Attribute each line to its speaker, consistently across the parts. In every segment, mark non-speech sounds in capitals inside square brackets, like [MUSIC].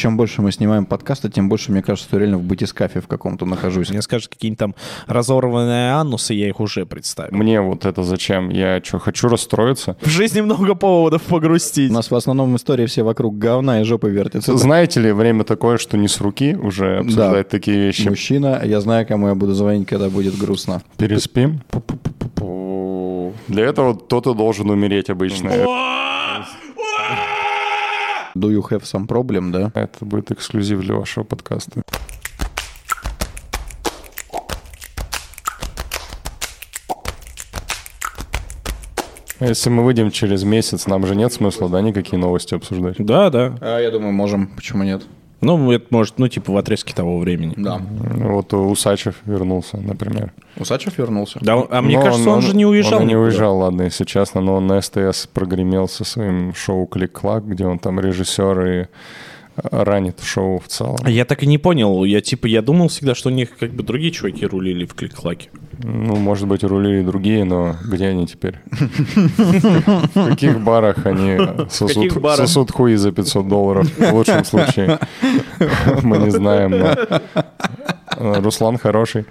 Speaker 1: чем больше мы снимаем подкаста, тем больше, мне кажется, что реально в батискафе в каком-то нахожусь.
Speaker 2: Мне скажут какие-нибудь там разорванные анусы, я их уже представил.
Speaker 3: Мне вот это зачем? Я что, хочу расстроиться?
Speaker 2: В жизни много поводов погрустить.
Speaker 1: У нас в основном истории все вокруг говна и жопы вертятся.
Speaker 3: Знаете ли, время такое, что не с руки уже обсуждать
Speaker 1: Да.
Speaker 3: такие вещи.
Speaker 1: Мужчина, я знаю, кому я буду звонить, когда будет грустно.
Speaker 3: Переспим? Для этого кто-то должен умереть обычно.
Speaker 1: Do you have some problem, да?
Speaker 3: Это будет эксклюзив для вашего подкаста. Если мы выйдем через месяц, нам же нет смысла, да, никакие новости обсуждать?
Speaker 2: Да, да.
Speaker 1: А, я думаю, можем. Почему нет?
Speaker 2: Ну, это может, ну, типа в отрезке того времени.
Speaker 1: Да.
Speaker 3: Вот Усачев вернулся, например.
Speaker 1: Усачев вернулся.
Speaker 2: Да, он- а мне
Speaker 3: Но
Speaker 2: кажется, он, же не уезжал.
Speaker 3: Он не уезжал, ладно, если честно, но он на СТС прогремел со своим шоу «Клик-клак», где он там режиссер и ранит шоу в целом.
Speaker 2: Я так и не понял. Я типа, я думал всегда, что у них как бы другие чуваки рулили в клик-клаке.
Speaker 3: Ну, может быть, рулили другие, но где они теперь? В каких барах они сосут хуи за 500 долларов, в лучшем случае? Мы не знаем, но... Э, Руслан хороший.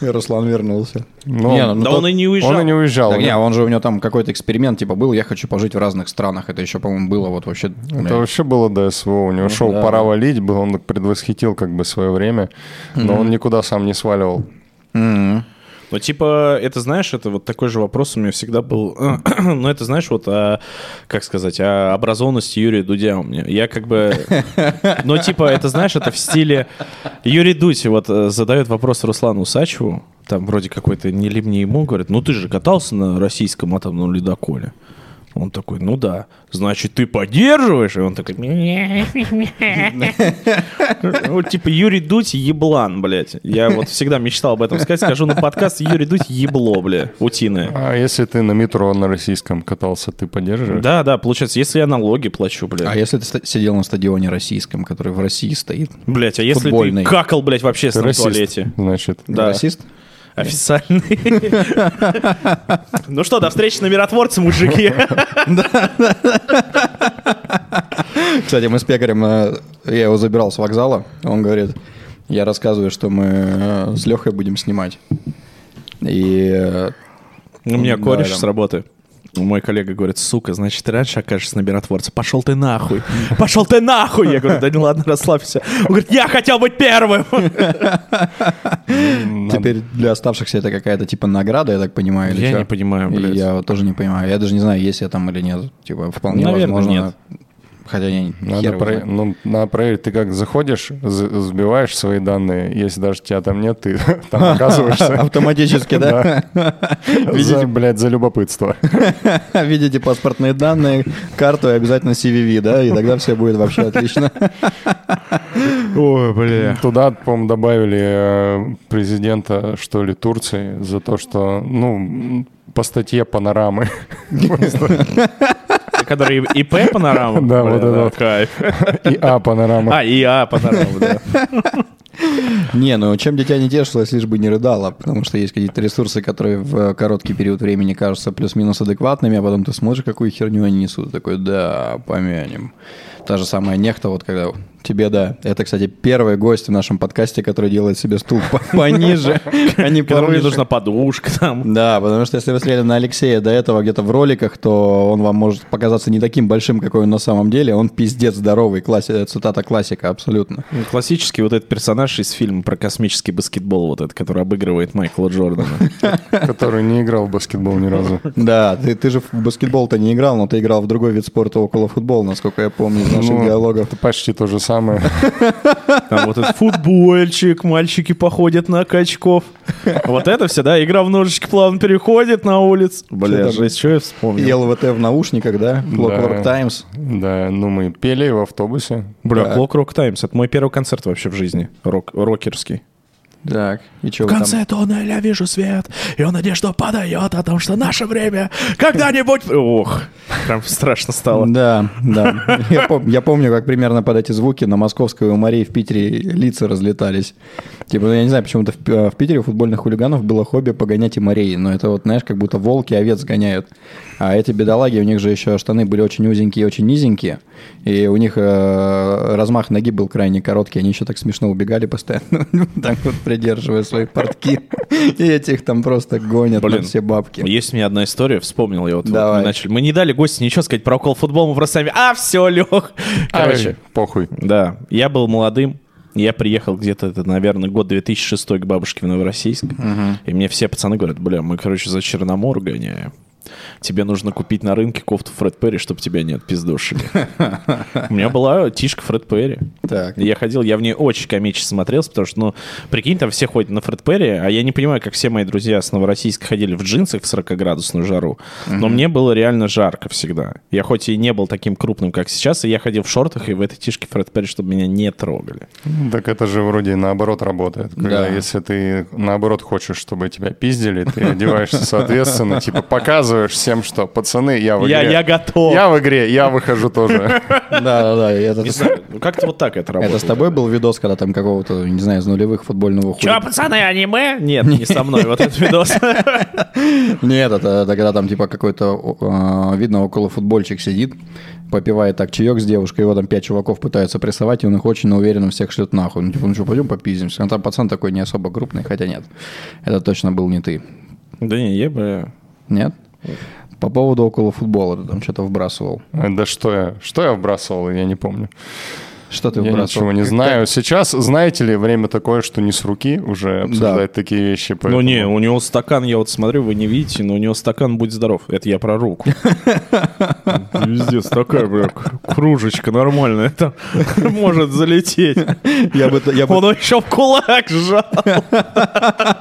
Speaker 1: И Руслан вернулся.
Speaker 3: Но
Speaker 1: Не, ну,
Speaker 2: Да
Speaker 1: тот-
Speaker 2: он и не уезжал.
Speaker 3: Он и не уезжал.
Speaker 1: Так
Speaker 3: у
Speaker 1: не, он же у него там какой-то эксперимент типа был, я хочу пожить в разных странах. Это еще, по-моему, было вот вообще...
Speaker 3: Это вообще было до СВО. У него шоу
Speaker 1: да,
Speaker 3: «Пора
Speaker 1: да.
Speaker 3: валить» был, он предвосхитил как бы свое время, но он никуда сам не сваливал.
Speaker 1: Мгм.
Speaker 2: Ну, типа, это, знаешь, это вот такой же вопрос у меня всегда был. [CLEARS THROAT] ну, это, знаешь, вот, о, как сказать, о образованности Юрия Дудя у меня. Я как бы... [LAUGHS] Ну, типа, это, знаешь, это в стиле... Юрий Дудь вот э, задает вопрос Руслану Усачеву, там вроде какой-то не либо не ему, говорит, ну, ты же катался на российском атомном ледоколе. Он такой, ну да. Значит, ты поддерживаешь? И он такой... Вот типа Юрий Дудь еблан, блядь. Я вот всегда мечтал об этом сказать. Скажу на подкаст Юрий Дудь ебло, бля, утиное.
Speaker 3: А если ты на метро на российском катался, ты поддерживаешь?
Speaker 2: Да, да, получается, если я налоги плачу,
Speaker 1: А
Speaker 2: бля.
Speaker 1: если ты сидел на стадионе российском, который в России стоит?
Speaker 2: Блять, а если
Speaker 1: Футбольный.
Speaker 2: ты какал, блядь, в общественном туалете?
Speaker 3: значит.
Speaker 2: Да.
Speaker 1: Расист? [LAUGHS]
Speaker 2: Официальный. Ну что, до встречи на миротворце, мужики. [LAUGHS]
Speaker 1: Кстати, мы с пекарем, э, я его забирал с вокзала, он говорит, я рассказываю, что мы э, с Лехой будем снимать. И э,
Speaker 2: У меня кореш с работы. Мой коллега говорит, сука, значит, ты раньше окажешься на миротворце. Пошел ты нахуй. Пошел ты нахуй. Я говорю, да не ладно, расслабься. Он говорит, я хотел быть первым. [LAUGHS]
Speaker 1: теперь для оставшихся это какая-то типа награда, я так понимаю,
Speaker 2: Я не понимаю, блядь.
Speaker 1: Я тоже не понимаю. Я даже не знаю, есть я там или нет. Типа, вполне
Speaker 2: Наверное,
Speaker 1: возможно. Хотя я не
Speaker 3: Надо,
Speaker 1: хер его
Speaker 3: про- ну, надо проверить, ты как заходишь, сбиваешь свои данные, если даже тебя там нет, ты [LAUGHS] там оказываешься. [LAUGHS]
Speaker 1: Автоматически, да? [LAUGHS]
Speaker 3: За, блядь, за любопытство.
Speaker 1: Видите паспортные данные, карту и обязательно CVV, да? И тогда все будет вообще отлично.
Speaker 2: Ой, бля.
Speaker 3: Туда, по-моему, добавили э, президента, что ли, Турции за то, что, ну, по статье панорамы.
Speaker 2: Который ИП панорама?
Speaker 3: Да, вот это вот.
Speaker 2: Кайф.
Speaker 3: И А панорама.
Speaker 2: А, и А панорама, да.
Speaker 1: Не, ну чем дитя не тешилось, лишь бы не рыдало, потому что есть какие-то ресурсы, которые в э, короткий период времени кажутся плюс-минус адекватными, а потом ты смотришь, какую херню они несут, такой, да, помянем. Та же самая нехта, вот когда тебе, да. Это, кстати, первый гость в нашем подкасте, который делает себе стул по- [LAUGHS] пониже, а не повыше.
Speaker 2: нужна подушка там.
Speaker 1: Да, потому что если вы смотрели на Алексея до этого где-то в роликах, то он вам может показаться не таким большим, какой он на самом деле. Он пиздец здоровый, класси- цитата классика, абсолютно.
Speaker 2: Ну, Классический вот этот персонаж из фильма про космический баскетбол, вот этот, который обыгрывает Майкла Джордана. [LAUGHS]
Speaker 3: Который не играл в баскетбол ни разу.
Speaker 1: Да, ты, ты же в баскетбол-то не играл, но ты играл в другой вид спорта около футбола, насколько я помню из наших
Speaker 3: Ну,
Speaker 1: диалогов.
Speaker 3: Это почти то же самое. [LAUGHS]
Speaker 2: Там вот этот футбольчик, мальчики походят на качков. Вот это все, да, игра в ножички плавно переходит на улиц. Бля, жесть, что я вспомнил?
Speaker 1: И ЛВТ в наушниках, да? Clockwork. Times.
Speaker 3: Да, ну мы пели в автобусе.
Speaker 2: Бля,
Speaker 1: Да.
Speaker 2: Clock Rock Times, это мой первый концерт вообще в жизни, рок, рокерский.
Speaker 1: Так, и что
Speaker 2: В конце туннеля я вижу свет, и он надежду подает о том, что наше время когда-нибудь... Ох, прям страшно стало.
Speaker 1: Да, да. Я, пом- я помню, как примерно под эти звуки на Московской у Марии в Питере лица разлетались. Типа, ну, я не знаю, почему-то в, П- в Питере у футбольных хулиганов было хобби погонять и Марии. Но это вот, знаешь, как будто волки овец гоняют. А эти бедолаги, у них же еще штаны были очень узенькие и очень низенькие. И у них э, размах ноги был крайне короткий. Они еще так смешно убегали постоянно. [LAUGHS] Так вот, придерживая свои портки. [LAUGHS] И этих там просто гонят на
Speaker 2: Блин,
Speaker 1: все бабки.
Speaker 2: Есть у меня одна история, вспомнил я вот. вот
Speaker 1: Давай.
Speaker 2: мы, начали. мы не дали гостю ничего сказать про около футбол, мы просто сами, а, все, Лех. Короче,
Speaker 3: Ай, похуй.
Speaker 2: да, я был молодым, я приехал где-то, это, наверное, год 2006 к бабушке в Новороссийск, и мне все пацаны говорят, бля, мы, короче, за Черномор гоняем. Тебе нужно купить на рынке кофту Фред Перри, чтобы тебя не отпиздошили. У меня была тишка Фред Перри.
Speaker 1: Так.
Speaker 2: Я ходил, я в ней очень комично смотрелся, потому что, ну, прикинь, там все ходят на Фред Перри, а я не понимаю, как все мои друзья с Новороссийска ходили в джинсах в 40-градусную жару, но мне было реально жарко всегда. Я хоть и не был таким крупным, как сейчас, и я ходил в шортах и в этой тишке Фред Перри, чтобы меня не трогали.
Speaker 3: Так это же вроде наоборот работает. Когда
Speaker 1: Да.
Speaker 3: если ты наоборот хочешь, чтобы тебя пиздили, ты одеваешься соответственно, типа показываешь всем, что пацаны, я в
Speaker 2: Я,
Speaker 3: игре.
Speaker 2: я готов.
Speaker 3: Я в игре, я выхожу тоже.
Speaker 1: Да, да, да. и Это,
Speaker 2: ну как-то вот так это работает.
Speaker 1: это с тобой был видос, когда там какого-то, не знаю, из нулевых футбольного
Speaker 2: Че, пацаны, аниме? Нет, не со мной, вот этот видос. [LAUGHS]
Speaker 1: Нет, это, это когда там типа какой-то, э, видно, около футбольчик сидит, попивает так чаек с девушкой, его там пять чуваков пытаются прессовать, и он их очень уверенно всех шлет нахуй. Ну, типа, ну что, пойдем попиздимся. А там пацан такой не особо крупный, хотя нет. Это точно был не ты.
Speaker 2: Да не, я бы...
Speaker 1: Нет? По поводу около футбола ты там что-то вбрасывал.
Speaker 3: Да что я, что я вбрасывал, я не помню.
Speaker 1: Что ты
Speaker 3: Я
Speaker 1: вбрасывал?
Speaker 3: ничего не знаю. Сейчас, знаете ли, время такое, что не с руки уже обсуждать такие вещи.
Speaker 2: Ну
Speaker 3: поэтому-
Speaker 2: не, у него стакан, я вот смотрю, вы не видите, но у него стакан «Будь здоров». Это я про руку. [LAUGHS] Пиздец, такая, бля, кружечка нормальная. Это [LAUGHS] может залететь.
Speaker 1: Я бы, я бы,
Speaker 2: Он еще в кулак сжал. [LAUGHS]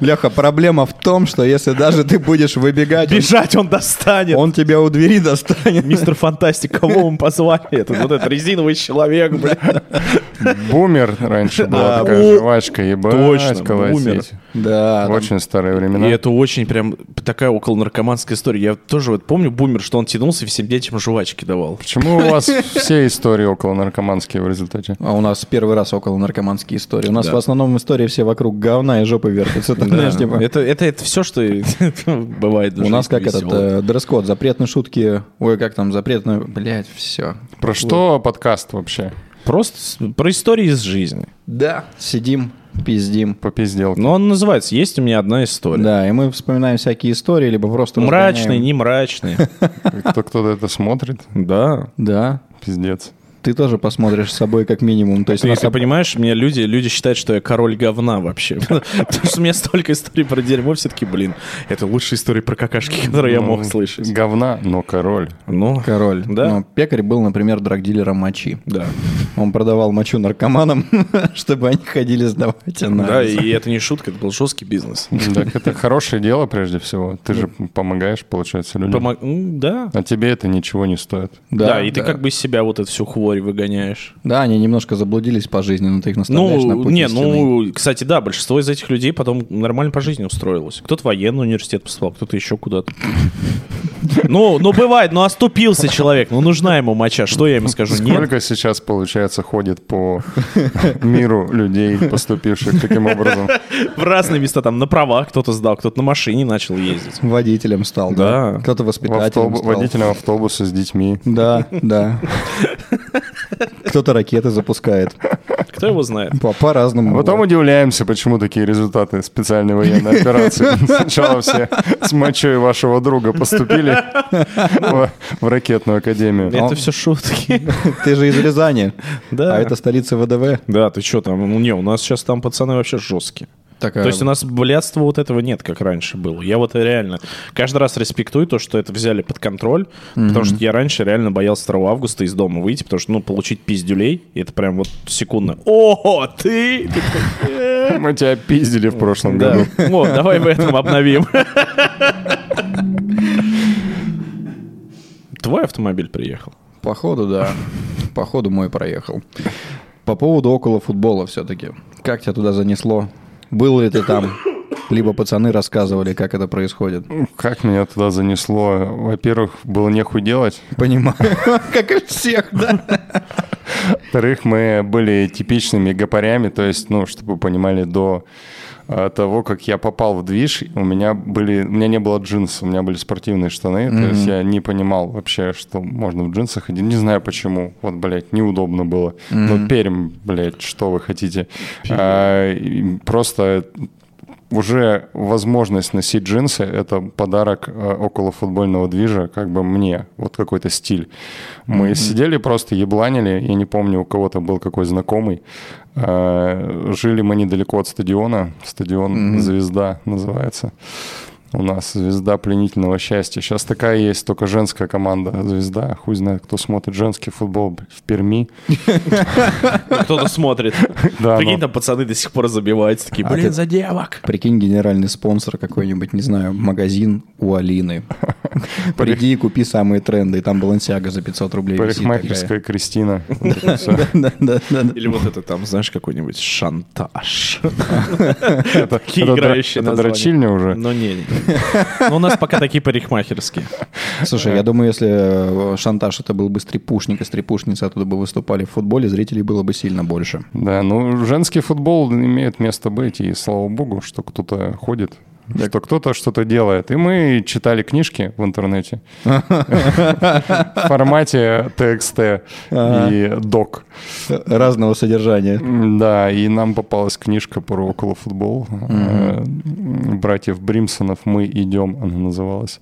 Speaker 1: Леха, проблема в том, что если даже ты будешь выбегать, он-
Speaker 2: Бежать он достанет.
Speaker 1: он тебя у двери достанет.
Speaker 2: Мистер Фантастик, кого мы позвали? Это вот этот резиновый человек, бля.
Speaker 3: Бумер раньше была такая жвачка, ебать,
Speaker 2: точно, бумер.
Speaker 1: Да,
Speaker 3: Очень старые времена.
Speaker 2: И это очень прям такая около наркоманская история. Я тоже вот помню бумер, что он тянулся и всем детям жвачки давал.
Speaker 3: Почему у вас [LAUGHS] все истории около наркоманские в результате?
Speaker 1: А у нас первый раз около наркоманские истории. У нас
Speaker 2: Да.
Speaker 1: в основном истории все вокруг говна и жопы вертятся. Знаешь, типа,
Speaker 2: Это, это, это все, что [LAUGHS] бывает.
Speaker 1: У нас как этот э, дресс-код, запретные шутки. Ой, как там, запретные... Блять, все.
Speaker 3: Про что подкаст вообще?
Speaker 2: Просто про истории из жизни.
Speaker 1: Да. Сидим, пиздим.
Speaker 3: По пизделке.
Speaker 2: Но он называется «Есть у меня одна история».
Speaker 1: Да, и мы вспоминаем всякие истории, либо просто...
Speaker 2: Мрачные,
Speaker 1: разгоняем.
Speaker 2: не мрачные. [LAUGHS]
Speaker 3: Кто, кто-то это смотрит?
Speaker 2: Да.
Speaker 1: Да.
Speaker 3: Пиздец.
Speaker 1: Ты тоже посмотришь с собой как минимум. То есть
Speaker 2: Ты,
Speaker 1: нас
Speaker 2: ты понимаешь, меня люди, люди считают, что я король говна вообще. [LAUGHS] Потому что у меня столько историй про дерьмо, все-таки, блин, это лучшая история про какашки, которые я мог слышать.
Speaker 3: Говна, но король.
Speaker 2: Ну,
Speaker 1: Король.
Speaker 2: Да.
Speaker 1: Но пекарь был, например, драгдилером мочи.
Speaker 2: да.
Speaker 1: Он продавал мочу наркоманам, [LAUGHS] чтобы они ходили сдавать
Speaker 2: Да,
Speaker 1: анализы.
Speaker 2: и это не шутка, это был жесткий бизнес.
Speaker 3: Так это хорошее дело прежде всего. Ты же помогаешь, получается, людям.
Speaker 2: Да.
Speaker 3: А тебе это ничего не стоит.
Speaker 2: Да, и ты как бы из себя вот эту всю хворь выгоняешь.
Speaker 1: Да, они немножко заблудились по жизни, но ты их наставляешь на
Speaker 2: Ну,
Speaker 1: путь
Speaker 2: не,
Speaker 1: истинный.
Speaker 2: ну, кстати, да, большинство из этих людей потом нормально по жизни устроилось. Кто-то в военный университет поступал, кто-то еще куда-то. Ну, ну бывает, ну оступился человек, ну нужна ему моча, что я ему скажу? Нет.
Speaker 3: Сколько сейчас, получается, ходит по миру людей, поступивших таким образом?
Speaker 2: В разные места, там на правах кто-то сдал, кто-то на машине начал ездить.
Speaker 1: Водителем стал, да.
Speaker 2: Да.
Speaker 1: Кто-то
Speaker 3: В
Speaker 1: воспитателем
Speaker 3: автобу-
Speaker 1: стал.
Speaker 3: Водителем автобуса с детьми.
Speaker 1: Да, да. Кто-то ракеты запускает.
Speaker 2: Кто его знает?
Speaker 1: По- По-разному.
Speaker 3: Потом
Speaker 1: бывает.
Speaker 3: удивляемся, почему такие результаты специальной военной операции. [LAUGHS] Сначала все с мочой вашего друга поступили в, ракетную академию.
Speaker 2: Это все шутки. [LAUGHS]
Speaker 1: Ты же из Рязани.
Speaker 2: Да.
Speaker 1: А это столица ВДВ.
Speaker 2: Да, ты что там? Ну, не, у нас сейчас там пацаны вообще жесткие.
Speaker 1: Такая...
Speaker 2: То есть у нас блядства вот этого нет, как раньше было. Я вот реально каждый раз респектую то, что это взяли под контроль, потому что я раньше реально боялся 2 августа из дома выйти, потому что, ну, получить пиздюлей, и это прям вот секундно. О, ты! «Э».
Speaker 3: Мы тебя пиздили в прошлом году.
Speaker 2: Вот, давай в этом обновим. Твой автомобиль приехал.
Speaker 1: Походу, да. Походу мой проехал. По поводу около футбола все-таки. Как тебя туда занесло? Был ли ты там? Либо пацаны рассказывали, как это происходит.
Speaker 3: Как меня туда занесло? Во-первых, было нехуй делать.
Speaker 1: Понимаю. [LAUGHS] Как и всех, да?
Speaker 3: Во-вторых, мы были типичными гопарями, то есть, ну, чтобы вы понимали, до того, как я попал в движ, у меня были, у меня не было джинсов, у меня были спортивные штаны, то есть я не понимал вообще, что можно в джинсах ходить, не знаю почему, вот, блядь, неудобно было. Ну, Пермь, блядь, что вы хотите? А, просто уже возможность носить джинсы – это подарок э, около футбольного движа, как бы мне, вот какой-то стиль. Мы сидели просто ебланили, я не помню, у кого-то был какой знакомый. Э, Жили мы недалеко от стадиона, стадион «Звезда» называется. У нас звезда пленительного счастья. Сейчас такая есть, только женская команда звезда. Хуй знает, кто смотрит женский футбол в Перми. [LAUGHS]
Speaker 2: Кто-то смотрит. [LAUGHS] Прикинь,
Speaker 3: но-
Speaker 2: там пацаны до сих пор забиваются, такие, блин, за девок.
Speaker 1: Прикинь, генеральный спонсор какой-нибудь, не знаю, магазин у Алины. [LAUGHS] Приди и купи самые тренды, и там Балансиага за 500 рублей.
Speaker 3: Парикмахерская Кристина.
Speaker 2: Или вот это там, знаешь, какой-нибудь шантаж.
Speaker 3: Это дрочильня уже.
Speaker 2: Ну, не, не. Ну, у нас пока такие парикмахерские.
Speaker 1: Слушай, я думаю, если э, шантаж это был бы стрипушник, и стрипушницы оттуда бы выступали в футболе, зрителей было бы сильно больше.
Speaker 3: Да, ну женский футбол имеет место быть, и слава богу, что кто-то ходит, что кто-то что-то делает. И мы читали книжки в интернете [LAUGHS] в формате TXT и док.
Speaker 1: Разного содержания.
Speaker 3: Да, и нам попалась книжка про околофутбол э, братьев Бримсонов «Мы идем», она называлась.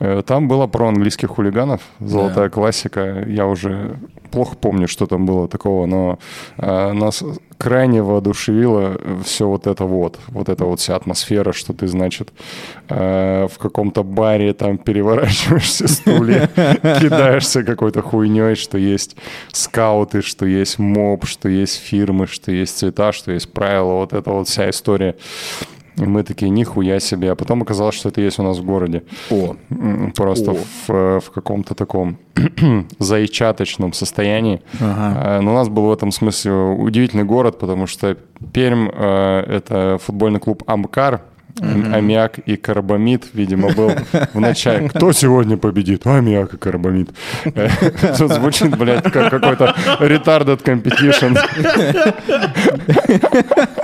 Speaker 3: Э, Там было про английских хулиганов, золотая классика. Я уже плохо помню, что там было такого, но э, нас крайне воодушевило все вот это вот, вот эта вот вся атмосфера, что ты, значит, э, в каком-то баре там переворачиваешься стулья, [LAUGHS] кидаешься какой-то хуйней, что есть скауты, что есть моб, что есть фирмы, что есть цвета, что есть правила, вот это вот вся история. И мы такие, нихуя себе. А потом оказалось, что это есть у нас в городе.
Speaker 1: О,
Speaker 3: Просто
Speaker 1: О.
Speaker 3: в, э, в каком-то таком [CLEARS THROAT] зайчаточном состоянии.
Speaker 1: Ага.
Speaker 3: Э, Но у нас был в этом смысле удивительный город, потому что Пермь э, — это футбольный клуб «Амкар», Аммиак и карбамид, видимо, был в начале. [LAUGHS] Кто сегодня победит? Аммиак и карбамид. [LAUGHS] Тут звучит, блядь, как какой-то retarded competition. [LAUGHS]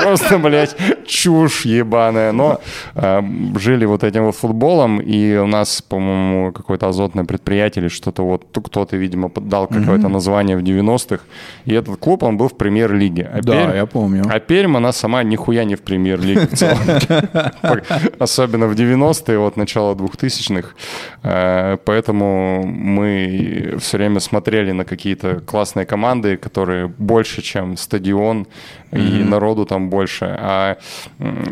Speaker 3: Просто, блядь, чушь ебаная. Но э, жили вот этим вот футболом, и у нас, по-моему, какое-то азотное предприятие или что-то вот, кто-то, видимо, дал какое-то название в 90-х. И этот клуб, он был в премьер-лиге. А
Speaker 1: Да, я помню.
Speaker 3: А Пермь, она сама нихуя не в премьер-лиге в целом. [LAUGHS] Особенно в 90-е, вот начало 2000-х. Э, Поэтому мы все время смотрели на какие-то классные команды, которые больше, чем стадион, и народу там больше. А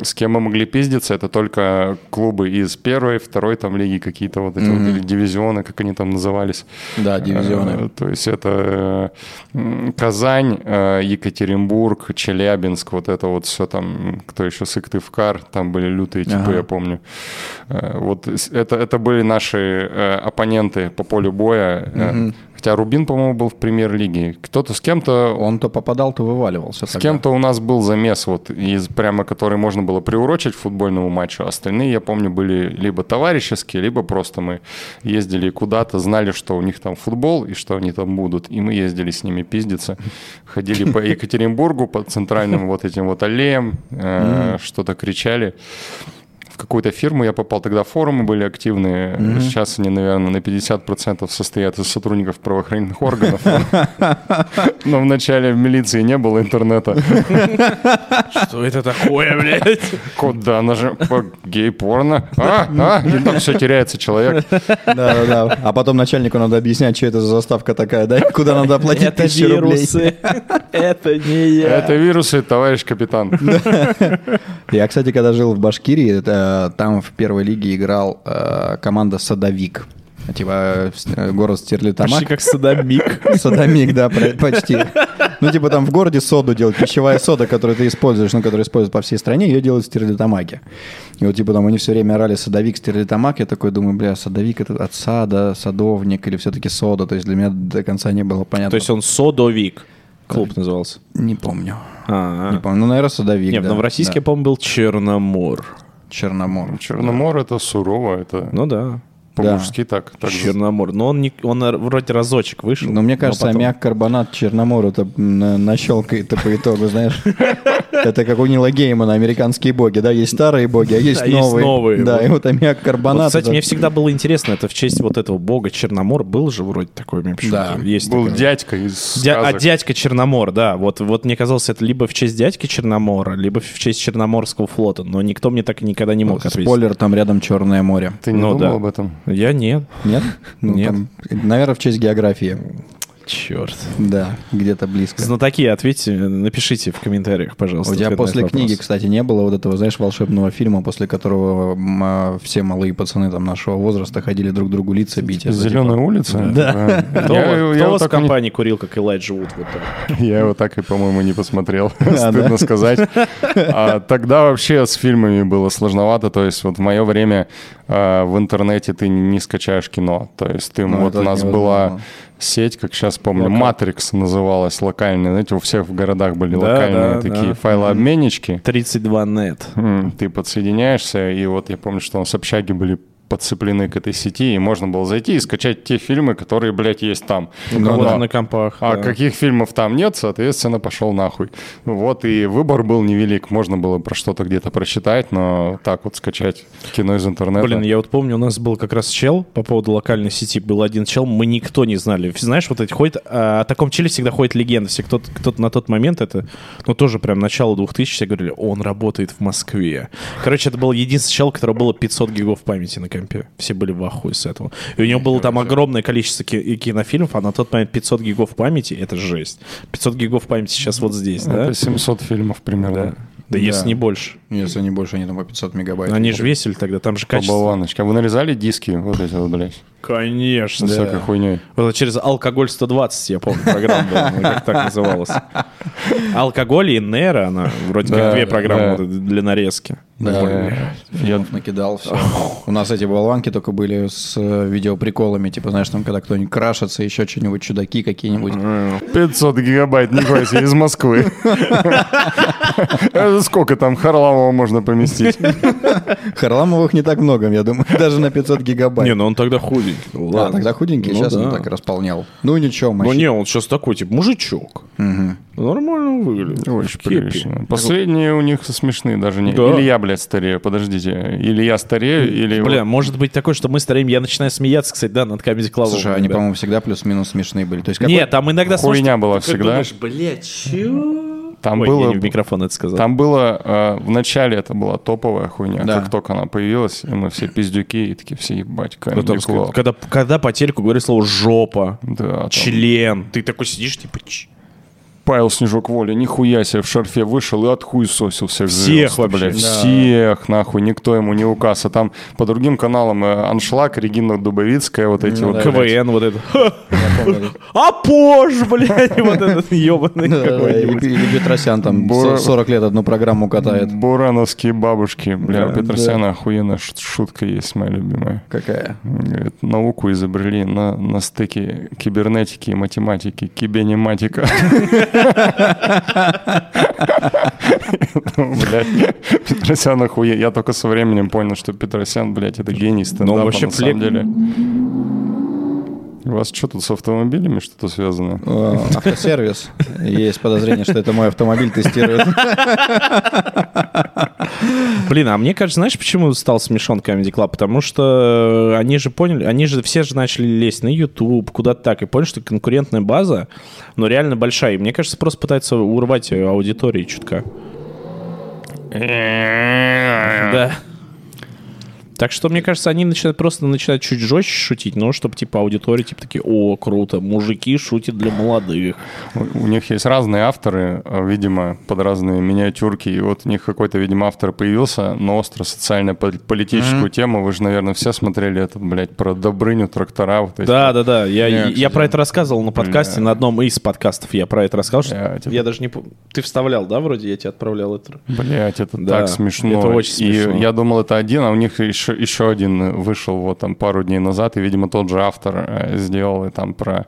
Speaker 3: с кем мы могли пиздиться, это только клубы из первой, второй там лиги, какие-то вот эти вот или дивизионы, как они там назывались.
Speaker 1: Да,
Speaker 3: Э,
Speaker 1: дивизионы.
Speaker 3: То есть это э, Казань, э, Екатеринбург, Челябинск, вот это вот все там, кто еще Сыктывкар, там были лютые типы,
Speaker 1: Ага.
Speaker 3: я помню. Э, Вот это, это были наши э, оппоненты по полю боя. Э, Хотя Рубин, по-моему, был в премьер-лиге. Кто-то с кем-то
Speaker 1: Он то попадал, то вываливался.
Speaker 3: с кем-то у нас был замес, вот, из прямо который можно было приурочить к футбольному матчу. Остальные, я помню, были либо товарищеские, либо просто мы ездили куда-то, знали, что у них там футбол и что они там будут. И мы ездили с ними пиздиться. Ходили по Екатеринбургу, по центральным вот этим вот аллеям, э, что-то кричали. Какую-то фирму я попал, тогда форумы были активные. Сейчас они, наверное, на 50% состоят из сотрудников правоохранительных органов. Но в начале в милиции не было интернета.
Speaker 2: Что это такое, блядь?
Speaker 3: Куда нажим? По гей-порно? А, а, и там все теряется человек.
Speaker 1: Да, да, да. А потом начальнику надо объяснять, что это за заставка такая, да? Куда надо оплатить
Speaker 2: Это
Speaker 1: тысячу рублей.
Speaker 2: вирусы. Это не я.
Speaker 3: Это вирусы, товарищ капитан.
Speaker 1: Я, кстати, когда жил в Башкирии, это, там в первой лиге играл э, команда «Садовик». Типа э, город Стерлитамак.
Speaker 2: Почти как садомик.
Speaker 1: Садомик, да, почти. Ну, типа там в городе соду делают, пищевая сода, которую ты используешь, ну, которую используют по всей стране, ее делают в Стерлитамаке. И вот, типа, там они все время орали садовик, Стерлитамак. Я такой думаю, бля, садовик это от сада, садовник или все-таки сода. То есть для меня до конца не было понятно.
Speaker 2: То есть он содовик. Клуб назывался.
Speaker 1: Не помню.
Speaker 2: А,
Speaker 1: Не помню, ну, наверное, Садовик,
Speaker 2: Нет,
Speaker 1: да.
Speaker 2: но в российский,
Speaker 1: да.
Speaker 2: помню, был Черномор.
Speaker 1: Черномор.
Speaker 3: Черномор это сурово, это
Speaker 2: Ну да.
Speaker 3: По-мужски так. так
Speaker 2: Черномор. Но он, не, он э, вроде разочек вышел.
Speaker 1: Но Ну, мне кажется,
Speaker 2: потом-
Speaker 1: аммиак карбонат Черномор это на- нащелкает по итогу, знаешь. [LAUGHS] Это как у Нила Геймана, американские боги, да, есть старые боги, а есть
Speaker 2: есть
Speaker 1: новые.
Speaker 2: новые,
Speaker 1: Да, и вот аммиак карбонат.
Speaker 2: Кстати, мне всегда было интересно, это в честь вот этого бога Черномор был же вроде такой, мне
Speaker 1: Да.
Speaker 2: есть
Speaker 3: Был дядька из
Speaker 2: а дядька Черномор, да. Вот, вот мне казалось, это либо в честь дядьки Черномора, либо в честь Черноморского флота. Но никто мне так и никогда не мог ответить.
Speaker 1: Спойлер, там рядом Черное море.
Speaker 3: Ты не
Speaker 2: Ну
Speaker 3: думал
Speaker 2: да.
Speaker 3: об этом?
Speaker 2: Я нет.
Speaker 1: Нет? Ну,
Speaker 2: Нет.
Speaker 1: там, наверное, в честь географии.
Speaker 2: Черт.
Speaker 1: Да, где-то близко.
Speaker 2: Знатоки, ответьте, напишите в комментариях, пожалуйста.
Speaker 1: У тебя после книги, кстати, не было вот этого, знаешь, волшебного фильма, после которого а, все малые пацаны там нашего возраста ходили друг другу лица бить. Это,
Speaker 3: Зеленая
Speaker 1: типа,
Speaker 3: улица?
Speaker 2: Да. [LAUGHS] Кто,
Speaker 3: Я,
Speaker 2: вот-
Speaker 3: так
Speaker 2: компании курил, как Элайджа Вуд? Так? [LAUGHS]
Speaker 3: я его так и, по-моему, не посмотрел. [LAUGHS] Стыдно сказать. А Тогда вообще с фильмами было сложновато. То есть вот в мое время а, в интернете ты не скачаешь кино. То есть ты,
Speaker 1: Ну,
Speaker 3: вот у нас была сеть, как сейчас помню, Матрикс называлась локальная. Знаете, у всех в городах были
Speaker 2: Да,
Speaker 3: локальные
Speaker 2: да,
Speaker 3: такие
Speaker 2: да.
Speaker 3: файлообменнички.
Speaker 2: 32 нет.
Speaker 3: Ты подсоединяешься, и вот я помню, что у нас общаги были подцеплены к этой сети, и можно было зайти и скачать те фильмы, которые, блядь, есть там. Ну
Speaker 2: кого-то
Speaker 3: да.
Speaker 2: на компах.
Speaker 3: А
Speaker 2: да.
Speaker 3: каких фильмов там нет, соответственно, пошел нахуй. Вот, и выбор был невелик. Можно было про что-то где-то прочитать, но так вот скачать кино из интернета.
Speaker 2: Блин, я вот помню, у нас был как раз чел по поводу локальной сети. Был один чел, мы никто не знали. Знаешь, вот эти ходит... а, о таком челе всегда ходит легенда. Все кто-то, кто-то на тот момент, это, ну, тоже прям начало 2000 все говорили, он работает в Москве. Короче, это был единственный чел, у которого было 500 гигов памяти на компе. Все были в ахуе с этого. И у него было там огромное количество ки- кинофильмов, а на тот момент 500 гигов памяти — это жесть. 500 гигов памяти сейчас вот здесь, да?
Speaker 3: Это 700 фильмов примерно.
Speaker 2: Да. Да, если не больше.
Speaker 1: Если не больше, они там по 500 мегабайт.
Speaker 2: Они же весили тогда, там же
Speaker 3: По
Speaker 2: качество.
Speaker 3: болваночке. А вы нарезали диски вот эти вот, блядь,
Speaker 2: Конечно.
Speaker 3: с всякой хуйней?
Speaker 2: Вот это через алкоголь 120, я помню, программа была, как так называлась. Алкоголь и Нера, она вроде
Speaker 3: Да,
Speaker 2: как две
Speaker 3: да,
Speaker 2: программы
Speaker 3: да.
Speaker 2: для нарезки.
Speaker 1: Да,
Speaker 3: Я-
Speaker 1: накидал все. У нас эти болванки только были с э, видеоприколами, типа, знаешь, там, когда кто-нибудь крашится, еще что-нибудь, чудаки какие-нибудь.
Speaker 3: 500 гигабайт, нихуя себе, из Москвы. Это [LAUGHS] Сколько там Харламова можно поместить? [LAUGHS]
Speaker 1: Харламовых не так много, я думаю, [LAUGHS] даже на 500 гигабайт.
Speaker 2: Не, ну он тогда худенький.
Speaker 1: А,
Speaker 2: Ладно.
Speaker 1: тогда худенький,
Speaker 2: Ну
Speaker 1: сейчас он
Speaker 2: да.
Speaker 1: так располнял. Ну ничего,
Speaker 2: Ну не, он сейчас такой, типа, мужичок. Нормально выглядит.
Speaker 3: Очень прилично. Последние у них смешные даже не.
Speaker 2: Да.
Speaker 3: Или я, блядь, старею, подождите. Или я старею, или...
Speaker 2: Бля, может быть такое, что мы стареем, я начинаю смеяться, кстати, да, над Comedy Club.
Speaker 1: Слушай, они, по-моему, всегда плюс-минус смешные были. То есть
Speaker 2: Нет, там иногда
Speaker 3: Хуйня была
Speaker 2: ты
Speaker 3: всегда.
Speaker 2: думаешь, блядь, чё?
Speaker 3: Там
Speaker 2: Ой,
Speaker 3: было-
Speaker 2: я не в микрофон это сказал.
Speaker 3: Там было, э, в начале это была топовая хуйня.
Speaker 1: Да.
Speaker 3: Как только она появилась, и мы все пиздюки, и такие все, ебать, Comedy Club.
Speaker 2: когда, когда по телеку говорит слово «жопа»,
Speaker 3: Да, там
Speaker 2: «член», ты такой сидишь, типа, «Ч-
Speaker 3: Павел Снежок Воля, нихуя себе в шарфе вышел и отхуесосил всех
Speaker 2: Всех
Speaker 3: звезд,
Speaker 2: вообще.
Speaker 3: блядь,
Speaker 1: Да.
Speaker 3: всех, нахуй, никто ему не указ. А там по другим каналам э, Аншлаг, Регина Дубовицкая, вот эти
Speaker 1: Ну
Speaker 3: вот.
Speaker 1: да.
Speaker 3: блядь.
Speaker 2: КВН вот это. [LAUGHS] А позже, блядь, [LAUGHS] вот этот ебаный
Speaker 1: Да,
Speaker 2: какой-нибудь.
Speaker 1: Или Петросян там
Speaker 3: Бура-
Speaker 1: 40 лет одну программу катает.
Speaker 3: Бурановские бабушки. Бля,
Speaker 2: Да.
Speaker 3: у Петросяна охуенная ш- шутка есть, моя любимая.
Speaker 1: Какая?
Speaker 3: Говорит, науку изобрели на, на стыке кибернетики и математики. Кибенематика. [LAUGHS] Ну, Блядь, Петросян охуе. Я только со временем понял, что Петросян, блядь, это гений стендапа
Speaker 2: вообще
Speaker 3: на самом деле. У вас что тут с автомобилями что-то связано?
Speaker 1: Э, Автосервис. Есть подозрение, что это мой автомобиль тестирует.
Speaker 2: Блин, а мне кажется, знаешь, почему стал смешон Comedy Club? Потому что они же поняли, они же все же начали лезть на YouTube, куда-то так, и поняли, что конкурентная база, ну, реально большая. И мне кажется, просто пытаются урвать э, аудитории чутка. Да. Так что, мне кажется, они начинают просто начинают чуть жестче шутить, но чтобы, типа, аудитория, типа, такие, о, круто, мужики шутят для молодых.
Speaker 3: У у них есть разные авторы, э, видимо, под разные миниатюрки. И вот у них какой-то, видимо, автор появился на остро социально-политическую тему. Вы же, наверное, все смотрели этот, блядь, про Добрыню, трактора. Вот эти
Speaker 2: Да, да, да. Я,
Speaker 3: Не,
Speaker 2: я
Speaker 3: кстати,
Speaker 2: про это рассказывал на подкасте,
Speaker 3: Бля.
Speaker 2: на одном из подкастов я про это рассказал. Что
Speaker 3: Блядь, это-
Speaker 2: Я даже не. Ты вставлял, да, вроде я тебе отправлял это?
Speaker 3: Блять, это
Speaker 2: Да,
Speaker 3: так смешно.
Speaker 2: это очень смешно.
Speaker 3: И я думал, это один, а у них еще еще, еще один вышел вот там пару дней назад, и, видимо, тот же автор э, сделал и там про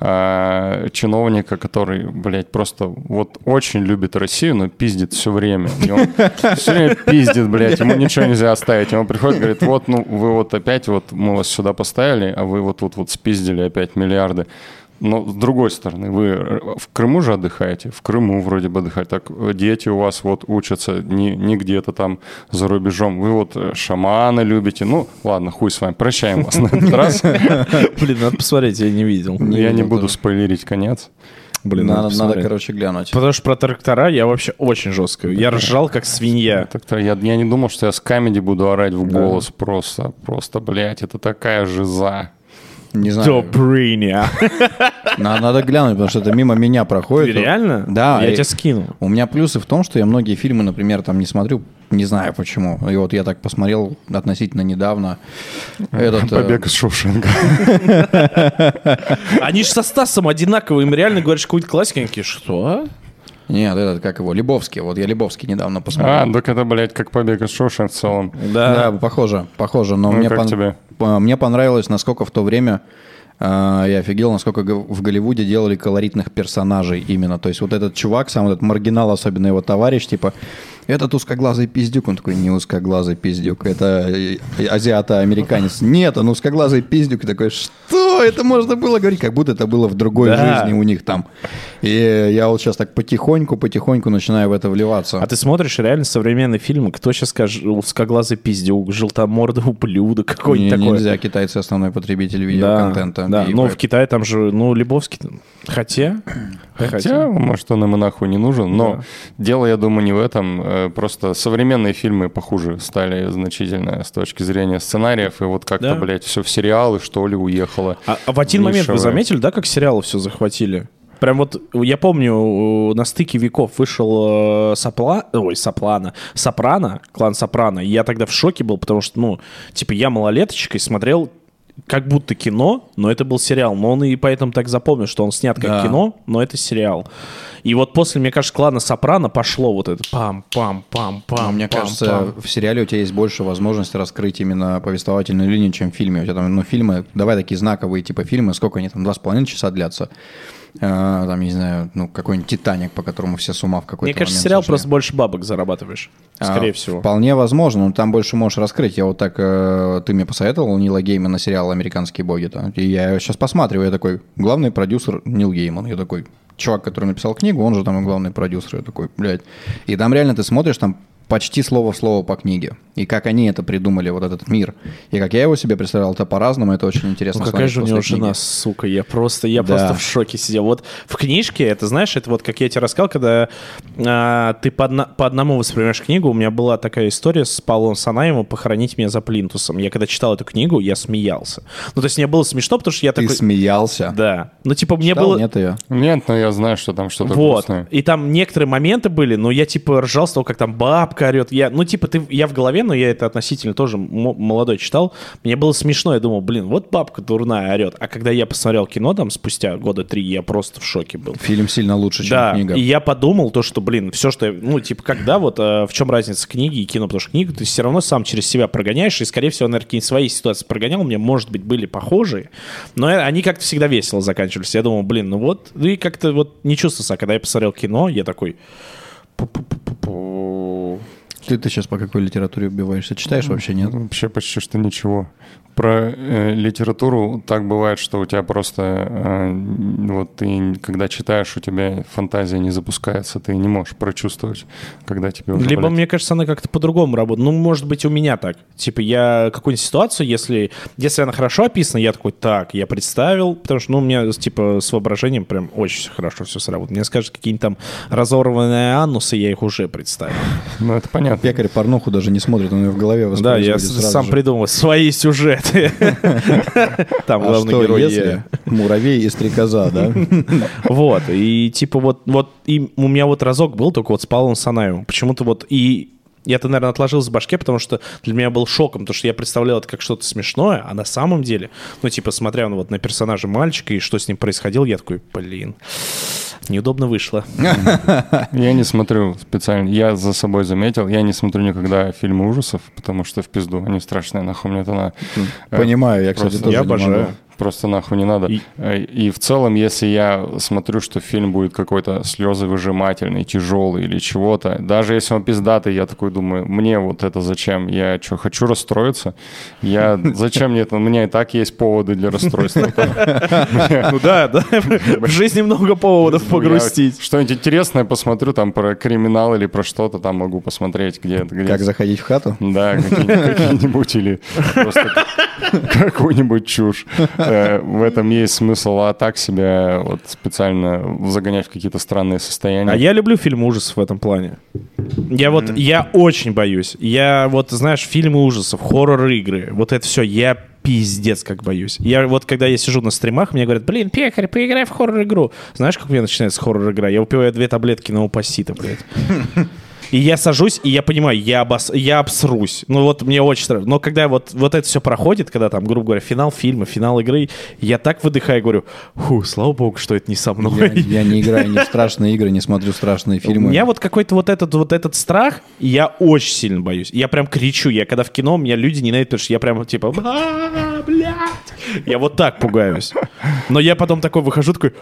Speaker 3: э, чиновника, который, блядь, просто вот очень любит Россию, но пиздит все время. И он все время пиздит, блядь, ему ничего нельзя оставить. Ему приходит, говорит, вот, ну, вы вот опять вот, мы вас сюда поставили, а вы вот тут вот спиздили опять миллиарды. Но с другой стороны, вы в Крыму же отдыхаете, в Крыму вроде бы отдыхаете. Так дети у вас вот учатся не, не где-то там за рубежом. Вы вот э, шамана любите. Ну, ладно, хуй с вами, прощаем вас на этот раз. [LAUGHS]
Speaker 2: Блин, надо посмотреть, я не видел.
Speaker 3: Я не буду спойлерить конец.
Speaker 1: Блин, надо, надо, короче, глянуть.
Speaker 2: Потому что про трактора я вообще очень жестко. Я ржал, как свинья.
Speaker 3: Так-то я, я не думал, что я с камеди буду орать в голос просто. Просто, блядь, это такая жиза.
Speaker 1: Не знаю.
Speaker 2: Добрыня.
Speaker 1: Надо, надо глянуть, потому что это мимо меня проходит.
Speaker 2: Реально?
Speaker 1: Да.
Speaker 2: Я
Speaker 1: и
Speaker 2: тебе скину.
Speaker 1: У меня плюсы в том, что я многие фильмы, например, там не смотрю, не знаю почему. И вот я так посмотрел относительно недавно. Этот, э,
Speaker 3: Побег из Шоушенка.
Speaker 2: Они же со Стасом одинаковые. Им реально говоришь какую-то классику. Они такие, что?
Speaker 1: Нет, этот, как его, Лебовский. Вот я Лебовский недавно посмотрел.
Speaker 3: А, так это, блядь, как побег из Шоушенка в целом.
Speaker 1: Да, похоже, похоже. Но
Speaker 3: Ну,
Speaker 1: мне,
Speaker 3: как
Speaker 1: пон-
Speaker 3: тебе?
Speaker 1: Мне понравилось, насколько в то время э, я офигел, насколько в Голливуде делали колоритных персонажей именно. То есть вот этот чувак, сам этот маргинал, особенно его товарищ, типа, этот узкоглазый пиздюк. Он такой, не узкоглазый пиздюк, это э, азиато-американец. Нет, он узкоглазый пиздюк. И такой, что это можно было говорить? Как будто это было в другой
Speaker 2: Да.
Speaker 1: жизни у них там. И я вот сейчас так потихоньку-потихоньку начинаю в это вливаться.
Speaker 2: А ты смотришь реально современные фильмы, кто сейчас скажет узкоглазый пиздюк, желтомордый ублюдок, какой-нибудь такой.
Speaker 1: Нельзя, китайцы основной потребитель
Speaker 2: Да,
Speaker 1: видеоконтента.
Speaker 2: да.
Speaker 1: И
Speaker 2: ну
Speaker 1: по-
Speaker 2: в Китае там же, ну, Лебовский, хотя...
Speaker 3: Хотя, может, он ему нахуй не нужен, но дело, я думаю, не в этом. Э, Просто современные фильмы похуже стали значительно с точки зрения сценариев, и вот как-то,
Speaker 2: Да.
Speaker 3: блядь, все в сериалы, что ли, уехало.
Speaker 2: А, а в один момент вы
Speaker 3: Нишевое.
Speaker 2: заметили, да, как сериалы все захватили? Прям вот, я помню, на стыке веков вышел э, Сопла... Ой, Соплана. Сопрано, клан Сопрано. И я тогда в шоке был, потому что, ну, типа, я малолеточкой смотрел как будто кино, но это был сериал. Но он и поэтому так запомнил, что он снят как
Speaker 1: Да.
Speaker 2: кино, но это сериал. И вот после, мне кажется, клана Сопрано пошло вот это пам-пам-пам-пам.
Speaker 1: Но мне кажется, в сериале у тебя есть больше возможности раскрыть именно повествовательную линию, чем в фильме. У тебя там, ну, фильмы, давай такие знаковые типа фильмы, сколько они там, два с половиной часа длятся. Э, там, не знаю, ну, какой-нибудь «Титаник», по которому все с ума в какой-то
Speaker 2: Мне кажется, сериал
Speaker 1: сошли.
Speaker 2: просто больше бабок зарабатываешь. Скорее
Speaker 1: А,
Speaker 2: всего.
Speaker 1: Вполне возможно, но там больше можешь раскрыть. Я вот так, э, ты мне посоветовал Нила Геймана сериал «Американские боги». да? И я сейчас посматриваю, я такой, главный продюсер Нил Гейман. Я такой, чувак, который написал книгу, он же там и главный продюсер. Я такой, блядь. И там реально ты смотришь, там почти слово в слово по книге. И как они это придумали, вот этот мир. И как я его себе представлял, это по-разному, это очень интересно
Speaker 2: Ну какая же у него
Speaker 1: книги.
Speaker 2: жена, сука, я просто, я
Speaker 1: Да.
Speaker 2: просто в шоке сидел. Вот в книжке, это знаешь, это вот как я тебе рассказал, когда а, ты по, одна- по одному воспринимаешь книгу, у меня была такая история с Павлом Санаевым «Похоронить меня за плинтусом». Я когда читал эту книгу, я смеялся. Ну то есть мне было смешно, потому что я
Speaker 1: Ты
Speaker 2: такой...
Speaker 1: смеялся?
Speaker 2: Да. Ну типа мне
Speaker 1: Читал?
Speaker 2: было...
Speaker 1: Нет ее.
Speaker 3: Нет, но я знаю, что там что-то
Speaker 2: Вот.
Speaker 3: грустное.
Speaker 2: И там некоторые моменты были, но я типа ржал с того, как там бабка орет. Я, ну, типа, ты, я в голове, но я это относительно тоже молодой читал. Мне было смешно. Я думал, блин, вот бабка дурная орет. А когда я посмотрел кино там спустя года три, я просто в шоке был.
Speaker 1: Фильм сильно лучше, чем
Speaker 2: Да,
Speaker 1: книга.
Speaker 2: и я подумал то, что, блин, все, что я, ну, типа, когда вот, э, в чем разница книги и кино, потому что книгу ты все равно сам через себя прогоняешь, и, скорее всего, наверное, какие-нибудь свои ситуации прогонял, меня, может быть, были похожие, но они как-то всегда весело заканчивались. Я думал, блин, ну вот, ну и как-то вот не чувствовался, а когда я посмотрел кино, я такой...
Speaker 1: Ты, ты сейчас по какой литературе убиваешься? Читаешь вообще, нет?
Speaker 3: Вообще почти что ничего. Про э, литературу так бывает, что у тебя просто э, вот ты когда читаешь, у тебя фантазия не запускается, ты не можешь прочувствовать, когда тебе уже,
Speaker 2: Либо,
Speaker 3: блядь,
Speaker 2: мне кажется, она как-то по-другому работает. Ну, может быть, у меня так. Типа, я какую-нибудь ситуацию, если, если она хорошо описана, я такой, так, я представил, потому что, ну, у меня, типа, с воображением прям очень хорошо все сработает. Мне скажут какие-нибудь там разорванные анусы, я их уже представил.
Speaker 3: Ну, это понятно.
Speaker 1: Пекарь порнуху даже не смотрит, он ее в голове
Speaker 2: Да, я
Speaker 1: воспроизводит
Speaker 2: с-
Speaker 1: сразу
Speaker 2: сам
Speaker 1: же.
Speaker 2: придумал свои сюжеты. [LAUGHS] Там
Speaker 1: А
Speaker 2: главный
Speaker 1: что,
Speaker 2: герой
Speaker 1: если
Speaker 2: я.
Speaker 1: муравей и стрекоза, да? [LAUGHS]
Speaker 2: Вот, и типа вот, вот и у меня вот разок был только вот с Павлом Санаевым. Почему-то вот и я это, наверное, отложил с башке, потому что для меня был шоком, потому что я представлял это как что-то смешное, а на самом деле, ну, типа, смотря ну, вот на персонажа мальчика и что с ним происходило, я такой, блин, Неудобно вышло. [LAUGHS]
Speaker 3: Я не смотрю специально. Я за собой заметил, я не смотрю никогда фильмы ужасов, потому что в пизду они страшные, нахуй мне это на... э,
Speaker 1: Понимаю, я, кстати,
Speaker 3: просто
Speaker 1: тоже
Speaker 2: я обожаю.
Speaker 3: Просто нахуй не надо.
Speaker 2: И-
Speaker 3: Э, И, в целом, если я смотрю, что фильм будет какой-то слезовыжимательный, тяжелый или чего-то, даже если он пиздатый, я такой думаю, мне вот это зачем? Я что, хочу расстроиться? Я [LAUGHS] зачем мне это? У меня и так есть поводы для расстройства. [LAUGHS]
Speaker 2: Ну да, да. В жизни много поводов погрустить.
Speaker 3: Что-нибудь интересное посмотрю, там про криминал или про что-то там могу посмотреть где-то. где
Speaker 1: Как заходить в хату?
Speaker 3: Да, какие- какие-нибудь или просто какую-нибудь чушь. Э, В этом есть смысл, а так себя вот специально загонять в какие-то странные состояния.
Speaker 2: А я люблю фильмы ужасов в этом плане. Я вот, я очень боюсь. Я вот, знаешь, фильмы ужасов, хоррор-игры, вот это все, я пиздец как боюсь. Я вот, когда я сижу на стримах, мне говорят, блин, пекарь, поиграй в хоррор-игру. Знаешь, как у меня начинается хоррор-игра? Я выпиваю две таблетки на упасита, блядь. И я сажусь, и я понимаю, я, обос... я обсрусь. Ну вот мне очень страшно. Но когда вот, вот это все проходит, когда там, грубо говоря, финал фильма, финал игры, я так выдыхаю и говорю, фу, слава богу, что это не со
Speaker 1: Я,
Speaker 2: мной.
Speaker 1: я не играю ни в страшные игры, не смотрю страшные
Speaker 2: У
Speaker 1: фильмы.
Speaker 2: меня вот какой-то вот этот вот этот страх, я очень сильно боюсь. Я прям кричу. Я когда в кино, меня люди ненавидят, потому что я прям типа, «А, блядь. Я вот так пугаюсь. Но я потом такой выхожу, такой,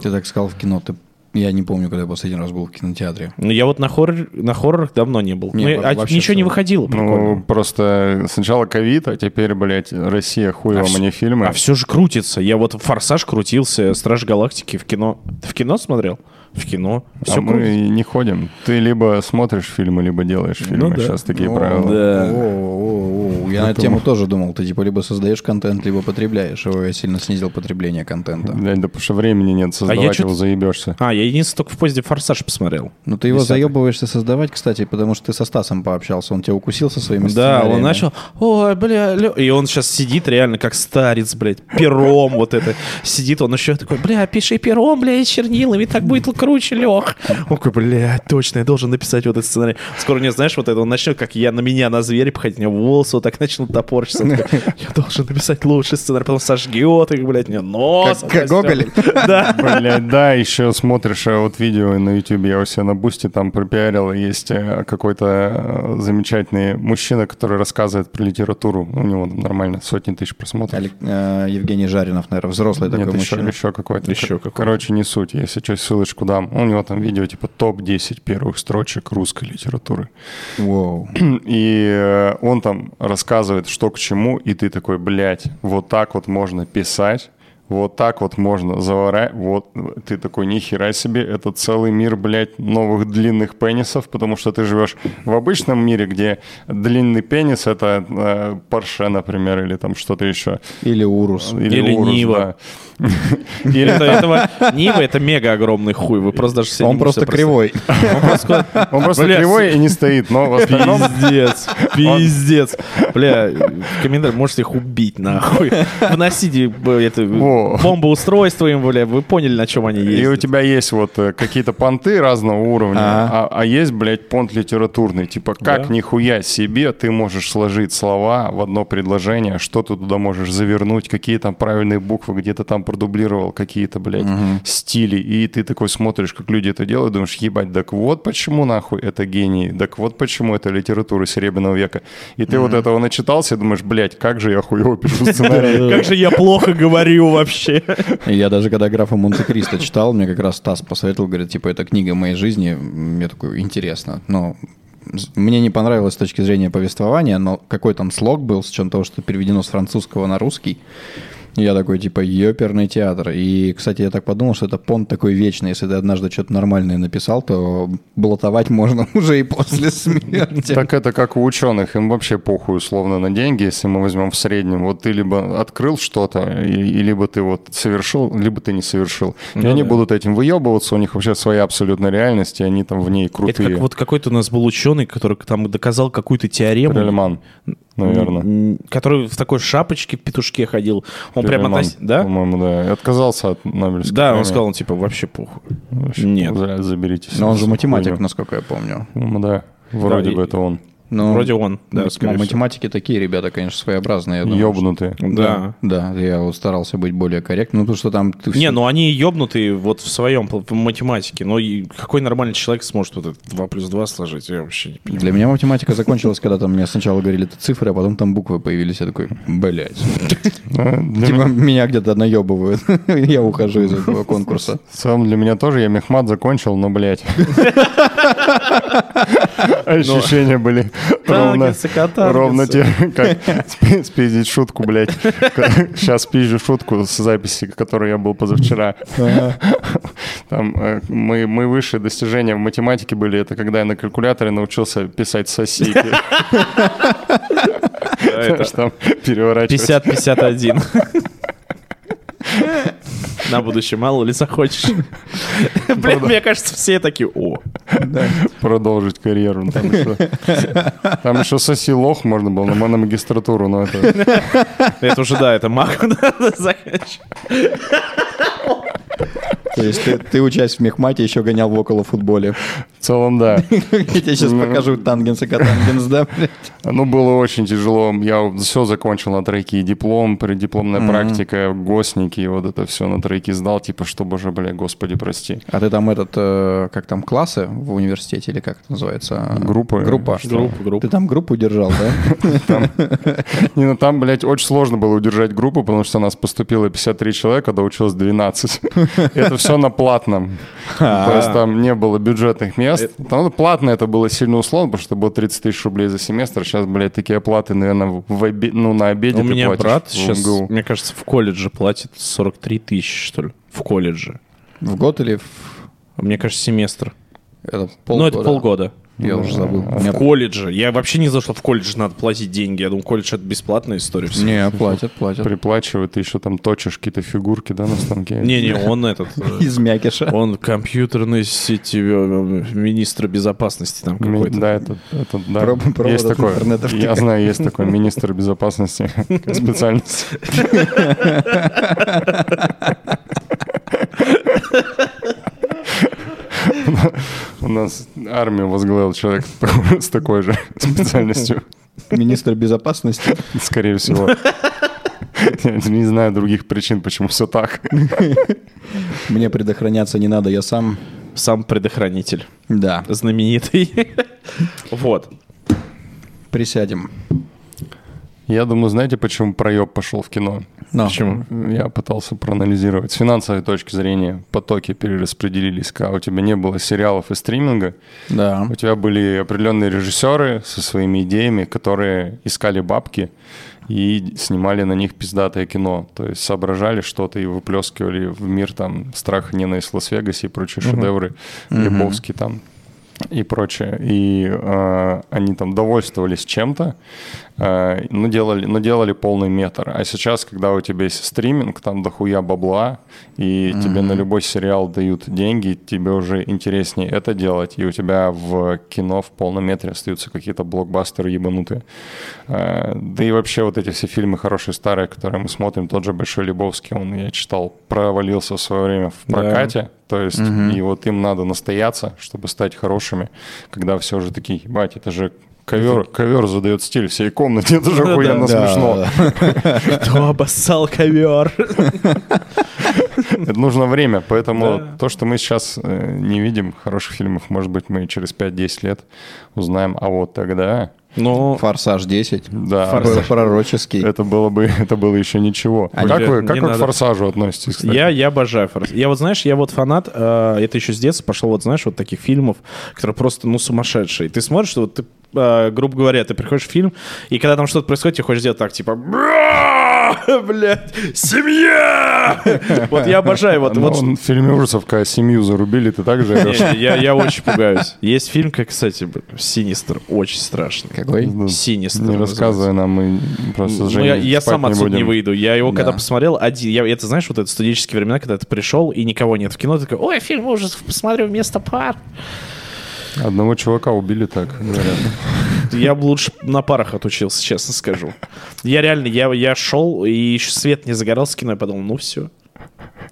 Speaker 1: Ты так сказал в кино, ты... Я не помню, когда я последний раз был в кинотеатре.
Speaker 2: ну я вот на хоррор, на хоррорах давно не был.
Speaker 1: Не,
Speaker 2: Мы-
Speaker 1: во-
Speaker 2: а ничего не
Speaker 1: всё.
Speaker 2: выходило. прикольно.
Speaker 3: Ну, просто сначала ковид, а теперь, блядь, Россия, хуй вам,
Speaker 2: вс-
Speaker 3: а не фильмы.
Speaker 2: А все же крутится. Я вот Форсаж крутился, Страж Галактики в кино. Ты в кино смотрел? В кино.
Speaker 3: А
Speaker 2: Все
Speaker 3: мы не ходим. Ты либо смотришь фильмы, либо делаешь фильмы.
Speaker 2: да.
Speaker 3: Сейчас такие
Speaker 1: О,
Speaker 3: правила.
Speaker 2: Да.
Speaker 1: о, о, о. Я на тему тоже думал. Ты типа либо создаешь контент, либо потребляешь. Его я сильно снизил потребление контента.
Speaker 3: Блядь, да потому что времени нет, создавать
Speaker 2: чё-то-
Speaker 3: его заебешься.
Speaker 2: А, я единственное только в поезде Форсаж посмотрел.
Speaker 1: Ну ты его
Speaker 2: Десятый.
Speaker 1: заебываешься создавать, кстати, потому что ты со Стасом пообщался. Он тебя укусил со своими
Speaker 2: Да, он начал, ой, бля, лё». и он сейчас сидит реально как старец, блядь, пером вот это. Сидит, он еще такой, бля, пиши пером, бля, и чернилами, так будет круче, Лех. Он такой, бля, точно, я должен написать вот этот сценарий. Скоро, не знаешь, вот это, он начнет, как я на меня, на зверя походить, у него волосы вот так начнут такой, я должен написать лучший сценарий, потом сожгет их, блядь, мне нос.
Speaker 1: Как- как Гоголь. [LAUGHS]
Speaker 2: Да.
Speaker 3: Блять, да, еще смотришь э, вот видео на YouTube, я у себя на Бусти там пропиарил, есть э, какой-то э, замечательный мужчина, который рассказывает про литературу. У него нормально сотни тысяч просмотров.
Speaker 1: Э, Евгений Жаринов, наверное, взрослый такой
Speaker 3: Нет, еще,
Speaker 1: мужчина.
Speaker 3: еще какой-то.
Speaker 2: Еще какой-то.
Speaker 3: Короче, не суть. Если что, ссылочку дам. У него там видео типа топ-10 первых строчек русской литературы.
Speaker 1: Воу.
Speaker 3: И э, он там рассказывает, что к чему, и ты такой, блядь, вот так вот можно писать, вот так вот можно заворать, вот ты такой, нихера себе, это целый мир, блядь, новых длинных пенисов, потому что ты живешь в обычном мире, где длинный пенис — это э, Порше, например, или там что-то еще.
Speaker 1: Или Урус.
Speaker 2: Или
Speaker 3: Урус,
Speaker 2: Нива.
Speaker 3: да. [LAUGHS] Или
Speaker 2: Это, этого, Нива это мега огромный хуй. Вы просто даже [LAUGHS]
Speaker 1: Он просто кривой.
Speaker 2: Он просто-
Speaker 3: кривой и не стоит, но в остальном...
Speaker 2: Пиздец, [LAUGHS] пиздец. Бля, в комментариях можете их убить, нахуй. Вносите б, это,
Speaker 3: Во.
Speaker 2: бомбоустройство им, бля, вы поняли, на чем они
Speaker 3: И у
Speaker 2: ездят.
Speaker 3: тебя есть вот э, какие-то понты разного уровня, а, а есть, блядь, понт литературный. Типа, как
Speaker 2: Да.
Speaker 3: нихуя себе ты можешь сложить слова в одно предложение, что ты туда можешь завернуть, какие там правильные буквы, где ты там продублировал какие-то, блядь, стили. И ты такой смотришь, как люди это делают, думаешь, ебать, так вот почему нахуй это гений, так вот почему это литература Серебряного века. И ты вот этого начитался и думаешь, блядь, как же я хуево пишу [LAUGHS] сценарий.
Speaker 2: Как же я плохо говорю вообще.
Speaker 1: И Я даже когда графа Монте-Кристо читал, мне как раз Стас посоветовал, говорит, типа, это книга моей жизни. Мне такой, интересно. Но мне не понравилось с точки зрения повествования, но какой там слог был, с учетом того, что переведено с французского на русский. Я такой, типа, ёперный театр. И, кстати, я так подумал, что это понт такой вечный. Если ты однажды что-то нормальное написал, то блатовать можно [LAUGHS] уже и после смерти.
Speaker 3: Так это как у ученых, им вообще похуй условно на деньги, если мы возьмем в среднем. Вот ты либо открыл что-то, и, и либо ты вот совершил, либо ты не совершил. И
Speaker 2: Ну
Speaker 3: они
Speaker 2: да.
Speaker 3: будут этим выебываться, у них вообще своя абсолютная реальность, и они там в ней
Speaker 2: Это
Speaker 3: крутые.
Speaker 2: как вот какой-то у нас был ученый, который там доказал какую-то теорему.
Speaker 3: Перельман, наверное.
Speaker 2: Который в такой шапочке в петушке ходил. Он прямо относ- Да?
Speaker 3: По-моему, да. И отказался от Нобелевской
Speaker 2: Да, он
Speaker 3: премии.
Speaker 2: сказал, типа, вообще похуй.
Speaker 3: Вообще,
Speaker 2: Нет.
Speaker 3: зря заберите
Speaker 1: Но он же математик,
Speaker 3: хуйню.
Speaker 1: насколько я помню.
Speaker 3: Ну, да, вроде
Speaker 2: Да,
Speaker 3: бы
Speaker 2: и-
Speaker 3: это он.
Speaker 1: Ну,
Speaker 2: Вроде он, да,
Speaker 1: м-
Speaker 2: скорее всего.
Speaker 1: математики такие ребята, конечно, своеобразные. я думаю,
Speaker 3: Ёбнутые.
Speaker 2: Да.
Speaker 1: Да, я вот старался быть более корректным, ну, потому что там... ты
Speaker 2: Не,
Speaker 1: всё-
Speaker 2: ну они ебнутые вот в своем в математике. Но и какой нормальный человек сможет вот это 2 плюс 2 сложить? Я вообще не понимаю.
Speaker 1: Для меня математика закончилась, когда там мне сначала говорили это цифры, а потом там буквы появились. Я такой, блядь.
Speaker 3: А,
Speaker 1: Типа
Speaker 3: меня-
Speaker 1: меня где-то наебывают. [LAUGHS] Я ухожу из этого конкурса.
Speaker 3: В целом для меня тоже, я мехмат закончил, но, блядь. [LAUGHS] Ощущения были ровно, ровно те, как [LAUGHS] спи- спиздить шутку, блядь. Сейчас пизжу шутку с записи, которой я был позавчера. Там э, мы, мы выше достижения в математике были, это когда я на калькуляторе научился писать соси. Знаешь, там переворачивать.
Speaker 2: 50-51. [LAUGHS] На будущее, мало ли захочешь. [LAUGHS] Блин, мне кажется, все такие, о,
Speaker 3: продолжить карьеру. Там еще, [LAUGHS] там еще соси лох можно было на, на магистратуру, но это... [LAUGHS]
Speaker 2: это уже, да, это маг надо заканчивать.
Speaker 1: То есть ты, ты учась в мехмате, еще гонял в около футболе.
Speaker 3: В целом, да. [LAUGHS]
Speaker 1: Я тебе сейчас покажу тангенс и котангенс, да?
Speaker 3: Ну, было очень тяжело. Я все закончил на тройке. И диплом, преддипломная практика, госники, вот это все на тройке сдал. Типа, чтобы же, бля, господи, прости.
Speaker 1: А ты там этот, э, как там, классы в университете или как это называется?
Speaker 3: Группы.
Speaker 1: Группа.
Speaker 2: Группа, группа.
Speaker 1: Ты там группу держал, да? [LAUGHS]
Speaker 3: Не, ну там, блядь, очень сложно было удержать группу, потому что у нас поступило 53 человека, да училось 12. [LAUGHS] Это все на платном. То есть там не было бюджетных мест. Там ну, платно это было сильно условно, потому что было 30 тысяч рублей за семестр. Сейчас, блядь, такие оплаты, наверное, ну, на обеде
Speaker 2: У
Speaker 3: ты
Speaker 2: меня
Speaker 3: платишь
Speaker 2: брат сейчас, мне кажется, в колледже платит 43 тысячи, что ли. В колледже.
Speaker 1: В год или в...
Speaker 2: Мне кажется, семестр.
Speaker 1: Это
Speaker 2: Ну, это полгода.
Speaker 1: Я уже забыл.
Speaker 2: В колледже. Я вообще не знал, что в колледже надо платить деньги. Я думал, колледж это бесплатная история. всё.
Speaker 1: Не, платят, платят.
Speaker 3: Приплачивают, ты еще там точишь какие-то фигурки, да, на станке?
Speaker 2: Не-не, он этот... э, [LAUGHS]
Speaker 1: Из мякиша.
Speaker 2: Он компьютерный сетевой министр безопасности там какой-то.
Speaker 3: Да, это, это да. Есть такое. Я знаю, есть такой министр безопасности [LAUGHS] специальность. [LAUGHS] У нас армию возглавил человек [LAUGHS] с такой же специальностью,
Speaker 1: Министр безопасности.
Speaker 3: скорее всего. Я не знаю других причин, почему все так.
Speaker 1: Мне предохраняться не надо, я сам.
Speaker 2: Сам предохранитель.
Speaker 1: Да,
Speaker 2: Знаменитый. [LAUGHS] Вот.
Speaker 1: присядем.
Speaker 3: Я думаю, знаете, почему проеб пошел в кино?
Speaker 1: Но.
Speaker 2: Почему?
Speaker 3: Я пытался проанализировать. С финансовой точки зрения потоки перераспределились. Когда у тебя не было сериалов и стриминга,
Speaker 1: Да.
Speaker 3: у тебя были определенные режиссеры со своими идеями, которые искали бабки и снимали на них пиздатое кино. То есть соображали что-то и выплескивали в мир там «Страх ненависть в Лас-Вегасе» и прочие шедевры, Лебовский там и прочее. И э, они там довольствовались чем-то, э, но, делали, но делали полный метр. А сейчас, когда у тебя есть стриминг, там дохуя бабла, и тебе на любой сериал дают деньги, тебе уже интереснее это делать, и у тебя в кино в полном метре остаются какие-то блокбастеры ебанутые. Э, да и вообще вот эти все фильмы хорошие, старые, которые мы смотрим, тот же Большой Лебовский, он, я читал, провалился в свое время в прокате, то есть, и вот им надо настояться, чтобы стать хорошими, когда все уже такие, ебать, это же ковер, ковер задает стиль всей комнате, [LAUGHS] это же охуенно
Speaker 1: Да,
Speaker 3: смешно. [LAUGHS]
Speaker 2: Кто обоссал ковер?
Speaker 3: Это нужно время, поэтому
Speaker 2: Да.
Speaker 3: то, что мы сейчас э, не видим хороших фильмов, может быть, мы через 5-10 лет узнаем, а вот тогда,
Speaker 2: Ну,
Speaker 1: Форсаж 10.
Speaker 3: да,
Speaker 1: Форсаж пророческий.
Speaker 3: это было бы, [LAUGHS] это было еще ничего.
Speaker 1: А
Speaker 3: как
Speaker 2: не-
Speaker 3: вы,
Speaker 2: не
Speaker 3: как вы к
Speaker 2: надо.
Speaker 3: «Форсажу» относитесь, кстати?
Speaker 2: я, я обожаю Форсаж. Я вот, знаешь, я вот фанат, э, это еще с детства пошел, вот, знаешь, вот таких фильмов, которые просто, ну, сумасшедшие. Ты смотришь, что вот ты, э, грубо говоря, ты приходишь в фильм, и когда там что-то происходит, тебе хочешь делать так, типа, «Бра! [LAUGHS] блядь, семья! [LAUGHS] Вот я обожаю, вот,
Speaker 3: Ну,
Speaker 2: вот
Speaker 3: он в фильме ужасов, когда семью зарубили, ты так же?
Speaker 2: Не, я, я очень [LAUGHS] пугаюсь. Есть фильм, как, кстати, Синистер, очень страшный.
Speaker 1: Какой?
Speaker 2: Синистер.
Speaker 3: Не рассказывай нам, мы просто
Speaker 2: Ну, я, я сам отсюда не
Speaker 3: будем.
Speaker 2: выйду. Я его
Speaker 1: Да.
Speaker 2: когда посмотрел один, я, это знаешь, вот это студенческие времена, когда ты пришел и никого нет в кино, ты такой, ой, фильм ужасов, посмотрю вместо пар.
Speaker 3: Одного чувака убили так, говорят.
Speaker 2: Я бы лучше на парах отучился, честно скажу. Я реально, я, я шел, и еще свет не загорался кино, я подумал, ну все.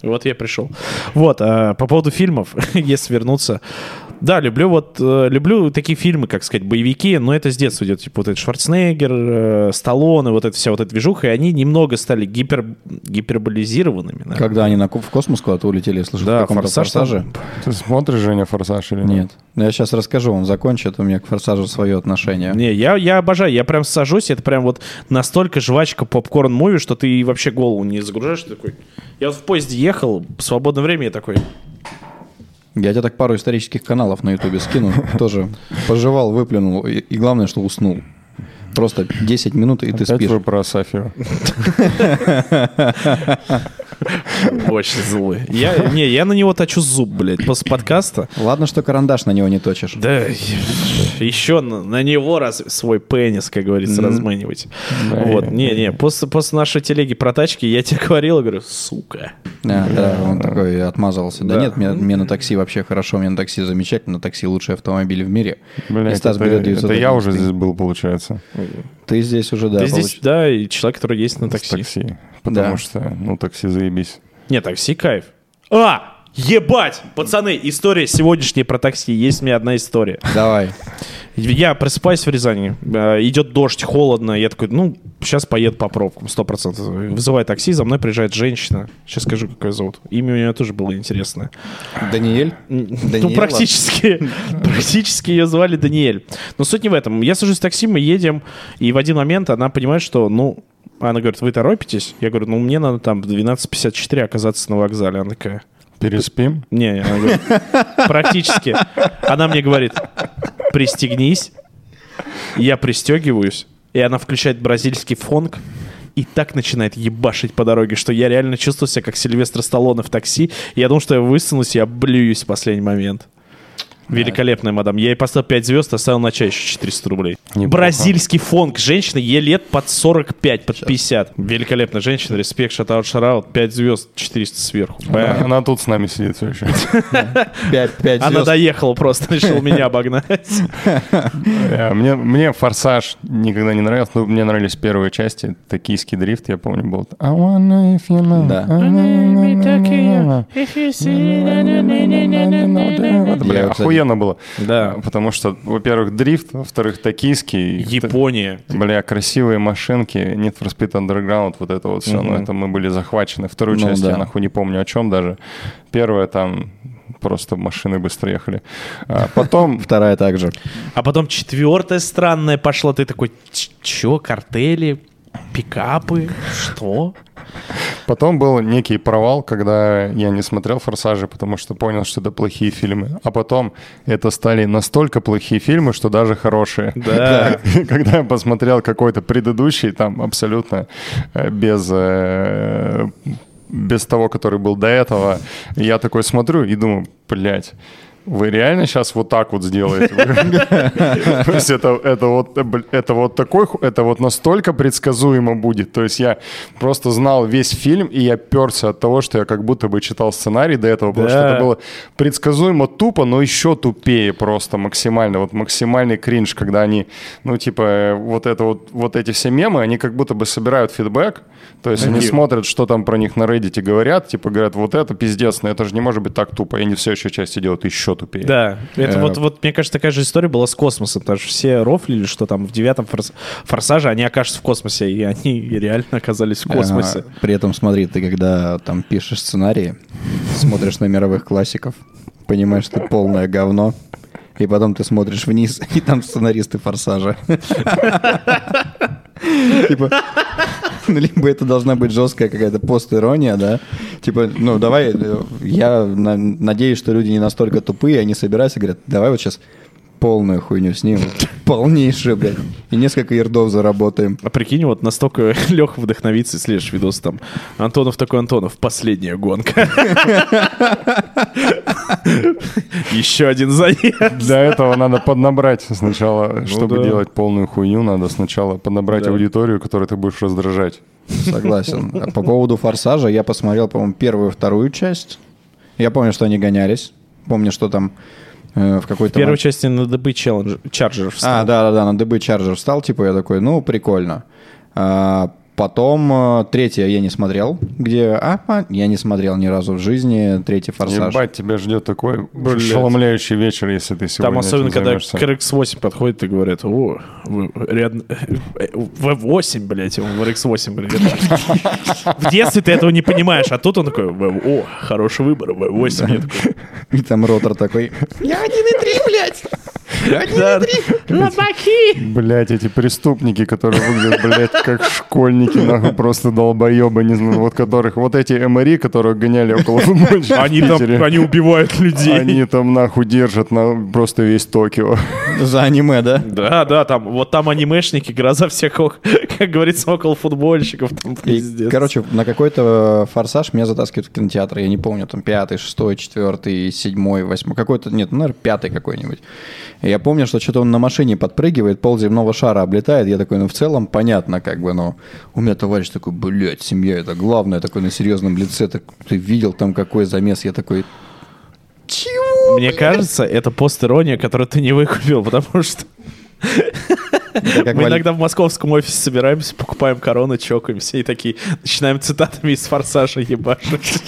Speaker 2: Вот я пришел. Вот, а, по поводу фильмов, [LAUGHS] если вернуться. Да, люблю вот, э, люблю такие фильмы, как сказать, боевики, но это с детства идет, типа вот этот Шварценеггер, э, Сталлоне, вот эта вся вот эта движуха, и они немного стали гипер, гиперболизированными. наверное.
Speaker 1: Когда они на, в космос куда-то улетели, я слышал,
Speaker 2: Да,
Speaker 1: в каком-то
Speaker 2: «Форсаж»
Speaker 1: форсаже.
Speaker 3: Ты смотришь, Женя, «Форсаж» или нет?
Speaker 1: Нет. Я сейчас расскажу, он закончит, у меня к форсажу свое отношение.
Speaker 2: Не, я, я обожаю, я прям сажусь, это прям вот настолько жвачка попкорн-муви, что ты вообще голову не загружаешь, ты такой... Я вот в поезде ехал, в свободное время я такой...
Speaker 1: Я тебе так пару исторических каналов на ютубе скину, [LAUGHS] тоже пожевал, выплюнул, и, и главное, что уснул. Просто 10 минут, и ты
Speaker 3: Опять
Speaker 1: спишь.
Speaker 3: вы про Сафию. [LAUGHS] [LAUGHS]
Speaker 2: Очень злой. Я, не, я на него точу зуб, блядь, после подкаста.
Speaker 1: Ладно, что карандаш на него не точишь.
Speaker 2: Да, еще на, на него раз свой пенис, как говорится, разманивать. Вот, не-не, после, после нашей телеги про тачки я тебе говорил, говорю, сука.
Speaker 1: Да, да, он такой отмазался. Да,
Speaker 2: Да.
Speaker 1: нет, мне, мне на такси вообще хорошо, мне на такси замечательно, на такси лучший автомобиль в мире.
Speaker 3: Блядь,
Speaker 1: Стас
Speaker 3: это,
Speaker 1: берет
Speaker 3: это
Speaker 1: 911.
Speaker 3: я уже здесь был, получается,
Speaker 1: Ты здесь уже, да,
Speaker 2: Ты здесь,
Speaker 1: получ-
Speaker 2: да, и человек, который есть на
Speaker 3: с
Speaker 2: такси.
Speaker 3: такси. Потому
Speaker 1: Да.
Speaker 3: что, ну, такси заебись.
Speaker 2: Не, такси кайф. А, ебать! Пацаны, история сегодняшняя про такси. Есть у меня одна история.
Speaker 1: Давай.
Speaker 2: Я просыпаюсь в Рязани, э, идет дождь, холодно, я такой, ну, сейчас поеду по пробкам, сто процентов. Вызываю такси, за мной приезжает женщина. Сейчас скажу, как ее зовут. Имя у нее тоже было интересное.
Speaker 1: Даниэль?
Speaker 2: Ну, практически. [LAUGHS] Практически ее звали Даниэль. Но суть не в этом. Я сажусь в такси, мы едем, и в один момент она понимает, что, ну, она говорит, вы торопитесь? Я говорю, ну, мне надо там в 12.54 оказаться на вокзале. Она такая,
Speaker 3: Переспим?
Speaker 2: не, она говорит, практически. Она мне говорит, пристегнись. Я пристегиваюсь, и она включает бразильский фонг, и так начинает ебашить по дороге, что я реально чувствую себя как Сильвестр Сталлоне в такси. И я думал, что я высунусь, я блююсь в последний момент. Великолепная мадам. Я ей поставил 5 звезд, оставил на чай еще 400 рублей.
Speaker 3: Неплохо.
Speaker 2: Бразильский фонг. Женщина, ей лет под 45, под 50. Великолепная женщина. Респект, шатаут, шараут. 5 звезд, 400 сверху. Бэм.
Speaker 3: Она тут с нами сидит все еще. [LAUGHS]
Speaker 1: Пять, пять
Speaker 2: Она
Speaker 1: звезд.
Speaker 2: доехала просто, решил [LAUGHS] меня обогнать.
Speaker 3: Э, Мне, мне «Форсаж» никогда не нравился, но мне нравились первые части. Токийский дрифт, я помню, был. I wanna if you know.
Speaker 1: Да.
Speaker 3: Бля,
Speaker 1: Я,
Speaker 3: охуенно было.
Speaker 2: Да.
Speaker 3: Потому что, во-первых, дрифт, во-вторых, токийский.
Speaker 2: Япония.
Speaker 3: Бля, красивые машинки, Need for Speed Underground, вот это вот все, ну это мы были захвачены. Вторую
Speaker 1: Ну
Speaker 3: часть
Speaker 1: да.
Speaker 3: я нахуй не помню о чем даже. Первая там просто машины быстро ехали. А потом, [LAUGHS]
Speaker 1: Вторая также.
Speaker 2: А потом четвертая странная пошла. Ты такой, «Ч- чё, картели, пикапы, что?
Speaker 3: Потом был некий провал, когда я не смотрел «Форсажи», потому что понял, что это плохие фильмы. А потом это стали настолько плохие фильмы, что даже хорошие.
Speaker 2: Да. [LAUGHS]
Speaker 3: Когда я посмотрел какой-то предыдущий, там абсолютно э, без э, без того, который был до этого, я такой смотрю и думаю, блядь, вы реально сейчас вот так вот сделаете? [LAUGHS] То есть это, это, вот, это вот такой, это вот настолько предсказуемо будет. То есть я просто знал весь фильм, и я перся от того, что я как будто бы читал сценарий до этого, потому что это было предсказуемо тупо, но еще тупее просто максимально. Вот максимальный кринж, когда они, ну типа вот это вот, вот эти все мемы, они как будто бы собирают фидбэк, то есть они смотрят, что там про них на Reddit говорят, типа говорят, вот это пиздец, но это же не может быть так тупо, и они все еще части делают еще тупее.
Speaker 2: Да, это
Speaker 1: Э,
Speaker 2: вот, вот, мне кажется, такая же история была с космосом, потому что все рофлили, что там в девятом форс- форсаже они окажутся в космосе, и они [LAUGHS] реально оказались в космосе.
Speaker 1: А, При этом, смотри, ты когда там пишешь сценарии, смотришь на мировых классиков, понимаешь, что полное говно, и потом ты смотришь вниз, [LAUGHS] и там сценаристы форсажа. [LAUGHS] Типа, [LAUGHS] ну, либо это должна быть жесткая какая-то пост-ирония, да? Типа, ну, давай, э, я на- надеюсь, что люди не настолько тупые, они собираются и говорят, давай вот сейчас полную хуйню снимем, [LAUGHS] полнейшую, блядь, и несколько ярдов заработаем.
Speaker 2: А прикинь, вот настолько [LAUGHS] Леха вдохновится, и следишь видос там. Антонов такой Антонов, последняя гонка. [LAUGHS] Еще один заезд.
Speaker 3: Для этого надо поднабрать сначала, чтобы
Speaker 2: да.
Speaker 3: делать полную хуйню, надо сначала поднабрать аудиторию, которую ты будешь раздражать.
Speaker 1: Согласен. А По поводу «Форсажа» я посмотрел, по-моему, первую и вторую часть. Я помню, что они гонялись. Помню, что там в какой-то...
Speaker 2: В первой
Speaker 1: момент-
Speaker 2: части на Challenger, Charger
Speaker 1: А,
Speaker 2: встал.
Speaker 1: да-да-да, на DB Charger встал, типа, я такой, ну, прикольно. А, Потом э, третья я не смотрел, где... А, а, я не смотрел ни разу в жизни третий «Форсаж».
Speaker 3: Ебать, тебя ждет такой ошеломляющий вечер, если ты сегодня
Speaker 2: Там особенно, когда
Speaker 3: займешься.
Speaker 2: к RX-8 подходит и говорят, о, вы рядом... V8, блядь, он в RX-8, блядь. В детстве ты этого не понимаешь, а тут он такой, «В- о, хороший выбор, V8. Я такой,
Speaker 1: И там ротор такой... Я 1,3, блядь!
Speaker 2: Да, лобаки!
Speaker 3: Блять, эти преступники, которые выглядят, блядь, как школьники, нахуй, просто долбоебы, не знаю, вот которых, вот эти МРИ, которые гоняли около футбольщиков
Speaker 2: Они там, они убивают людей.
Speaker 3: они там нахуй держат на просто весь Токио.
Speaker 1: За аниме, да?
Speaker 2: Да, да, там, вот там анимешники, гроза всех, как говорится, около футбольщиков. Там,
Speaker 1: И,
Speaker 2: пиздец.
Speaker 1: короче, на какой-то форсаж меня затаскивают в кинотеатр. Я не помню, там пятый, шестой, четвертый, седьмой, восьмой. Какой-то, нет, ну, наверное, пятый какой-нибудь. И я помню, что что-то он на машине подпрыгивает, пол земного шара облетает. Я такой, ну, в целом, понятно, как бы, но у меня товарищ такой, блядь, семья, это главное, такой на серьезном лице. Так, ты видел там какой замес? Я такой, чего?
Speaker 2: Мне кажется, это пост-ирония, которую ты не выкупил, потому что мы иногда в московском офисе собираемся, покупаем корону, чокаемся и такие начинаем цитатами из «Форсажа» ебашить.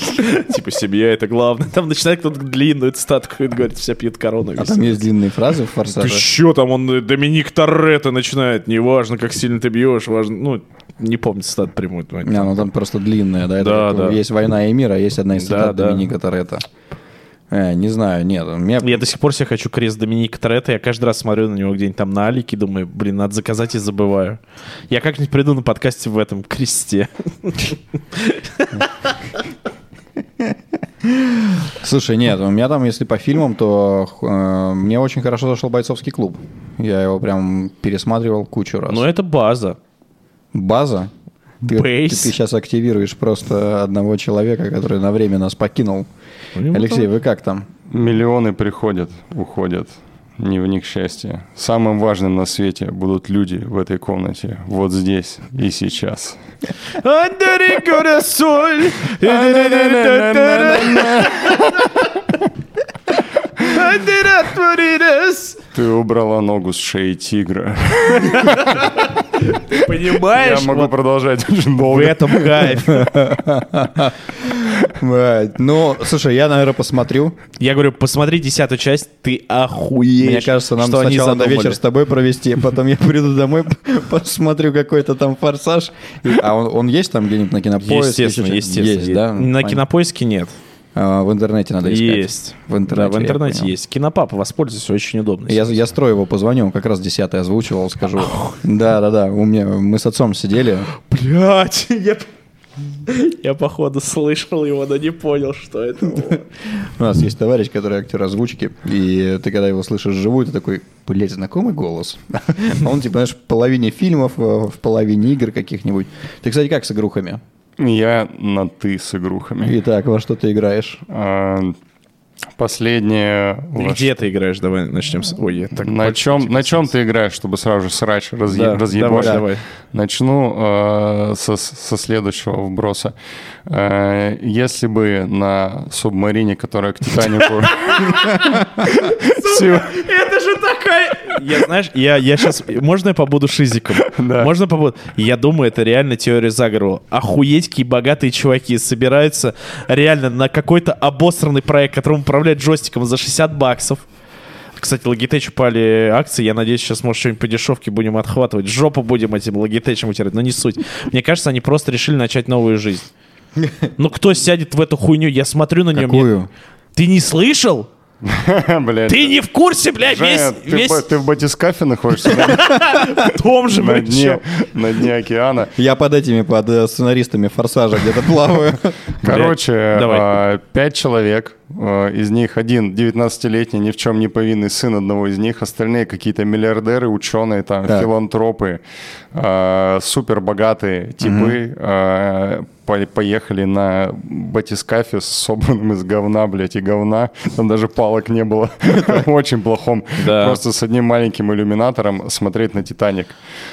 Speaker 2: Типа «Семья — это главное». Там начинает кто-то длинную цитату говорить, все пьют корону.
Speaker 1: А там есть длинные фразы в
Speaker 2: Ты
Speaker 1: форсаже.
Speaker 2: чё там, он э, Доминик Торетто начинает, неважно, как сильно ты бьешь, важно, ну, не помню цитат прямую.
Speaker 1: Не, ну там просто длинная, да?
Speaker 2: Да, да.
Speaker 1: Есть «Война и мир», а есть одна из цитат. Доминика Торетто. Э, не знаю, нет. меня-
Speaker 2: Я до сих пор себе хочу крест Доминика Торетто. Я каждый раз смотрю на него где-нибудь там на Алике, думаю, блин, надо заказать и забываю. Я как-нибудь приду на подкасте в этом кресте.
Speaker 1: Слушай, нет, у меня там, если по фильмам, то э, мне очень хорошо зашел «Бойцовский клуб». Я его прям пересматривал кучу раз.
Speaker 2: Но это база.
Speaker 1: База? Ты,
Speaker 2: Бейс.
Speaker 1: ты сейчас активируешь просто одного человека, который на время нас покинул. Алексей, вы как там?
Speaker 3: Миллионы приходят, уходят. Не в них счастье. Самым важным на свете будут люди в этой комнате. Вот здесь и сейчас. [LAUGHS] Ты убрала ногу с шеи тигра.
Speaker 2: Понимаешь?
Speaker 3: Я могу
Speaker 2: Вот
Speaker 3: продолжать очень
Speaker 2: в
Speaker 3: долго.
Speaker 2: этом кайф.
Speaker 1: Блядь, Ну, слушай, я, наверное, посмотрю.
Speaker 2: Я говорю, посмотри десятую часть, ты охуеешь.
Speaker 1: Мне кажется, нам
Speaker 2: что
Speaker 1: сначала надо вечер с тобой провести, а потом я приду домой, [LAUGHS] посмотрю какой-то там форсаж. А он, он есть там где-нибудь на кинопоиске?
Speaker 2: Естественно, естественно.
Speaker 1: Есть, да?
Speaker 2: На кинопоиске нет.
Speaker 1: А, в интернете надо искать.
Speaker 2: Есть.
Speaker 1: В интернете,
Speaker 2: Да, в интернете есть. Кинопапа, воспользуйся, очень удобно.
Speaker 1: Я, я строю его, позвоню, он как раз десятый озвучивал, скажу. [LAUGHS] Да, да, да. У меня мы с отцом сидели.
Speaker 2: Блять, [LAUGHS] я... Я, походу, слышал его, но не понял, что это. [LAUGHS]
Speaker 1: У нас есть товарищ, который актер озвучки, и ты когда его слышишь живую, ты такой, блядь, знакомый голос. А Он, типа, знаешь, в половине фильмов, э, в половине игр каких-нибудь. Ты, кстати, как с игрухами?
Speaker 3: Я на «ты» с игрухами.
Speaker 1: Итак, во что ты играешь?
Speaker 3: А, Последнее... во
Speaker 2: Где ты играешь? Давай начнем с... Ой, я так
Speaker 3: На чем, на чем ты играешь, чтобы сразу же срач разъе-
Speaker 2: Да,
Speaker 3: разъебать?
Speaker 2: давай, давай.
Speaker 3: Начну э, со, со следующего вброса. Э, если бы на субмарине, которая к Титанику... [LAUGHS] [LAUGHS] Всю- [LAUGHS]
Speaker 2: Это же такая... Я, знаешь, я, я сейчас... Можно я побуду шизиком?
Speaker 3: Да.
Speaker 2: Можно побуду? Я думаю, это реально теория заговора. Охуеть, какие богатые чуваки собираются реально на какой-то обосранный проект, которым управляют джойстиком за 60 баксов. Кстати, Logitech упали акции. Я надеюсь, сейчас, может, что-нибудь по дешевке будем отхватывать. Жопу будем этим Logitech утирать. Но не суть. Мне кажется, они просто решили начать новую жизнь. Ну, кто сядет в эту хуйню? Я смотрю на нее. мне-
Speaker 1: Какую?
Speaker 2: Ты не слышал? [LAUGHS]
Speaker 3: Блядь.
Speaker 2: Ты не в курсе, блядь,
Speaker 3: Женя,
Speaker 2: весь,
Speaker 3: ты,
Speaker 2: весь
Speaker 3: в- ты в батискафе находишься на, [LAUGHS]
Speaker 2: в том же,
Speaker 3: на
Speaker 2: блядь,
Speaker 3: дне, на дне океана.
Speaker 1: Я под этими, под э, сценаристами «Форсажа» где-то плаваю.
Speaker 3: Короче,
Speaker 2: давай.
Speaker 3: а, пять человек, из них один 19-летний, ни в чем не повинный сын одного из них, остальные какие-то миллиардеры, ученые, там,
Speaker 1: Так.
Speaker 3: филантропы, а, супербогатые типы, а, по- поехали на батискафе, собранном из говна, блядь, и говна. Там даже палок не было. [LAUGHS] В очень плохом.
Speaker 2: Да.
Speaker 3: Просто с одним маленьким иллюминатором смотреть на «Титаник».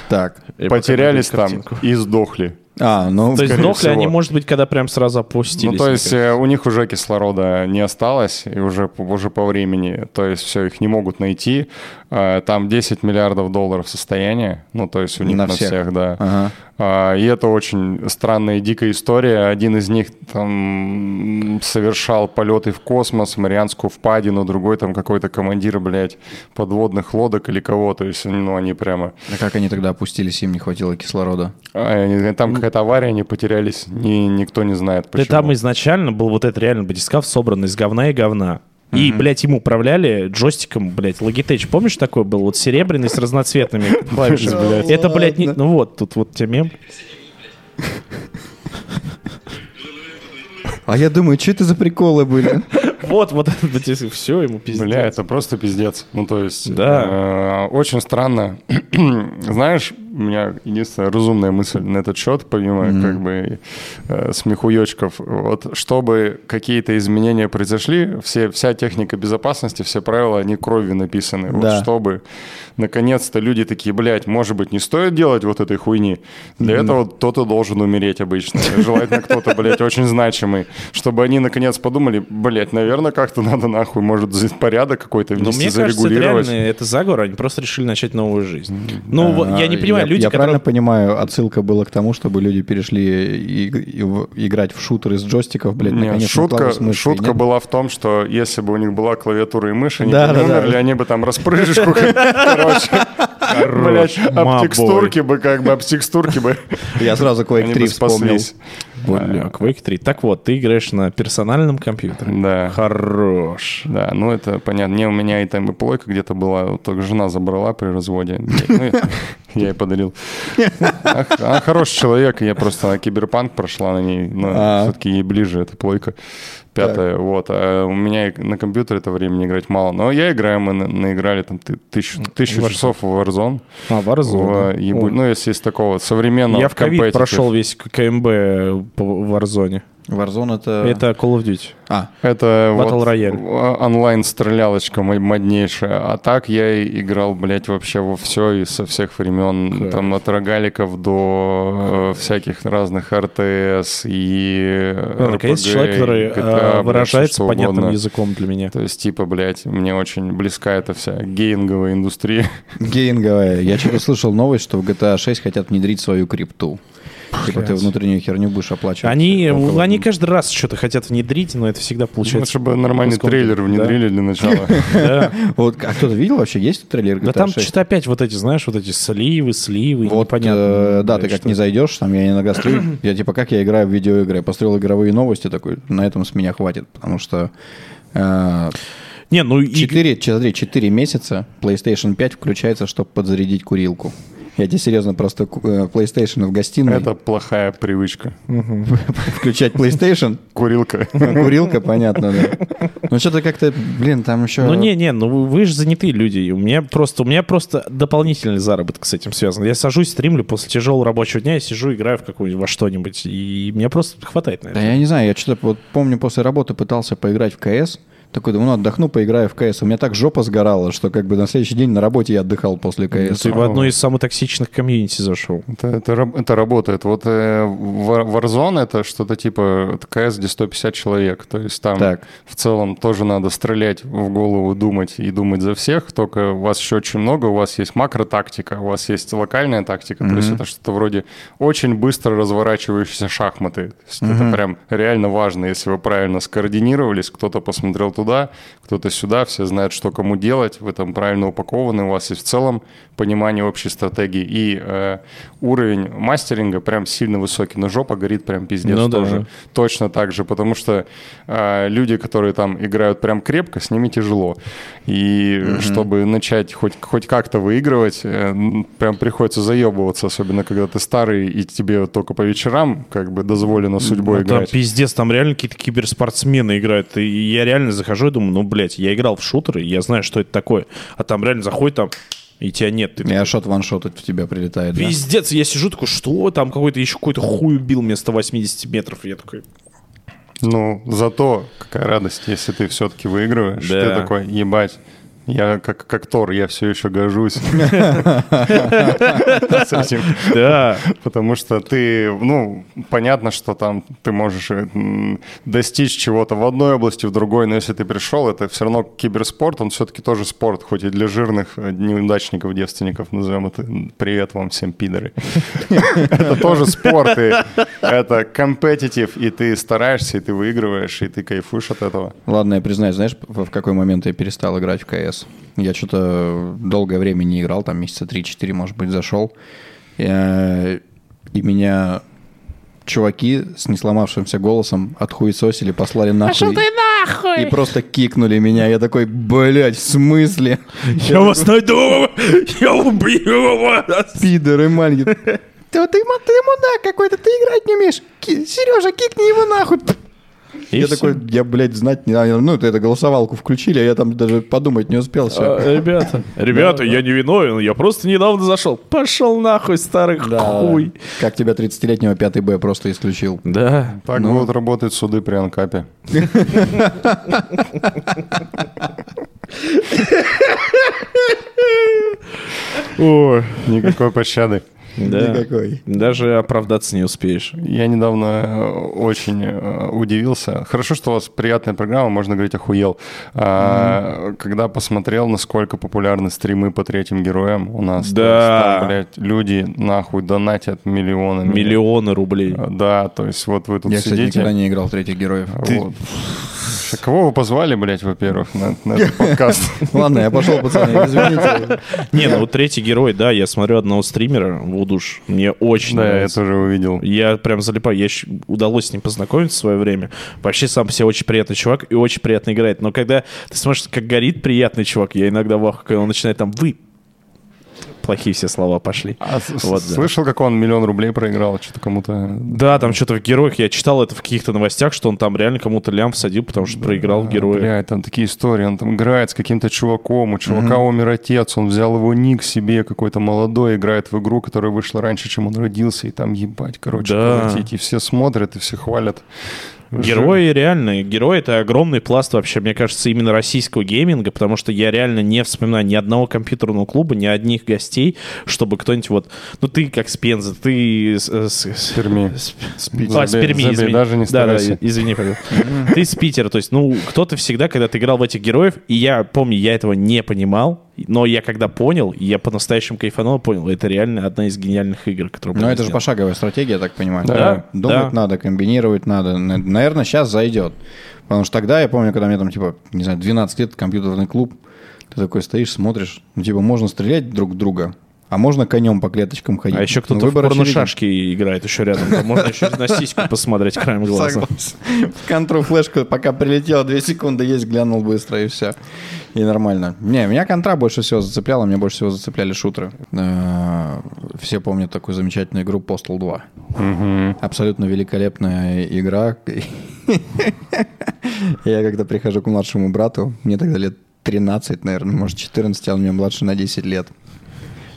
Speaker 1: Так.
Speaker 3: Потерялись там и сдохли.
Speaker 1: А, ну,
Speaker 2: То есть сдохли они,
Speaker 3: всего.
Speaker 2: может быть, когда прям сразу опустились.
Speaker 3: Ну, то есть э, у них уже кислорода не осталось, и уже, уже по времени, то есть все, их не могут найти. Э, Там 10 миллиардов долларов состояние, ну, то есть у них
Speaker 1: На
Speaker 3: на,
Speaker 1: всех.
Speaker 3: всех. да.
Speaker 1: Ага.
Speaker 3: А, И это очень странная и дикая история. Один из них там совершал полеты в космос, Марианскую впадину, другой там какой-то командир, блядь, подводных лодок или кого. То есть, ну, они прямо...
Speaker 1: А как они тогда опустились, им не хватило кислорода?
Speaker 3: а, они- Там какая-то авария, они потерялись, ни, никто не знает
Speaker 2: Да
Speaker 3: почему.
Speaker 2: там изначально был вот этот реально батискаф собранный из говна и говна. И, блядь, им управляли джойстиком, блядь, Logitech. Помнишь, такой был? Вот серебряный с разноцветными [LAUGHS] клавишами.
Speaker 3: Блядь.
Speaker 2: Это, блядь, не... Ну вот, тут вот тебе мем.
Speaker 1: А я думаю, что это за приколы были? [LAUGHS]
Speaker 2: Вот, вот это все, ему пиздец.
Speaker 3: Бля, это просто пиздец. Ну, то есть,
Speaker 2: Да.
Speaker 3: э, очень странно. [CLEARS THROAT] Знаешь, у меня единственная разумная мысль на этот счет, помимо как бы э, смехуёчков, вот чтобы какие-то изменения произошли, все, вся техника безопасности, все правила, они кровью написаны. Вот
Speaker 1: Да.
Speaker 3: чтобы наконец-то люди такие, блядь, может быть, не стоит делать вот этой хуйни. Для этого кто-то должен умереть обычно. [LAUGHS] Желательно кто-то, блядь, очень значимый. Чтобы они наконец подумали, блядь, наверное, как-то надо нахуй, может, порядок какой-то
Speaker 2: Но
Speaker 3: внести,
Speaker 2: мне кажется, это
Speaker 3: зарегулировать.
Speaker 2: реально это заговор, они просто решили начать новую жизнь. Ну, я не понимаю, люди,
Speaker 1: Я
Speaker 2: которые...
Speaker 1: правильно понимаю, отсылка была к тому, чтобы люди перешли и- и в- играть в шутеры с джойстиков, блядь,
Speaker 3: Нет,
Speaker 1: наконец,
Speaker 3: шутка,
Speaker 1: мыши,
Speaker 3: шутка
Speaker 1: нет?
Speaker 3: была в том, что если бы у них была клавиатура и мышь, они
Speaker 1: Да,
Speaker 3: бы не
Speaker 1: да, да.
Speaker 3: умерли, они бы там распрыжку, короче, блядь, об
Speaker 2: мабой.
Speaker 3: текстурке бы, как бы, об текстурке бы,
Speaker 1: Я сразу Quake
Speaker 3: они
Speaker 1: 3
Speaker 3: бы
Speaker 1: вспомнил.
Speaker 2: Бля, Quake 3. Так вот, ты играешь на персональном компьютере.
Speaker 3: Да.
Speaker 2: Хорош.
Speaker 3: Да, ну это понятно. Не, у меня и там и плойка где-то была, вот только жена забрала при разводе. Ну, и [LAUGHS] я ей подарил. Она хороший человек, я просто киберпанк прошла на ней, но
Speaker 1: А.
Speaker 3: все-таки ей ближе эта плойка. Пятая, вот. А у меня на компьютере это времени играть мало. Но я играю, мы на- наиграли там ты- тысячу, тысячу
Speaker 2: Warzone.
Speaker 3: часов в Warzone.
Speaker 2: А, Warzone.
Speaker 3: В ебу-
Speaker 2: Ой.
Speaker 3: Ну, если из такого современного
Speaker 2: Я в ковид прошел весь КМБ по Warzone.
Speaker 1: Warzone это...
Speaker 2: Это Call of Duty.
Speaker 1: А,
Speaker 3: Это
Speaker 2: Battle
Speaker 3: вот
Speaker 2: Royale.
Speaker 3: о- онлайн-стрелялочка мо- моднейшая. А так я и играл, блядь, вообще во все и со всех времен.
Speaker 2: Кайф.
Speaker 3: Там от рогаликов до э, всяких разных РТС и
Speaker 2: Ну, наконец,
Speaker 3: RPG,
Speaker 2: человек, который
Speaker 3: GTA,
Speaker 2: э,
Speaker 3: блядь,
Speaker 2: выражается
Speaker 3: что
Speaker 2: понятным
Speaker 3: угодно.
Speaker 2: языком для меня.
Speaker 3: То есть, типа, блядь, мне очень близка эта вся гейнговая индустрия.
Speaker 1: гейнговая. Я что-то слышал новость, что в GTA 6 хотят внедрить свою крипту. Типа ты внутреннюю херню будешь оплачивать.
Speaker 2: Они,
Speaker 1: около-
Speaker 2: они каждый раз что-то хотят внедрить, но это всегда получается.
Speaker 3: Лучше бы нормальный трейлер
Speaker 2: да.
Speaker 3: внедрили для начала. [LAUGHS]
Speaker 2: Да.
Speaker 1: Вот, а кто-то видел вообще, есть трейлер GTA
Speaker 2: Да там
Speaker 1: 6?
Speaker 2: что-то опять вот эти, знаешь, вот эти сливы, сливы,
Speaker 1: Вот,
Speaker 2: непонятно.
Speaker 1: э, да, ты как не зайдешь, там я иногда строю, [CLEARS THROAT] я типа, как я играю в видеоигры, я построил игровые новости, такой, на этом с меня хватит, потому что э,
Speaker 2: Не, ну и...
Speaker 1: 4, смотри, 4 месяца PlayStation 5 включается, чтобы подзарядить курилку. Я тебе серьезно просто э, PlayStation в гостиной,
Speaker 3: Это плохая привычка. [LAUGHS]
Speaker 1: включать PlayStation,
Speaker 3: Курилка.
Speaker 1: курилка, понятно, да. Ну что-то как-то, блин, там еще...
Speaker 2: Ну не, не, ну вы- же занятые люди. и У меня просто, у меня просто дополнительный заработок с этим связан. Я сажусь, стримлю после тяжелого рабочего дня, я сижу, играю в какую-нибудь во что-нибудь, и мне просто хватает на
Speaker 1: Да
Speaker 2: это.
Speaker 1: я не знаю, я что-то вот помню после работы пытался поиграть в КС, такой, думаю, ну отдохну, поиграю в КС. У меня так жопа сгорала, что как бы на следующий день на работе я отдыхал после КС.
Speaker 2: Ты в одну из самых токсичных комьюнити зашел.
Speaker 3: Это, это, это работает. Вот э, War- Warzone это что-то типа КС, где 150 человек. То есть там
Speaker 1: Так.
Speaker 3: в целом тоже надо стрелять в голову, думать и думать за всех. Только у вас еще очень много, у вас есть макротактика, у вас есть локальная тактика. То есть это что-то вроде очень быстро разворачивающиеся шахматы. То есть Это прям реально важно, если вы правильно скоординировались, кто-то посмотрел туда, кто-то сюда, все знают, что кому делать, вы там правильно упакованы, у вас есть в целом понимание общей стратегии. И э, уровень мастеринга прям сильно высокий, но жопа горит прям пиздец
Speaker 2: Ну да.
Speaker 3: тоже. Точно так же, потому что э, люди, которые там играют прям крепко, с ними тяжело. И чтобы начать хоть, хоть как-то выигрывать, э, прям приходится заебываться, особенно когда ты старый, и тебе вот только по вечерам как бы дозволено судьбой
Speaker 2: Ну, там
Speaker 3: играть.
Speaker 2: пиздец, там реально какие-то киберспортсмены играют. И я реально захожу и думаю, ну, блядь, я играл в шутеры, я знаю, что это такое. А там реально заходит там, и тебя нет. Ты
Speaker 1: И ашот ваншот в тебя прилетает, да?
Speaker 2: Пиздец, я сижу такой, что там какой-то еще какой-то хуй убил вместо 80 метров. И я такой,
Speaker 3: Ну, зато какая радость, если ты все-таки выигрываешь.
Speaker 2: Да.
Speaker 3: Ты такой, ебать, Я как, как Тор, я все еще гожусь. [LAUGHS] С этим.
Speaker 2: Да.
Speaker 3: Потому что ты, ну, понятно, что там ты можешь м, достичь чего-то в одной области, в другой, но если ты пришел, это все равно киберспорт, он все-таки тоже спорт, хоть и для жирных э, неудачников, девственников, назовем это. Привет вам всем, пидоры. [LAUGHS] Это тоже спорт, и это компетитив, и ты стараешься, и ты выигрываешь, и ты кайфуешь от этого.
Speaker 1: Ладно, я признаюсь, знаешь, в в какой момент я перестал играть в КС? Я что-то долгое время не играл, там месяца 3-4, может быть, зашел. Я- И меня чуваки с несломавшимся голосом отхуесосили, послали нахуй. И просто кикнули меня. Я такой, блядь, в смысле?
Speaker 2: Я вас найду! Я убью вас!
Speaker 1: Пидоры маленькие. [LAUGHS] Да ты, ма- ты мудак какой-то, ты играть не умеешь. Сережа, кикни его нахуй.
Speaker 2: И
Speaker 1: я
Speaker 2: всё.
Speaker 1: такой, я, блядь, знать не... а, Ну, это, голосовалку включили, а я там даже подумать не успел. Все.
Speaker 2: А, Ребята, [LAUGHS] ребята, я не виновен, я просто недавно зашел. Пошел нахуй, старый хуй.
Speaker 1: Как тебя 30-летнего 5 Б просто исключил.
Speaker 2: Да.
Speaker 3: Так
Speaker 1: Ну.
Speaker 3: будут работать суды при анкапе. [LAUGHS]
Speaker 2: Ой.
Speaker 3: Никакой пощады.
Speaker 2: Да.
Speaker 1: Никакой.
Speaker 2: Даже оправдаться не успеешь.
Speaker 3: Я недавно э, очень э, удивился. Хорошо, что у вас приятная программа, можно говорить охуел. А, Когда посмотрел, насколько популярны стримы по третьим героям у нас.
Speaker 2: Да.
Speaker 3: Есть там, блядь, люди нахуй донатят миллионами.
Speaker 2: Миллионы рублей.
Speaker 3: Да, то есть вот вы тут
Speaker 1: Я, кстати,
Speaker 3: сидите.
Speaker 1: никогда не играл в третьих героев.
Speaker 3: Вот. Кого вы позвали, блядь, во-первых, на, на этот подкаст? [LAUGHS]
Speaker 1: Ладно, я пошел, пацаны, извините.
Speaker 2: Не, ну вот третий герой, да, я смотрю одного стримера, Вудуш, мне очень
Speaker 3: Да, я тоже увидел.
Speaker 2: Я прям залипаю. Я удалось с ним познакомиться в свое время. Вообще сам по себе очень приятный чувак и очень приятно играет. Но когда ты смотришь, как горит приятный чувак, я иногда в ахуе, когда он начинает там вы... Плохие все слова пошли.
Speaker 3: А
Speaker 2: Вот, да.
Speaker 3: слышал, как он миллион рублей проиграл? Что-то кому-то...
Speaker 2: Да, там что-то в героях, я читал это в каких-то новостях, что он там реально кому-то лям всадил, потому что проиграл в героя.
Speaker 3: Блядь, там такие истории. Он там играет с каким-то чуваком, у чувака умер отец, он взял его ник себе, какой-то молодой, играет в игру, которая вышла раньше, чем он родился, и там ебать, короче,
Speaker 2: Да.
Speaker 3: И все смотрят, и все хвалят.
Speaker 2: Герои реально, герои это огромный пласт вообще, мне кажется, именно российского гейминга, потому что я реально не вспоминаю ни одного компьютерного клуба, ни одних гостей, чтобы кто-нибудь вот, ну ты как с Пензы, ты с, с- с-
Speaker 3: Перми.
Speaker 2: с- А, с Перми,
Speaker 3: забей,
Speaker 2: извини.
Speaker 3: даже не
Speaker 2: да, извини. [LAUGHS] Ты с Питера, то есть, ну, кто-то всегда, когда ты играл в этих героев, и я помню, я этого не понимал, но я когда понял, я по-настоящему кайфанул, понял, это реально одна из гениальных игр, которую
Speaker 1: Но это же пошаговая стратегия, я так понимаю.
Speaker 2: Да,
Speaker 1: Думать
Speaker 2: да.
Speaker 1: надо, комбинировать надо. Н- Наверное, сейчас зайдет. Потому что тогда, я помню, когда мне там, типа, не знаю, 12 лет, компьютерный клуб, ты такой стоишь, смотришь, ну, типа, можно стрелять друг в друга, а можно конем по клеточкам ходить.
Speaker 2: А еще кто-то в
Speaker 1: очевиден.
Speaker 2: порношашки играет еще рядом. Там можно еще на сиську посмотреть краем глаза.
Speaker 1: Контру флешку, пока прилетела, 2 секунды есть, глянул быстро и все. И нормально. Не, меня контра больше всего зацепляла, меня больше всего зацепляли шутеры. Э, Все помнят такую замечательную игру Postal 2.
Speaker 3: Мгм.
Speaker 1: Абсолютно великолепная игра. Я когда прихожу к младшему брату, мне тогда лет 13, наверное, может 14, а он меня младше на 10 лет.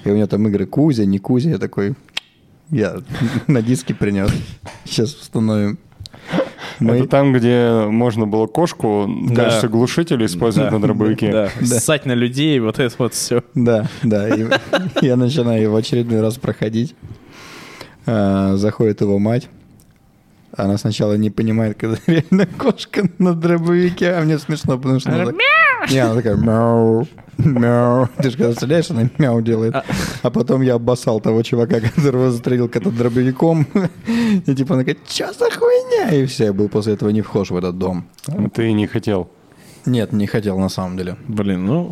Speaker 1: И у него там игры Кузя, не Кузя, я такой, я на диске принес. Сейчас установим. Мы-
Speaker 3: Это там, где можно было кошку в
Speaker 2: Да.
Speaker 3: качестве глушителя использовать на дробовике.
Speaker 2: Да, ссать на людей, вот это вот все.
Speaker 1: Да, да. и [LAUGHS] я начинаю его в очередной раз проходить. А, Заходит его мать. Она сначала не понимает, когда [LAUGHS] реально кошка на дробовике, а мне смешно, потому что она так... Не, она такая мяу, мяу. Ты же когда стреляешь, она мяу делает. А потом я обоссал того чувака, которого застрелил когда дробовиком. И типа она говорит, что за хуйня? И все, я был после этого не вхож в этот дом.
Speaker 3: Ты не хотел.
Speaker 1: Нет, не хотел на самом деле.
Speaker 2: Блин, ну...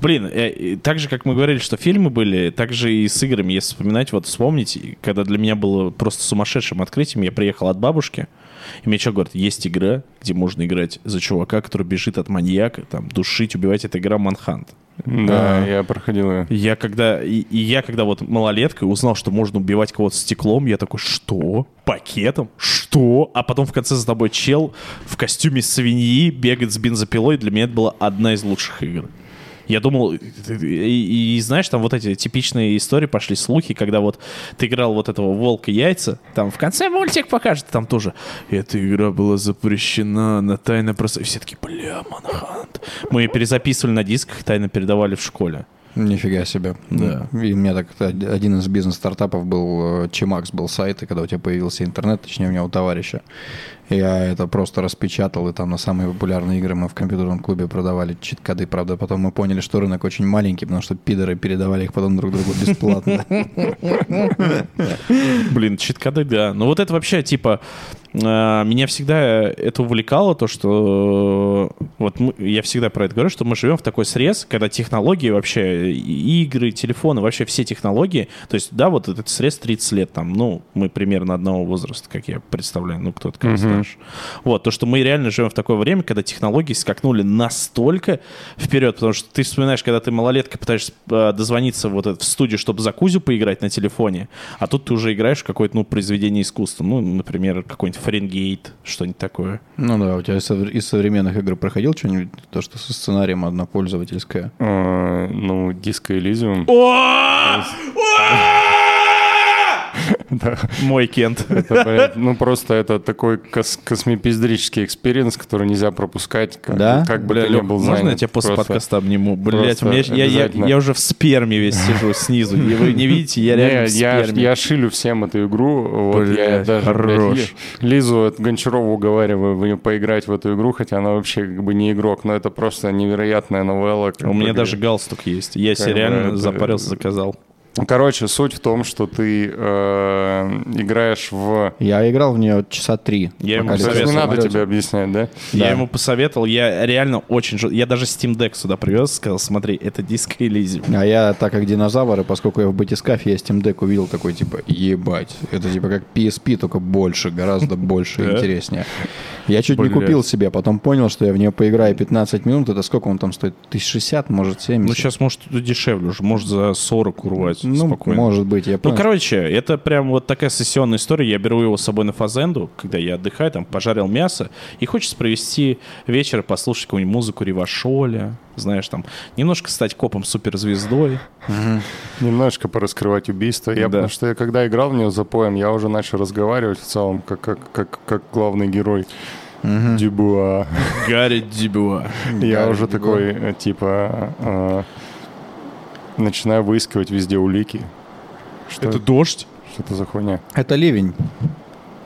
Speaker 2: Блин, э, так же, как мы говорили, что фильмы были, так же и с играми, если вспоминать, вот вспомните, когда для меня было просто сумасшедшим открытием, я приехал от бабушки, и мне что говорят, есть игра, где можно играть за чувака, который бежит от маньяка, там, душить, убивать, это игра Манхант.
Speaker 3: Да, я проходил ее.
Speaker 2: Я когда, и, и я когда вот малолеткой узнал, что можно убивать кого-то стеклом, я такой, что? Пакетом? Что? А потом в конце за тобой чел в костюме свиньи бегает с бензопилой. Для меня это была одна из лучших игр. Я думал, и, и- и знаешь, там вот эти типичные истории пошли, слухи, когда вот ты играл вот этого волка яйца, там в конце мультик покажет, там тоже, эта игра была запрещена, на тайно просто... И все такие, бля, Манхант. Мы ее перезаписывали на дисках, тайно передавали в школе.
Speaker 1: Нифига себе.
Speaker 2: Да.
Speaker 1: И у меня так один из бизнес-стартапов был, э, Чимакс был сайт, и когда у тебя появился интернет, точнее у меня у товарища, я это просто распечатал, и там на самые популярные игры мы в компьютерном клубе продавали чит-коды, правда, потом мы поняли, что рынок очень маленький, потому что пидоры передавали их потом друг другу бесплатно.
Speaker 2: Блин, чит-коды, да. Но вот это вообще, типа, э, меня всегда это увлекало, то, что э, вот мы- я всегда про это говорю, что мы живем в такой срез, когда технологии вообще, игры, телефоны, вообще все технологии, то есть, да, вот этот срез 30 лет, там, ну, мы примерно одного возраста, как я представляю, ну, кто-то как старше. Вот, то, что мы реально живем в такое время, когда технологии скакнули настолько вперед, потому что ты вспоминаешь, когда ты малолетка пытаешься э, дозвониться вот это в студию, чтобы за Кузю поиграть на телефоне, а тут ты уже играешь в какое-то, ну, произведение искусства, ну, например, какой-нибудь Фаренгейт, что-нибудь такое.
Speaker 1: Ну да, у тебя из сов- из современных игр проходил что-нибудь, то, что со сценарием однопользовательское?
Speaker 3: Э, Ну, Disco Elysium. [LAUGHS]
Speaker 2: Мой Кент. [LAUGHS]
Speaker 3: Ну, просто это такой кос- космопиздрический experience, который нельзя пропускать, как,
Speaker 1: Да?
Speaker 3: как бы ты ни
Speaker 2: Лёх,
Speaker 3: был
Speaker 2: можно я тебя после подкаста обниму? Блять, я, уже в сперме весь сижу снизу. И вы не видите, я реально
Speaker 3: Не,
Speaker 2: в
Speaker 3: я,
Speaker 2: сперме.
Speaker 3: я шилю всем эту игру.
Speaker 2: Хорош.
Speaker 3: Ли- Лизу от Гончарова уговариваю поиграть в эту игру, хотя она вообще как бы не игрок, но это просто невероятная новелла.
Speaker 2: У меня даже галстук есть. Я себе реально запарился, заказал.
Speaker 3: Короче, суть в том, что ты э, играешь в...
Speaker 1: Я играл в нее часа три.
Speaker 2: Я ему
Speaker 1: летел
Speaker 3: не надо тебе объяснять, да?
Speaker 2: Я
Speaker 1: Да.
Speaker 2: ему посоветовал, я реально очень... Я даже Steam Deck сюда привез, сказал, смотри, это диск Elysium.
Speaker 1: А я, так как динозавр, и поскольку я в батискафе, я Steam Deck увидел такой, типа, ебать. Это типа как PSP, только больше, гораздо [LAUGHS] больше и интереснее. Я чуть не купил себе, потом понял, что я в нее поиграю 15 минут. Это сколько он там стоит? 1060, может, 70?
Speaker 2: Ну, сейчас, может, дешевле уже, может, за 40 урвать
Speaker 1: Ну,
Speaker 2: спокойно.
Speaker 1: может быть, я
Speaker 2: Ну,
Speaker 1: понял.
Speaker 2: короче, это прям вот такая сессионная история. Я беру его с собой на фазенду, когда я отдыхаю, там, пожарил мясо, и хочется провести вечер, послушать какую-нибудь музыку Ривашоля, знаешь, там, немножко стать копом суперзвездой.
Speaker 3: Немножко пораскрывать убийство. Я. Потому что я когда играл в нее за поем, я уже начал разговаривать в целом, как, как, как, как главный герой. Дюбуа.
Speaker 2: Гарри Дюбуа.
Speaker 3: Я
Speaker 1: Гарри
Speaker 3: уже
Speaker 1: Дюбуа.
Speaker 3: такой, э, типа, э, начинаю выискивать везде улики. Что
Speaker 2: Это
Speaker 3: это,
Speaker 2: дождь?
Speaker 3: что это за хуйня?
Speaker 1: Это ливень.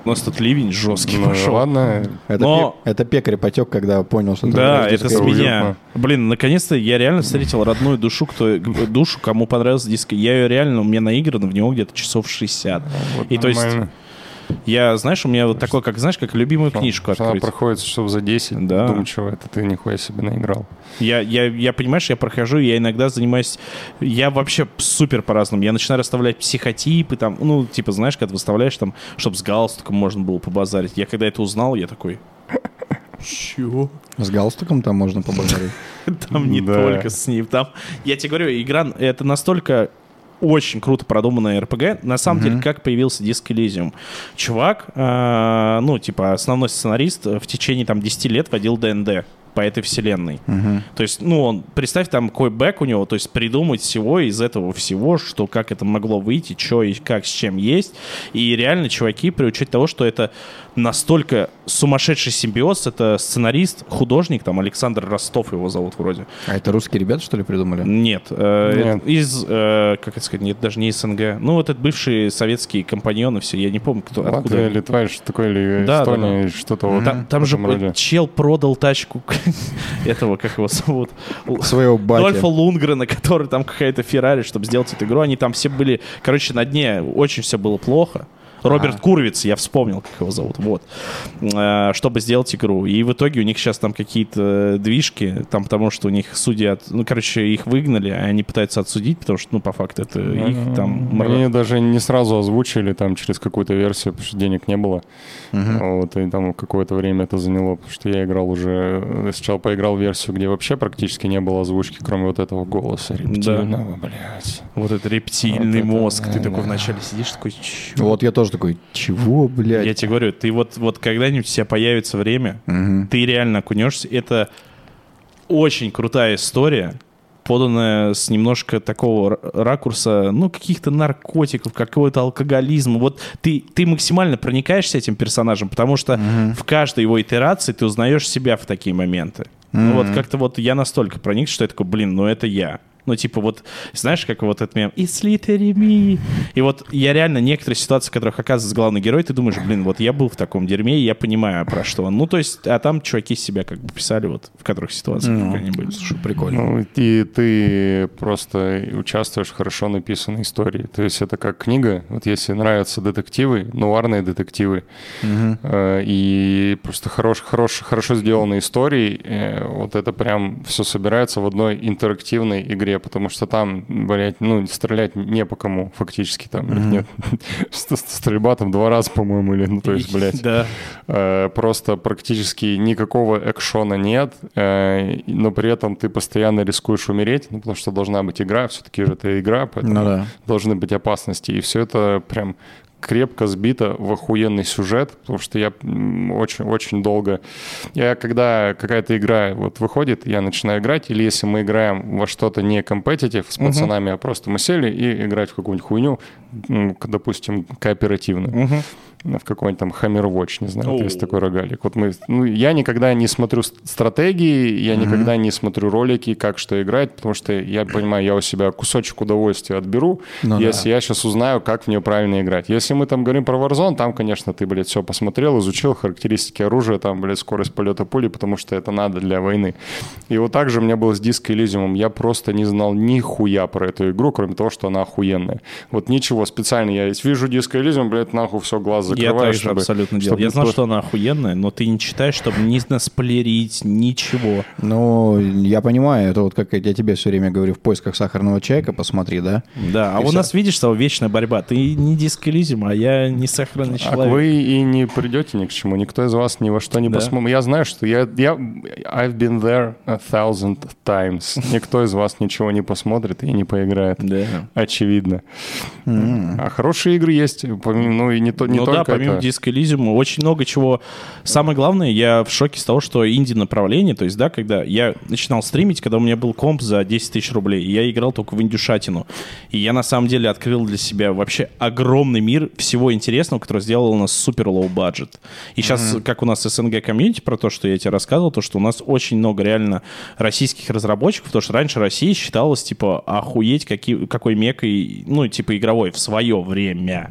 Speaker 2: У нас тут ливень жесткий
Speaker 3: Ну,
Speaker 2: пошел.
Speaker 3: ладно,
Speaker 1: Это,
Speaker 2: Но-
Speaker 1: пек- это пекарь потек, когда понял, что
Speaker 2: Да, это с
Speaker 3: уютно.
Speaker 2: меня. Блин, наконец-то я реально встретил родную душу, кто, душу, кому понравился диск. Я ее реально, у меня наиграно в него где-то часов 60.
Speaker 3: вот
Speaker 2: И то есть
Speaker 3: нормально.
Speaker 2: Я, знаешь, у меня вот такой, как, знаешь, как любимую книжку
Speaker 3: Что Она
Speaker 2: открыть.
Speaker 3: проходит часов за 10,
Speaker 2: Да.
Speaker 3: думчиво, это ты нихуя себе наиграл.
Speaker 2: Я, я, я, понимаешь, я прохожу, я иногда занимаюсь... Я вообще супер по-разному. Я начинаю расставлять психотипы, там, ну, типа, знаешь, когда выставляешь там, чтобы с галстуком можно было побазарить. Я когда это узнал, я такой... Чего?
Speaker 1: С галстуком там можно побазарить. [LAUGHS]
Speaker 2: Там не только с ним. Там, я тебе говорю, игра, это настолько очень круто продуманная РПГ. На самом деле, как появился диск Elysium? Чувак, э, ну, типа, основной сценарист э, в течение там 10 лет водил ДНД по этой вселенной. То есть, ну, он, представь, там какой бэк у него, то есть придумать всего из этого всего, что как это могло выйти, что и как с чем есть. И реально чуваки, при учете того, что это настолько сумасшедший симбиоз, это сценарист, художник, там Александр Ростов его зовут вроде.
Speaker 1: А это русские ребята, что ли, придумали?
Speaker 2: Нет, э,
Speaker 3: Нет.
Speaker 2: из, э, как это сказать, нет, даже не СНГ. Ну, вот это бывшие советские компаньоны все, я не помню, кто,
Speaker 3: Латвия,
Speaker 2: откуда.
Speaker 3: Литва, что такое, или
Speaker 2: Да, да,
Speaker 3: Эстония, или что-то вот
Speaker 2: Там, там же
Speaker 3: роде.
Speaker 2: чел продал тачку [LAUGHS] этого, как его зовут,
Speaker 1: Своего батя.
Speaker 2: Дольфа Лунгрена, который там какая-то Феррари, чтобы сделать эту игру. Они там все были, короче, на дне очень все было плохо. Роберт Курвиц, я вспомнил, как его зовут, вот, Э, чтобы сделать игру. И в итоге у них сейчас там какие-то движки, там потому что у них судят, ну, короче, их выгнали, а они пытаются отсудить, потому что, ну, по факту, это их там...
Speaker 3: Они даже не сразу озвучили там через какую-то версию, потому что денег не было. Вот, и там какое-то время это заняло, потому что я играл уже... Сначала поиграл версию, где вообще практически не было озвучки, кроме вот этого голоса рептильного, блядь.
Speaker 2: Вот этот рептильный
Speaker 3: Вот это,
Speaker 2: мозг. Ты
Speaker 3: да,
Speaker 2: такой
Speaker 3: да.
Speaker 2: вначале сидишь, такой, чё?
Speaker 1: Вот я тоже такой, чего, блядь?
Speaker 2: Я тебе говорю, ты вот, вот когда-нибудь у тебя появится время, ты реально окунешься. Это очень крутая история. поданная с немножко такого ракурса, ну, каких-то наркотиков, какого-то алкоголизма. Вот ты, ты максимально проникаешься этим персонажем, потому что в каждой его итерации ты узнаешь себя в такие моменты. Ну, вот как-то вот я настолько проник, что я такой, блин, ну это я. Ну, типа вот, знаешь, как вот этот мем «It's literally me». И вот я реально некоторые ситуации, в которых оказывается главный герой, ты думаешь, блин, вот я был в таком дерьме, и я понимаю, про что он. Ну, то есть, а там чуваки себя как бы писали вот в которых ситуациях как они были.
Speaker 1: Слушай, прикольно.
Speaker 3: Ну, и ты просто участвуешь в хорошо написанной истории. То есть это как книга. Вот если нравятся детективы, нуарные детективы, э, и просто хорош, хорош, хорошо сделанные истории, э, вот это прям все собирается в одной интерактивной игре, потому что там, блядь, ну, стрелять не по кому фактически там. Нет, [LAUGHS] Ст- стрельба там два раза, по-моему, или, ну, то есть, блядь.
Speaker 2: Да.
Speaker 3: Э, Просто практически никакого экшона нет, э, но при этом ты постоянно рискуешь умереть, ну, потому что должна быть игра, все-таки же это игра, поэтому
Speaker 1: Ну да.
Speaker 3: должны быть опасности. И все это прям крепко сбито в охуенный сюжет, потому что я очень-очень долго... Я когда какая-то игра вот выходит, я начинаю играть, или если мы играем во что-то не компетитив с пацанами, а просто мы сели и играть в какую-нибудь хуйню, допустим, кооперативную. В какой-нибудь там Hammer Watch, не знаю, вот есть такой рогалик. Вот мы, ну, я никогда не смотрю стратегии, я никогда не смотрю ролики, как что играть, потому что я понимаю, я у себя кусочек удовольствия отберу,
Speaker 1: Ну
Speaker 3: если я сейчас узнаю, как в нее правильно играть. Если мы там говорим про Warzone, там, конечно, ты, блядь, все посмотрел, изучил характеристики оружия, там, блядь, скорость полета пули, потому что это надо для войны. И вот так же у меня было с Disco Elysium. Я просто не знал нихуя про эту игру, кроме того, что она охуенная. Вот ничего специально. Я вижу Disco Elysium, блядь, нахуй все, глаз
Speaker 2: Я
Speaker 3: закрываю,
Speaker 2: так же
Speaker 3: чтобы-
Speaker 2: абсолютно делал.
Speaker 3: чтобы
Speaker 2: Я знал,
Speaker 3: просто-
Speaker 2: что она охуенная, но ты не читаешь, чтобы не насплерить ничего.
Speaker 1: Ну, я понимаю, это вот как я тебе все время говорю, в поисках сахарного чайка посмотри, да?
Speaker 2: Да, а у нас, видишь, стала вечная борьба. Ты не дискализм, а я не сахарный
Speaker 3: Так
Speaker 2: человек.
Speaker 3: вы и не придете ни к чему. Никто из вас ни во что не
Speaker 2: Да.
Speaker 3: посмотрит. Я знаю, что я, я... I've been there a thousand times. Никто из вас ничего не посмотрит и не поиграет.
Speaker 2: Да.
Speaker 3: Очевидно. А хорошие игры есть. помимо- Ну и не, то, не
Speaker 2: ну
Speaker 3: только
Speaker 2: да, помимо
Speaker 3: это.
Speaker 2: Disco Elysium очень много чего. Самое главное, я в шоке с того, что инди-направление, то есть, да, когда я начинал стримить, когда у меня был комп за 10 тысяч рублей, и я играл только в индюшатину. И я на самом деле открыл для себя вообще огромный мир всего интересного, который сделал у нас супер low budget. И сейчас, как у нас СНГ комьюнити, про то, что я тебе рассказывал, то, что у нас очень много реально российских разработчиков, потому что раньше Россия считалась, типа, охуеть, какие, какой мекой, ну, типа, игровой в свое время.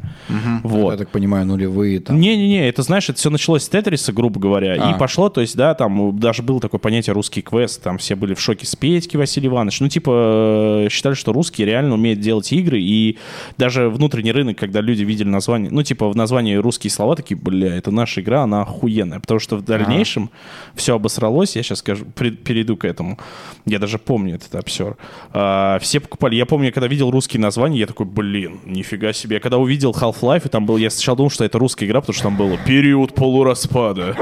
Speaker 2: Вот.
Speaker 1: Я так понимаю, нулевые там.
Speaker 2: Не-не-не, это, знаешь, это все началось с Тетриса, грубо говоря,
Speaker 1: А.
Speaker 2: и пошло, то есть, да, там даже было такое понятие русский квест, там все были в шоке с Петьки Василий Иванович, ну, типа, э, считали, что русские реально умеют делать игры, и даже внутренний рынок, когда люди видели название, ну, типа, в названии русские слова, такие, бля, это наша игра, она охуенная, потому что в дальнейшем все обосралось, я сейчас скажу, при- перейду к этому, я даже помню этот обсер. А, все покупали, я помню, когда видел русские названия, я такой, блин, нифига себе. Я когда увидел Half-Life, и там был, я сначала думал, что это русская игра, потому что там было период полураспада.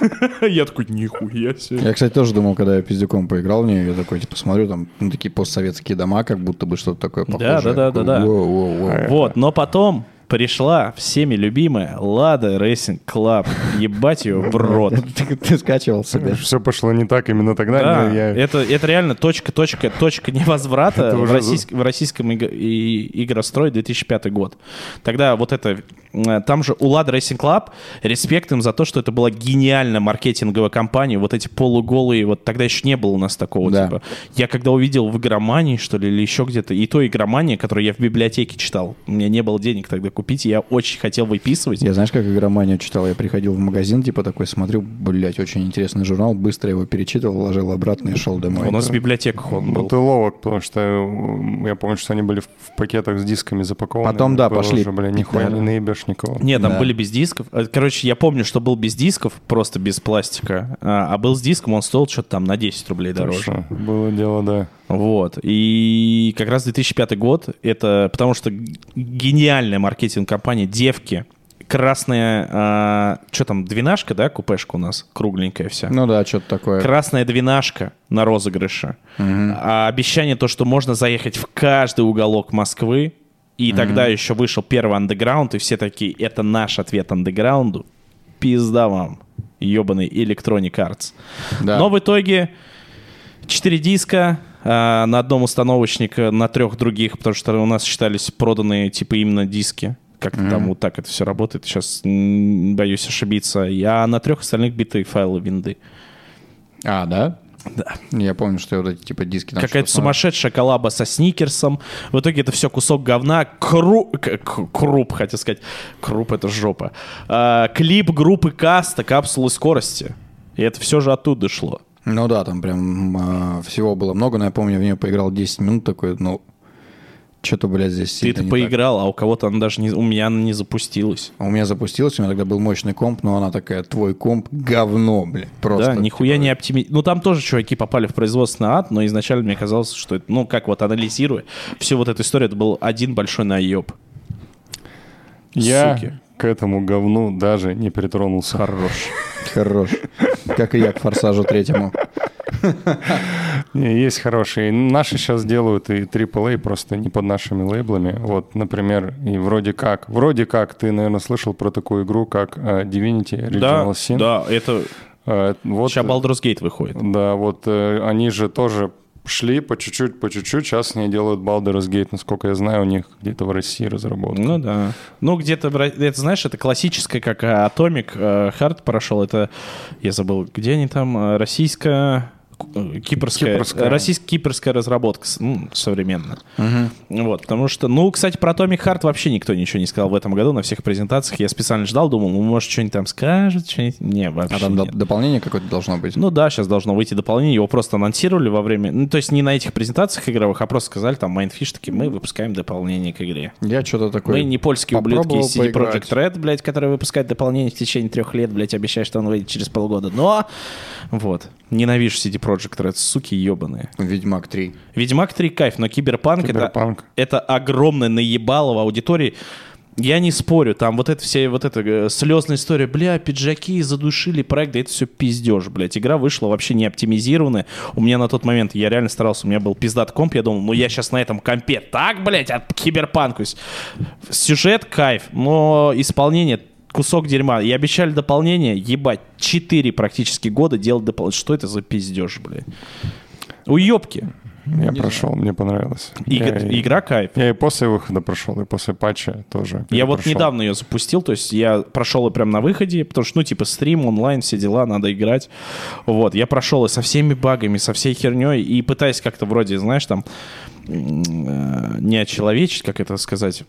Speaker 2: [LAUGHS] Я такой, нихуя себе.
Speaker 1: Я, кстати, тоже думал, когда я пиздюком поиграл в нее, я такой, типа, смотрю, там, ну, такие постсоветские дома, как будто бы что-то такое похожее.
Speaker 2: да, да, да, да. Вот, но потом пришла всеми любимая Лада Racing Club. Ебать ее в рот. [LAUGHS]
Speaker 1: Ты, ты скачивал себе.
Speaker 3: Все пошло не так именно тогда.
Speaker 2: Да,
Speaker 3: но я-
Speaker 2: это, это реально точка, точка, точка невозврата в,
Speaker 3: уже
Speaker 2: российск- в российском иг- и- игрострое 2005 год. Тогда вот это... э, Там же у Lada Racing Club респект им за то, что это была гениальная маркетинговая кампания. Вот эти полуголые, вот тогда еще не было у нас такого.
Speaker 1: Да.
Speaker 2: Типа. Я когда увидел в игромании, что ли, или еще где-то, и то игромания, которую я в библиотеке читал. У меня не было денег тогда купить, я очень хотел выписывать.
Speaker 1: Я знаешь, как игроманию читал? Я приходил в магазин, типа такой, смотрю, блядь, очень интересный журнал, быстро его перечитывал, ложил обратно и шел домой.
Speaker 2: У нас в библиотеках он был.
Speaker 3: ты ловок, потому что я помню, что они были в пакетах с дисками запакованы.
Speaker 1: Потом, да, пошли.
Speaker 3: Уже, бля, нихуя
Speaker 1: Да.
Speaker 3: не наебешь никого.
Speaker 2: Нет, там
Speaker 1: Да.
Speaker 2: были без дисков. Э, Короче, я помню, что был без дисков, просто без пластика. А а был с диском, он стоил что-то там на 10 рублей дороже.
Speaker 3: Было дело, да.
Speaker 2: Вот. И как раз 2005 год, это потому что гениальная маркетинг-компания «Девки», красная, что там, двенашка, да, купешка у нас, кругленькая вся.
Speaker 1: Ну да, что-то такое.
Speaker 2: Красная двенашка на розыгрыше. А обещание то, что можно заехать в каждый уголок Москвы. И тогда еще вышел первый андеграунд, и все такие, это наш ответ андеграунду. Пизда вам, ебаный Electronic Arts.
Speaker 1: Да.
Speaker 2: Но в итоге 4 диска, а, на одном установочнике, на трех других, потому что у нас считались проданные типа именно диски. Как mm-hmm. там вот так это все работает. Сейчас боюсь ошибиться. Я на трех остальных битые файлы винды.
Speaker 1: А, да?
Speaker 2: Да.
Speaker 1: Я помню, что вот эти типа диски...
Speaker 2: Какая-то сумасшедшая коллаба со Сникерсом. В итоге это все кусок говна. Кру... Круп, хотел сказать. Круп — это жопа. А, клип группы Каста «Капсулы скорости». И это все же оттуда шло.
Speaker 1: Ну да, там прям а, всего было много, но я помню, в нее поиграл 10 минут такой, ну, что-то, блядь, здесь
Speaker 2: Ты это поиграл, так. а у кого-то она даже не... У меня она не запустилась.
Speaker 1: А у меня запустилась, у меня тогда был мощный комп, но она такая, твой комп говно, блядь, просто.
Speaker 2: Да, нихуя типа... не оптими... Ну, там тоже чуваки попали в производственный ад, но изначально мне казалось, что это, ну, как вот анализируя всю вот эту историю, это был один большой наеб.
Speaker 3: Я Суки. к этому говну даже не притронулся.
Speaker 2: Хорош.
Speaker 1: Хорош. Как и я к «Форсажу» третьему.
Speaker 3: Не, есть хорошие. Наши сейчас делают и AAA просто не под нашими лейблами. Вот, например, и вроде как, вроде как, ты, наверное, слышал про такую игру, как uh, Divinity Original
Speaker 2: да,
Speaker 3: Sin.
Speaker 2: Да, это... Uh, вот, Сейчас Baldur's Gate выходит.
Speaker 3: Да, вот uh, они же тоже шли по чуть-чуть, по чуть-чуть. Сейчас они делают Baldur's Gate, насколько я знаю, у них где-то в России разработка.
Speaker 2: Ну да. Ну где-то, это знаешь, это классическое, как Atomic Heart прошел. Это, я забыл, где они там, российская кипрская, кипрская. российско-кипрская разработка ну, современная. Угу. Вот, потому что, ну, кстати, про Atomic Heart вообще никто ничего не сказал в этом году на всех презентациях. Я специально ждал, думал, ну, может, что-нибудь там скажет, что-нибудь. Не, вообще
Speaker 1: А там
Speaker 2: нет.
Speaker 1: дополнение какое-то должно быть?
Speaker 2: Ну да, сейчас должно выйти дополнение. Его просто анонсировали во время... Ну, то есть не на этих презентациях игровых, а просто сказали, там, Mindfish таки, мы выпускаем дополнение к игре.
Speaker 1: Я что-то такое...
Speaker 2: Мы не польские ублюдки из CD Projekt Red, блядь, которые выпускают дополнение в течение трех лет, блядь, обещают, что он выйдет через полгода. Но, вот, ненавижу CD Projekt Red, суки ебаные.
Speaker 1: Ведьмак 3.
Speaker 2: Ведьмак 3 кайф, но Киберпанк, Киберпанк. Это, это огромное наебалово аудитории. Я не спорю, там вот эта вся вот эта э, слезная история, бля, пиджаки задушили проект, да это все пиздеж, блядь. Игра вышла вообще не оптимизированная. У меня на тот момент, я реально старался, у меня был пиздат комп, я думал, ну я сейчас на этом компе так, блядь, от киберпанкусь. Сюжет кайф, но исполнение кусок дерьма. И обещали дополнение, ебать, 4 практически года делать дополнение. Что это за пиздеж, блядь? Уебки.
Speaker 3: Я не прошел, знаю. мне понравилось.
Speaker 2: Игр,
Speaker 3: я,
Speaker 2: игра кайф.
Speaker 3: Я и после выхода прошел, и после патча тоже.
Speaker 2: Я вот недавно ее запустил, то есть я прошел ее прям на выходе, потому что, ну, типа, стрим, онлайн, все дела, надо играть. Вот, я прошел и со всеми багами, со всей херней, и пытаясь как-то вроде, знаешь, там, не очеловечить, как это сказать,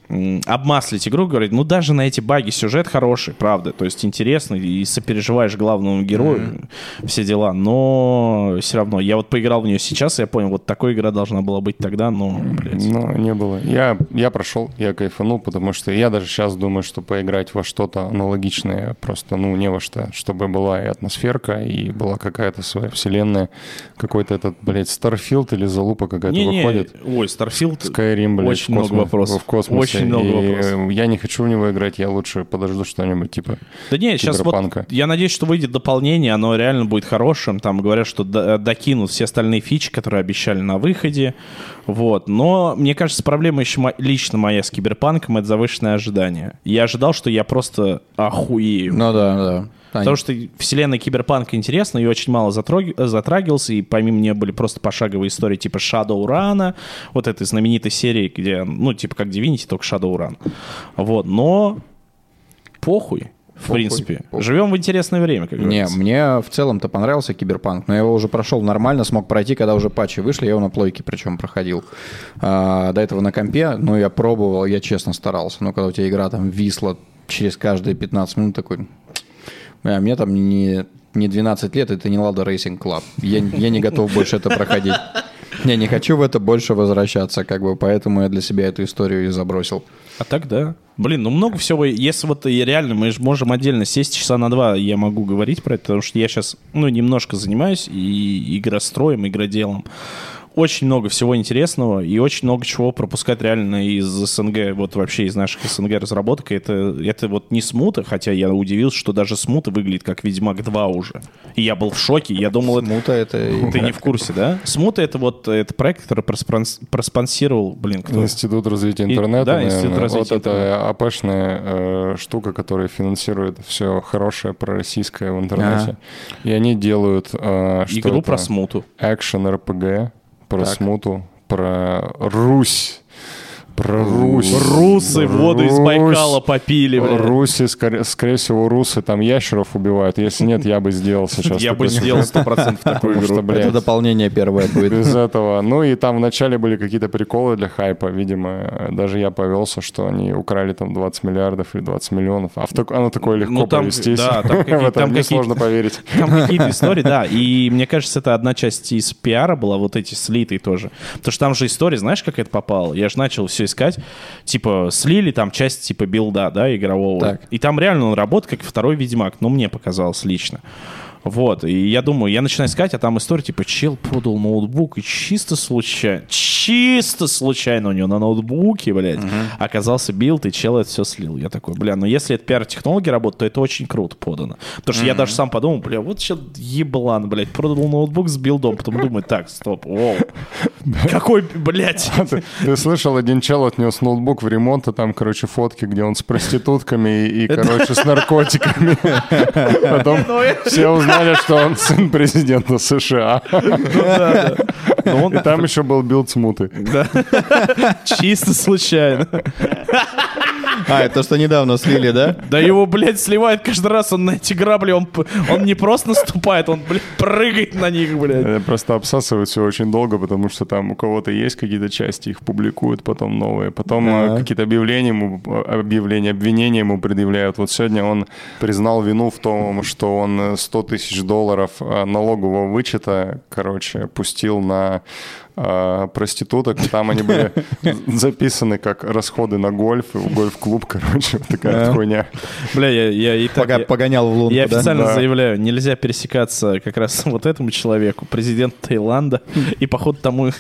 Speaker 2: обмаслить игру, говорить, ну даже на эти баги сюжет хороший, правда, то есть интересный, и сопереживаешь главному герою, mm-hmm. все дела, но все равно, я вот поиграл в нее сейчас, я понял, вот такой игра должна была быть тогда, но, блядь.
Speaker 3: Ну, не было. Я, я прошел, я кайфанул, потому что я даже сейчас думаю, что поиграть во что-то аналогичное просто, ну, не во что, чтобы была и атмосферка, и была какая-то своя вселенная, какой-то этот, блядь, Starfield или залупа какая-то выходит.
Speaker 2: Ой, Starfield.
Speaker 3: Skyrim, блядь,
Speaker 2: очень много вопросов.
Speaker 3: В космосе.
Speaker 2: Очень много
Speaker 3: и
Speaker 2: вопросов.
Speaker 3: Я не хочу в него играть, я лучше подожду что-нибудь типа
Speaker 2: Да нет, сейчас вот, я надеюсь, что выйдет дополнение, оно реально будет хорошим. Там говорят, что докинут все остальные фичи, которые обещали на выходе. Вот. Но, мне кажется, проблема еще лично моя с Киберпанком — это завышенное ожидание. Я ожидал, что я просто охуею.
Speaker 1: Ну да, да.
Speaker 2: Потому что вселенная Киберпанка интересна, и очень мало затрог... затрагивался, и помимо нее были просто пошаговые истории типа Shadowrun, вот этой знаменитой серии, где, ну, типа как Divinity, только Shadowrun. Вот, но похуй. В похуй, принципе. Похуй. Живем в интересное время, как
Speaker 1: говорится. Не, мне в целом-то понравился Киберпанк, но я его уже прошел нормально, смог пройти, когда уже патчи вышли, я его на плойке причем проходил. А, до этого на компе, ну, я пробовал, я честно старался. Но когда у тебя игра там висла через каждые 15 минут, такой, а мне там не, не 12 лет, это не Лада Рейсинг Клаб. Я, я не готов больше это проходить. Я не хочу в это больше возвращаться, как бы, поэтому я для себя эту историю и забросил.
Speaker 2: А так да. Блин, ну много всего. Если вот реально мы же можем отдельно сесть часа на два, я могу говорить про это, потому что я сейчас, ну, немножко занимаюсь и игростроем, игроделом очень много всего интересного и очень много чего пропускать реально из СНГ, вот вообще из наших СНГ разработок. Это, это вот не смута, хотя я удивился, что даже смута выглядит как Ведьмак 2 уже. И я был в шоке, я думал...
Speaker 1: Смута это... это...
Speaker 2: Ты не в курсе, да? Смута это вот это проект, который проспонс... проспонсировал, блин, кто?
Speaker 3: Институт развития интернета,
Speaker 2: И, Да, Институт развития
Speaker 3: Вот это АПшная э, штука, которая финансирует все хорошее пророссийское в интернете. А-а. И они делают... Э,
Speaker 2: Игру про смуту.
Speaker 3: Экшен РПГ про
Speaker 1: Так.
Speaker 3: смуту, про Русь. Про Русь.
Speaker 2: Русы воду из
Speaker 3: Русь.
Speaker 2: Байкала попили, бля.
Speaker 3: Руси, скорее, скорее всего, русы там ящеров убивают. Если нет, я бы сделал сейчас.
Speaker 2: Я бы сделал [LAUGHS] 100% такую игру.
Speaker 1: Это дополнение первое будет.
Speaker 3: без этого. Ну и там вначале были какие-то приколы для хайпа. Видимо, даже я повелся, что они украли там 20 миллиардов или 20 миллионов. А оно такое легко
Speaker 2: Ну,
Speaker 3: повестись.
Speaker 2: да, там какие- [LAUGHS]
Speaker 3: В это
Speaker 2: там
Speaker 3: мне
Speaker 2: какие-
Speaker 3: сложно поверить. [LAUGHS]
Speaker 2: Там какие-то истории, да. И мне кажется, это одна часть из пиара была, вот эти слитые тоже. Потому что там же история, знаешь, как это попало? Я же начал все искать. Типа, слили там часть типа билда, да, игрового.
Speaker 1: Так.
Speaker 2: И там реально он работает как второй Ведьмак. Ну, мне показалось лично. Вот, и я думаю, я начинаю искать, а там история, типа, чел продал ноутбук, и чисто случайно, чисто случайно у него на ноутбуке, блядь, оказался билд, и чел это все слил. Я такой, бля, ну если это пиар-технологии работают, то это очень круто подано. Потому что я даже сам подумал, бля, вот сейчас еблан, блядь, продал ноутбук с билдом, потом думаю, так, стоп, воу, какой, блядь, [LAUGHS]
Speaker 3: Ты, слышал, один чел отнес ноутбук в ремонт, а там, короче, фотки, где он с проститутками и, и, короче, с наркотиками. [LAUGHS] Потом все узнали, что он сын президента США.
Speaker 2: Ну,
Speaker 3: И там еще был билд смуты.
Speaker 2: Чисто случайно.
Speaker 1: А, это то, что недавно слили, да?
Speaker 2: Да его, блядь, сливает каждый раз, он на эти грабли, он, он не просто наступает, он, блядь, прыгает на них, блядь.
Speaker 3: Это Просто обсасывают все очень долго, потому что там у кого-то есть какие-то части, их публикуют, потом новые. Потом э,
Speaker 1: Да.
Speaker 3: какие-то объявления ему, э, объявления, обвинения ему предъявляют. Вот сегодня он признал вину в том, что он э, 100 тысяч долларов э, налогового вычета, короче, пустил на э, проституток. Там они были [LAUGHS] записаны как расходы на гольф, и гольф-клуб, короче, вот такая хуйня.
Speaker 2: Бля, я, я и так...
Speaker 1: Пога-
Speaker 2: я-
Speaker 1: Погонял в лунку,
Speaker 2: Я официально
Speaker 3: Да.
Speaker 2: заявляю, нельзя пересекаться как раз [LAUGHS] вот этому человеку, президенту Таиланда, [LAUGHS] и, походу, тому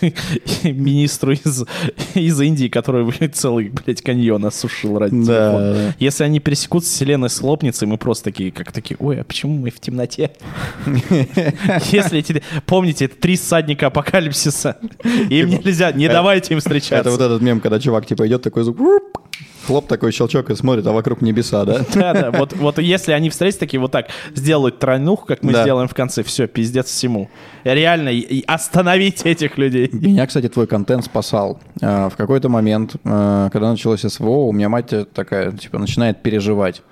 Speaker 2: министру из, из Индии, который целый, блядь, каньон осушил ради
Speaker 1: Да.
Speaker 2: Если они пересекутся, вселенная схлопнется, и мы просто такие, как такие, ой, а почему мы в темноте? Если эти, помните, это три всадника апокалипсиса, [LAUGHS] им нельзя, не давайте им
Speaker 1: Это
Speaker 2: встречаться.
Speaker 1: вот этот мем, когда чувак типа идет такой звук, хлоп такой щелчок и смотрит, а вокруг небеса, да? [LAUGHS]
Speaker 2: Да, да, вот, вот если они встретятся такие вот так, сделают тройнуху, как мы
Speaker 1: Да.
Speaker 2: сделаем в конце, все, пиздец всему. Реально, и- остановить этих людей. [LAUGHS]
Speaker 1: Меня, кстати, твой контент спасал. А, В какой-то момент, а, когда началось СВО, у меня мать такая, типа, начинает переживать.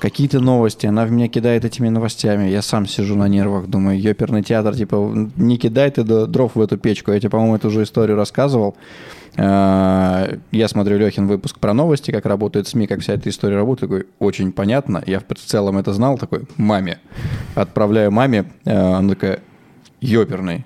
Speaker 1: Какие-то новости, она в меня кидает этими новостями. Я сам сижу на нервах, думаю, ёперный театр, типа, не кидай ты дров в эту печку. Я тебе, по-моему, эту же историю рассказывал. А, Я смотрю Лехин выпуск про новости, как работает СМИ, как вся эта история работает. Такой, очень понятно. Я в целом это знал, такой, маме. Отправляю маме, а, она такая, ёперный.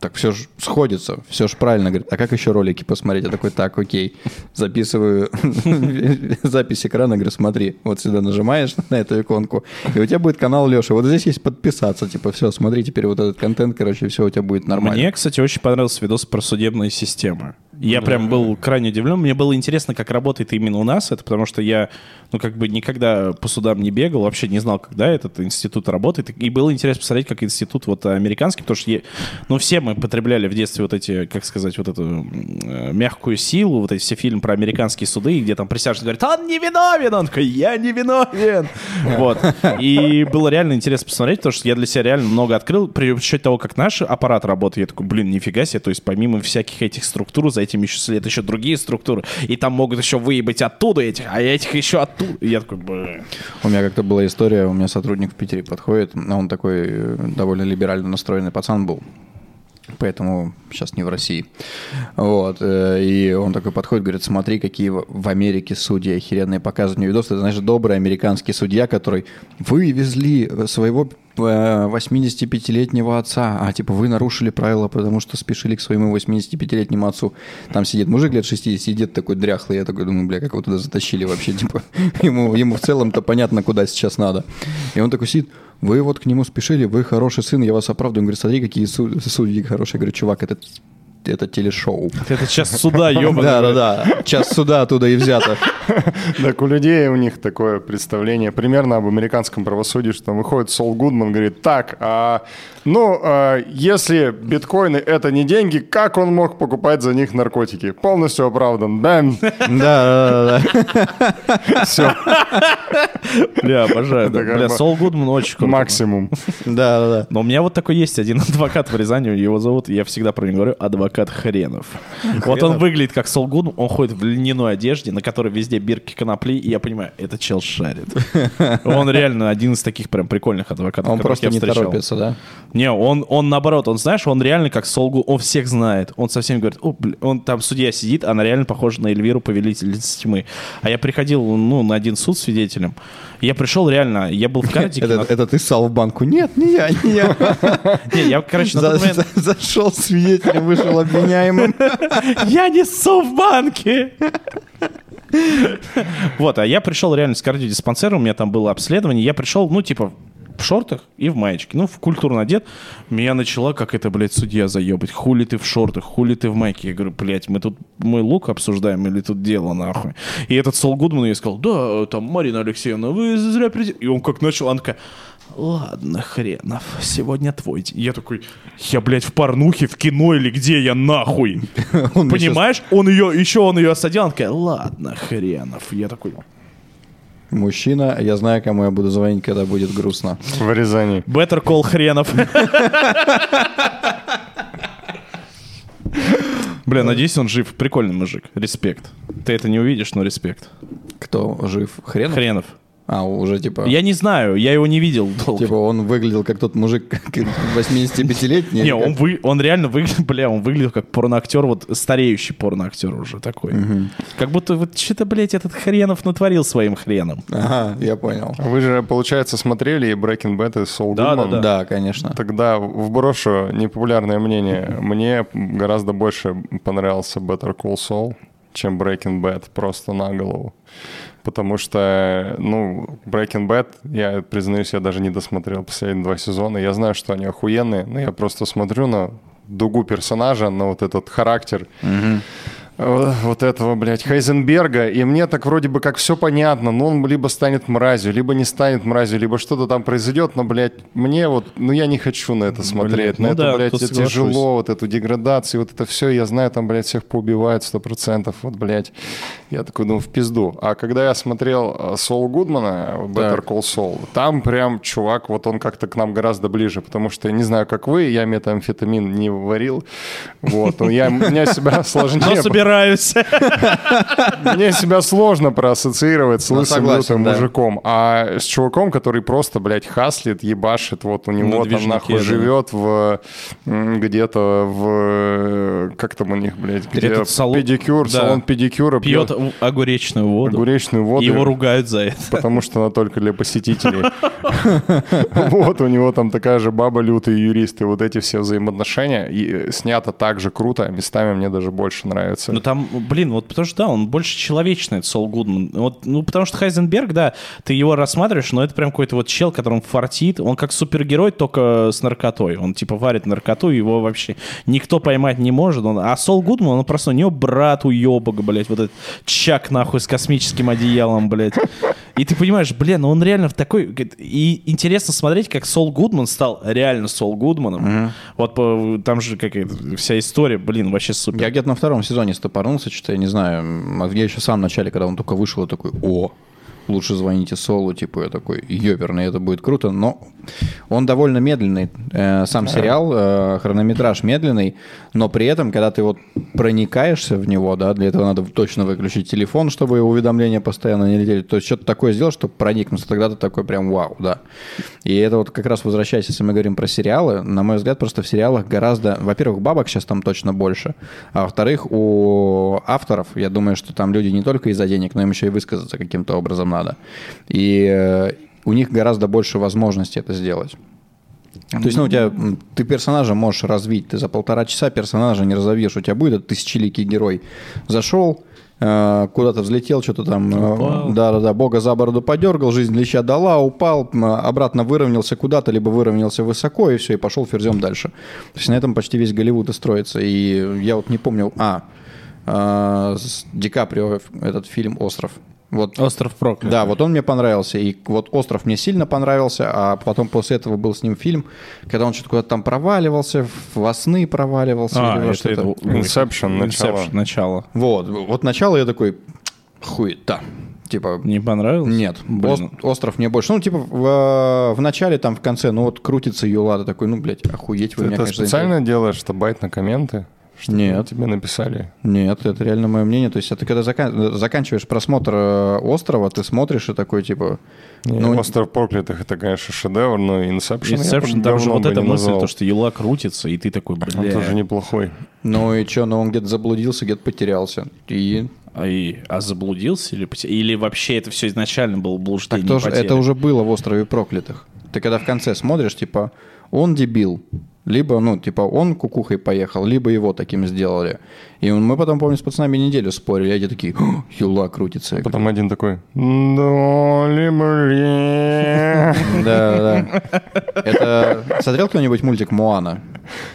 Speaker 1: Так все же сходится, все же правильно. Говорит, а как еще ролики посмотреть? Я такой, так, окей. Записываю [LAUGHS] запись экрана, говорю, смотри, вот сюда нажимаешь [LAUGHS] на эту иконку, и у тебя будет канал Леши. Вот здесь есть подписаться, типа, все, смотри теперь вот этот контент, короче, все у тебя будет нормально.
Speaker 2: Мне, кстати, очень понравился видос про судебные системы. Я прям был крайне удивлен. Мне было интересно, как работает именно у нас это, потому что я, ну, как бы никогда по судам не бегал, вообще не знал, когда этот институт работает. И было интересно посмотреть, как институт вот американский, потому что, ну, все мы потребляли в детстве вот эти, как сказать, вот эту мягкую силу, вот эти все фильмы про американские суды, где там присяжный говорит, он не виновен, он такой, я не виновен. [LAUGHS] Вот. И было реально интересно посмотреть, потому что я для себя реально много открыл, при учете того, как наш аппарат работает, я такой, блин, нифига себе, то есть помимо всяких этих структур, за этим еще следят еще другие структуры, и там могут еще выебать оттуда этих, а этих еще оттуда. И я такой, блин.
Speaker 1: У меня как-то была история, у меня сотрудник в Питере подходит, он такой э, довольно либерально настроенный пацан был. Поэтому сейчас не в России. Вот. э, И он такой подходит, говорит, смотри, какие в Америке судьи охеренные показывают мне видосы. Ты знаешь, добрый американский судья, который вывезли своего э, 85-летнего отца, а типа вы нарушили правила, потому что спешили к своему 85-летнему отцу. Там сидит мужик лет 60, сидит такой дряхлый. Я такой думаю, бля, как его туда затащили вообще, [LAUGHS] типа. Ему, ему в целом-то понятно, куда сейчас надо. И он такой сидит, вы вот к нему спешили, вы хороший сын, я вас оправдываю. Он говорит, смотри, какие су- судьи хорошие. Я говорю, чувак, это это телешоу.
Speaker 2: Это сейчас суда, ёбаный. [LAUGHS]
Speaker 1: Да, да, да. Час суда оттуда и взято. [LAUGHS]
Speaker 3: Так у людей у них такое представление примерно об американском правосудии, что там выходит Сол Гудман, говорит, так, а, ну, а, если биткоины это не деньги, как он мог покупать за них наркотики? Полностью оправдан.
Speaker 1: Да, да, да.
Speaker 3: Все,
Speaker 2: Бля, обожаю. Бля, Сол Гудман очень круто.
Speaker 3: максимум.
Speaker 1: Да, да, да.
Speaker 2: Но у меня вот такой есть один адвокат в Рязани, его зовут, я всегда про него говорю, адвокат Хренов. Вот он выглядит как Сол Гудман, он ходит в льняной одежде, на которой везде бирки конопли, и я понимаю, это чел шарит. [LAUGHS] Он реально один из таких прям прикольных адвокатов,
Speaker 1: Он просто не торопится, да?
Speaker 2: Не, он, он наоборот, он, знаешь, он реально как Солгу, он всех знает. Он со всеми говорит, о, бля, он там судья сидит, она реально похожа на Эльвиру, повелительницу тьмы. А я приходил, ну, на один суд свидетелем. Я пришел реально, я был в [LAUGHS] картике.
Speaker 1: Это,
Speaker 2: на-
Speaker 1: это ты ссал в банку? Нет, не я, не я. [LAUGHS]
Speaker 2: Не, я, короче, на момент...
Speaker 1: за- Зашел свидетелем, вышел обвиняемым. [LAUGHS]
Speaker 2: Я несу в банке! Вот, а я пришел реально с кардиодиспансера, у меня там было обследование, я пришел, ну, типа, в шортах и в маечке. Ну, в культурно одет. Меня начала, как это, блядь, судья заебать. Хули ты в шортах, хули ты в майке. Я говорю, блядь, мы тут мой лук обсуждаем или тут дело, нахуй. И этот Сол Гудман ей сказал, да, там, Марина Алексеевна, вы зря придете. И он как начал, она такая, Ладно, хренов, сегодня твой день. Я такой, я, блядь, в порнухе, в кино или где я нахуй? [LAUGHS] Понимаешь? Он ее, еще он ее осадил, она такая, ладно, хренов. Я такой,
Speaker 1: Мужчина, я знаю, кому я буду звонить, когда будет грустно.
Speaker 3: В Рязани.
Speaker 2: better call хренов. Бля, надеюсь, он жив. Прикольный мужик. Респект. Ты это не увидишь, но респект.
Speaker 1: Кто жив? Хрен?
Speaker 2: Хренов.
Speaker 1: А, уже типа...
Speaker 2: Я не знаю, я его не видел долго.
Speaker 1: Типа он выглядел как тот мужик [LAUGHS] как 85-летний.
Speaker 2: Не,
Speaker 1: или
Speaker 2: он, вы, он реально выглядел, бля, он выглядел как порноактер, вот стареющий порноактер уже такой. Как будто вот что-то, блядь, этот хренов натворил своим хреном.
Speaker 1: Ага, я понял.
Speaker 3: Вы же, получается, смотрели и Breaking Bad, и Сол
Speaker 2: Да, да,
Speaker 3: Гудман?
Speaker 1: Да, конечно.
Speaker 3: Тогда вброшу непопулярное мнение. Мне гораздо больше понравился Better Call Saul, чем Breaking Bad, просто на голову. Потому что, ну, Breaking Bad, я признаюсь, я даже не досмотрел последние два сезона. Я знаю, что они охуенные, но я просто смотрю на дугу персонажа, на вот этот характер. э, Вот этого, блядь, Хайзенберга, и мне так вроде бы как все понятно, но он либо станет мразью, либо не станет мразью, либо что-то там произойдет, но, блядь, мне вот, ну я не хочу на это смотреть,
Speaker 2: ну
Speaker 3: на
Speaker 2: да,
Speaker 3: это, блядь,
Speaker 2: тут
Speaker 3: это тяжело, вот эту деградацию, вот это все, я знаю, там, блядь, всех поубивают сто процентов, вот, блядь, я такой, ну, в пизду. А когда я смотрел э, Сол Гудмана, Better
Speaker 1: Так.
Speaker 3: Call Saul, там прям чувак, вот он как-то к нам гораздо ближе, потому что я не знаю, как вы, я метамфетамин не варил, вот, но я, меня себя [LAUGHS] сложнее,
Speaker 2: собираюсь.
Speaker 3: мне себя сложно проассоциировать с
Speaker 1: Ну,
Speaker 3: лысым лютым мужиком, а с чуваком, который просто, блядь, хаслит, ебашит, вот у него там нахуй живет в где-то в как там у них, блядь, где педикюр, салон педикюра
Speaker 2: Пьет
Speaker 3: пьет
Speaker 2: огуречную воду.
Speaker 3: огуречную воду.
Speaker 2: Его ругают за это.
Speaker 3: Потому что она только для посетителей. [LAUGHS] [LAUGHS] Вот, у него там такая же баба лютый юрист, и вот эти все взаимоотношения. И снято так же круто, а местами мне даже больше нравится.
Speaker 2: Ну там, блин, вот потому что да, он больше человечный, это Сол Гудман. Вот, ну потому что Хайзенберг, да, ты его рассматриваешь, но это прям какой-то вот чел, которым фартит. Он как супергерой, только с наркотой. Он типа варит наркоту, его вообще никто поймать не может. Он, а Сол Гудман, он просто у него брат уебок, блядь, вот этот чак нахуй с космическим одеялом, блядь. И ты понимаешь, блин, ну он реально в такой... И интересно смотреть, как Сол Гудман стал реально Сол Гудманом. Вот по- там же какая-то вся история, блин, вообще супер.
Speaker 1: Я где-то на втором сезоне стопорнулся, что-то я не знаю. м, Я еще в самом начале, когда он только вышел, я такой, о, лучше звоните Солу, типа, я такой, ёперный, это будет круто, но он довольно медленный. Э, Сам сериал, э, хронометраж медленный, но при этом, когда ты вот проникаешься в него, да, для этого надо точно выключить телефон, чтобы уведомления постоянно не летели, то есть что-то такое сделать, чтобы проникнуться, тогда ты такой прям вау, да. И это вот как раз возвращаясь, если мы говорим про сериалы, на мой взгляд, просто в сериалах гораздо, во-первых, бабок сейчас там точно больше, а во-вторых, у авторов, я думаю, что там люди не только из-за денег, но им еще и высказаться каким-то образом надо. И э, у них гораздо больше возможностей это сделать. То есть, ну, у тебя, ты персонажа можешь развить, ты за полтора часа персонажа не разовьешь, у тебя будет этот тысячеликий герой. Зашел, э, куда-то взлетел, что-то там, э, да-да-да, бога за бороду подергал, жизнь леща дала, упал, обратно выровнялся куда-то, либо выровнялся высоко, и все, и пошел ферзем дальше. То есть на этом почти весь Голливуд и строится. И я вот не помню, а, с Ди Каприо этот фильм «Остров». Вот
Speaker 2: Остров проклятый.
Speaker 1: да, вот он мне понравился. И вот «Остров» мне сильно понравился, а потом после этого был с ним фильм, когда он что-то куда-то там проваливался, во сны проваливался.
Speaker 2: А,
Speaker 1: или
Speaker 2: это, это-
Speaker 3: Inception, начало.
Speaker 2: Inception, начало.
Speaker 1: Вот, вот начало я такой, хуета. Типа,
Speaker 2: Не понравилось?
Speaker 1: нет,
Speaker 2: Блин.
Speaker 1: Ос- остров мне больше. Ну, типа, в, в начале, там, в конце, ну, вот крутится Юла, ты такой, ну, блядь, охуеть вы
Speaker 3: Ты
Speaker 1: меня,
Speaker 3: это
Speaker 1: конечно,
Speaker 3: специально делаешь, что байт на комменты? Что
Speaker 1: Нет.
Speaker 3: тебе написали?
Speaker 1: Нет, это реально мое мнение. То есть, это когда закан- заканчиваешь просмотр э, острова, ты смотришь и такой, типа,
Speaker 3: Не,
Speaker 1: Ну,
Speaker 3: «Остров проклятых» — это, конечно, шедевр, но Inception,
Speaker 2: Inception, там же вот эта мысль,
Speaker 3: назвал.
Speaker 2: то, что Юла крутится, и ты такой,
Speaker 3: Он
Speaker 2: бля.
Speaker 3: тоже неплохой.
Speaker 1: ну и что, ну он где-то заблудился, где-то потерялся. И
Speaker 2: А, и- а заблудился или Или вообще это все изначально было блуждение
Speaker 1: Так тоже, это уже было в «Острове проклятых». Ты когда в конце смотришь, типа, он дебил, либо, ну, типа, он кукухой поехал, либо его таким сделали. И мы потом, помню, с пацанами неделю спорили, эти такие, «О, Юла крутится. Я
Speaker 3: Потом один такой... «Доли были».
Speaker 1: говорю, Да, да. Это смотрел кто-нибудь мультик «Моана»?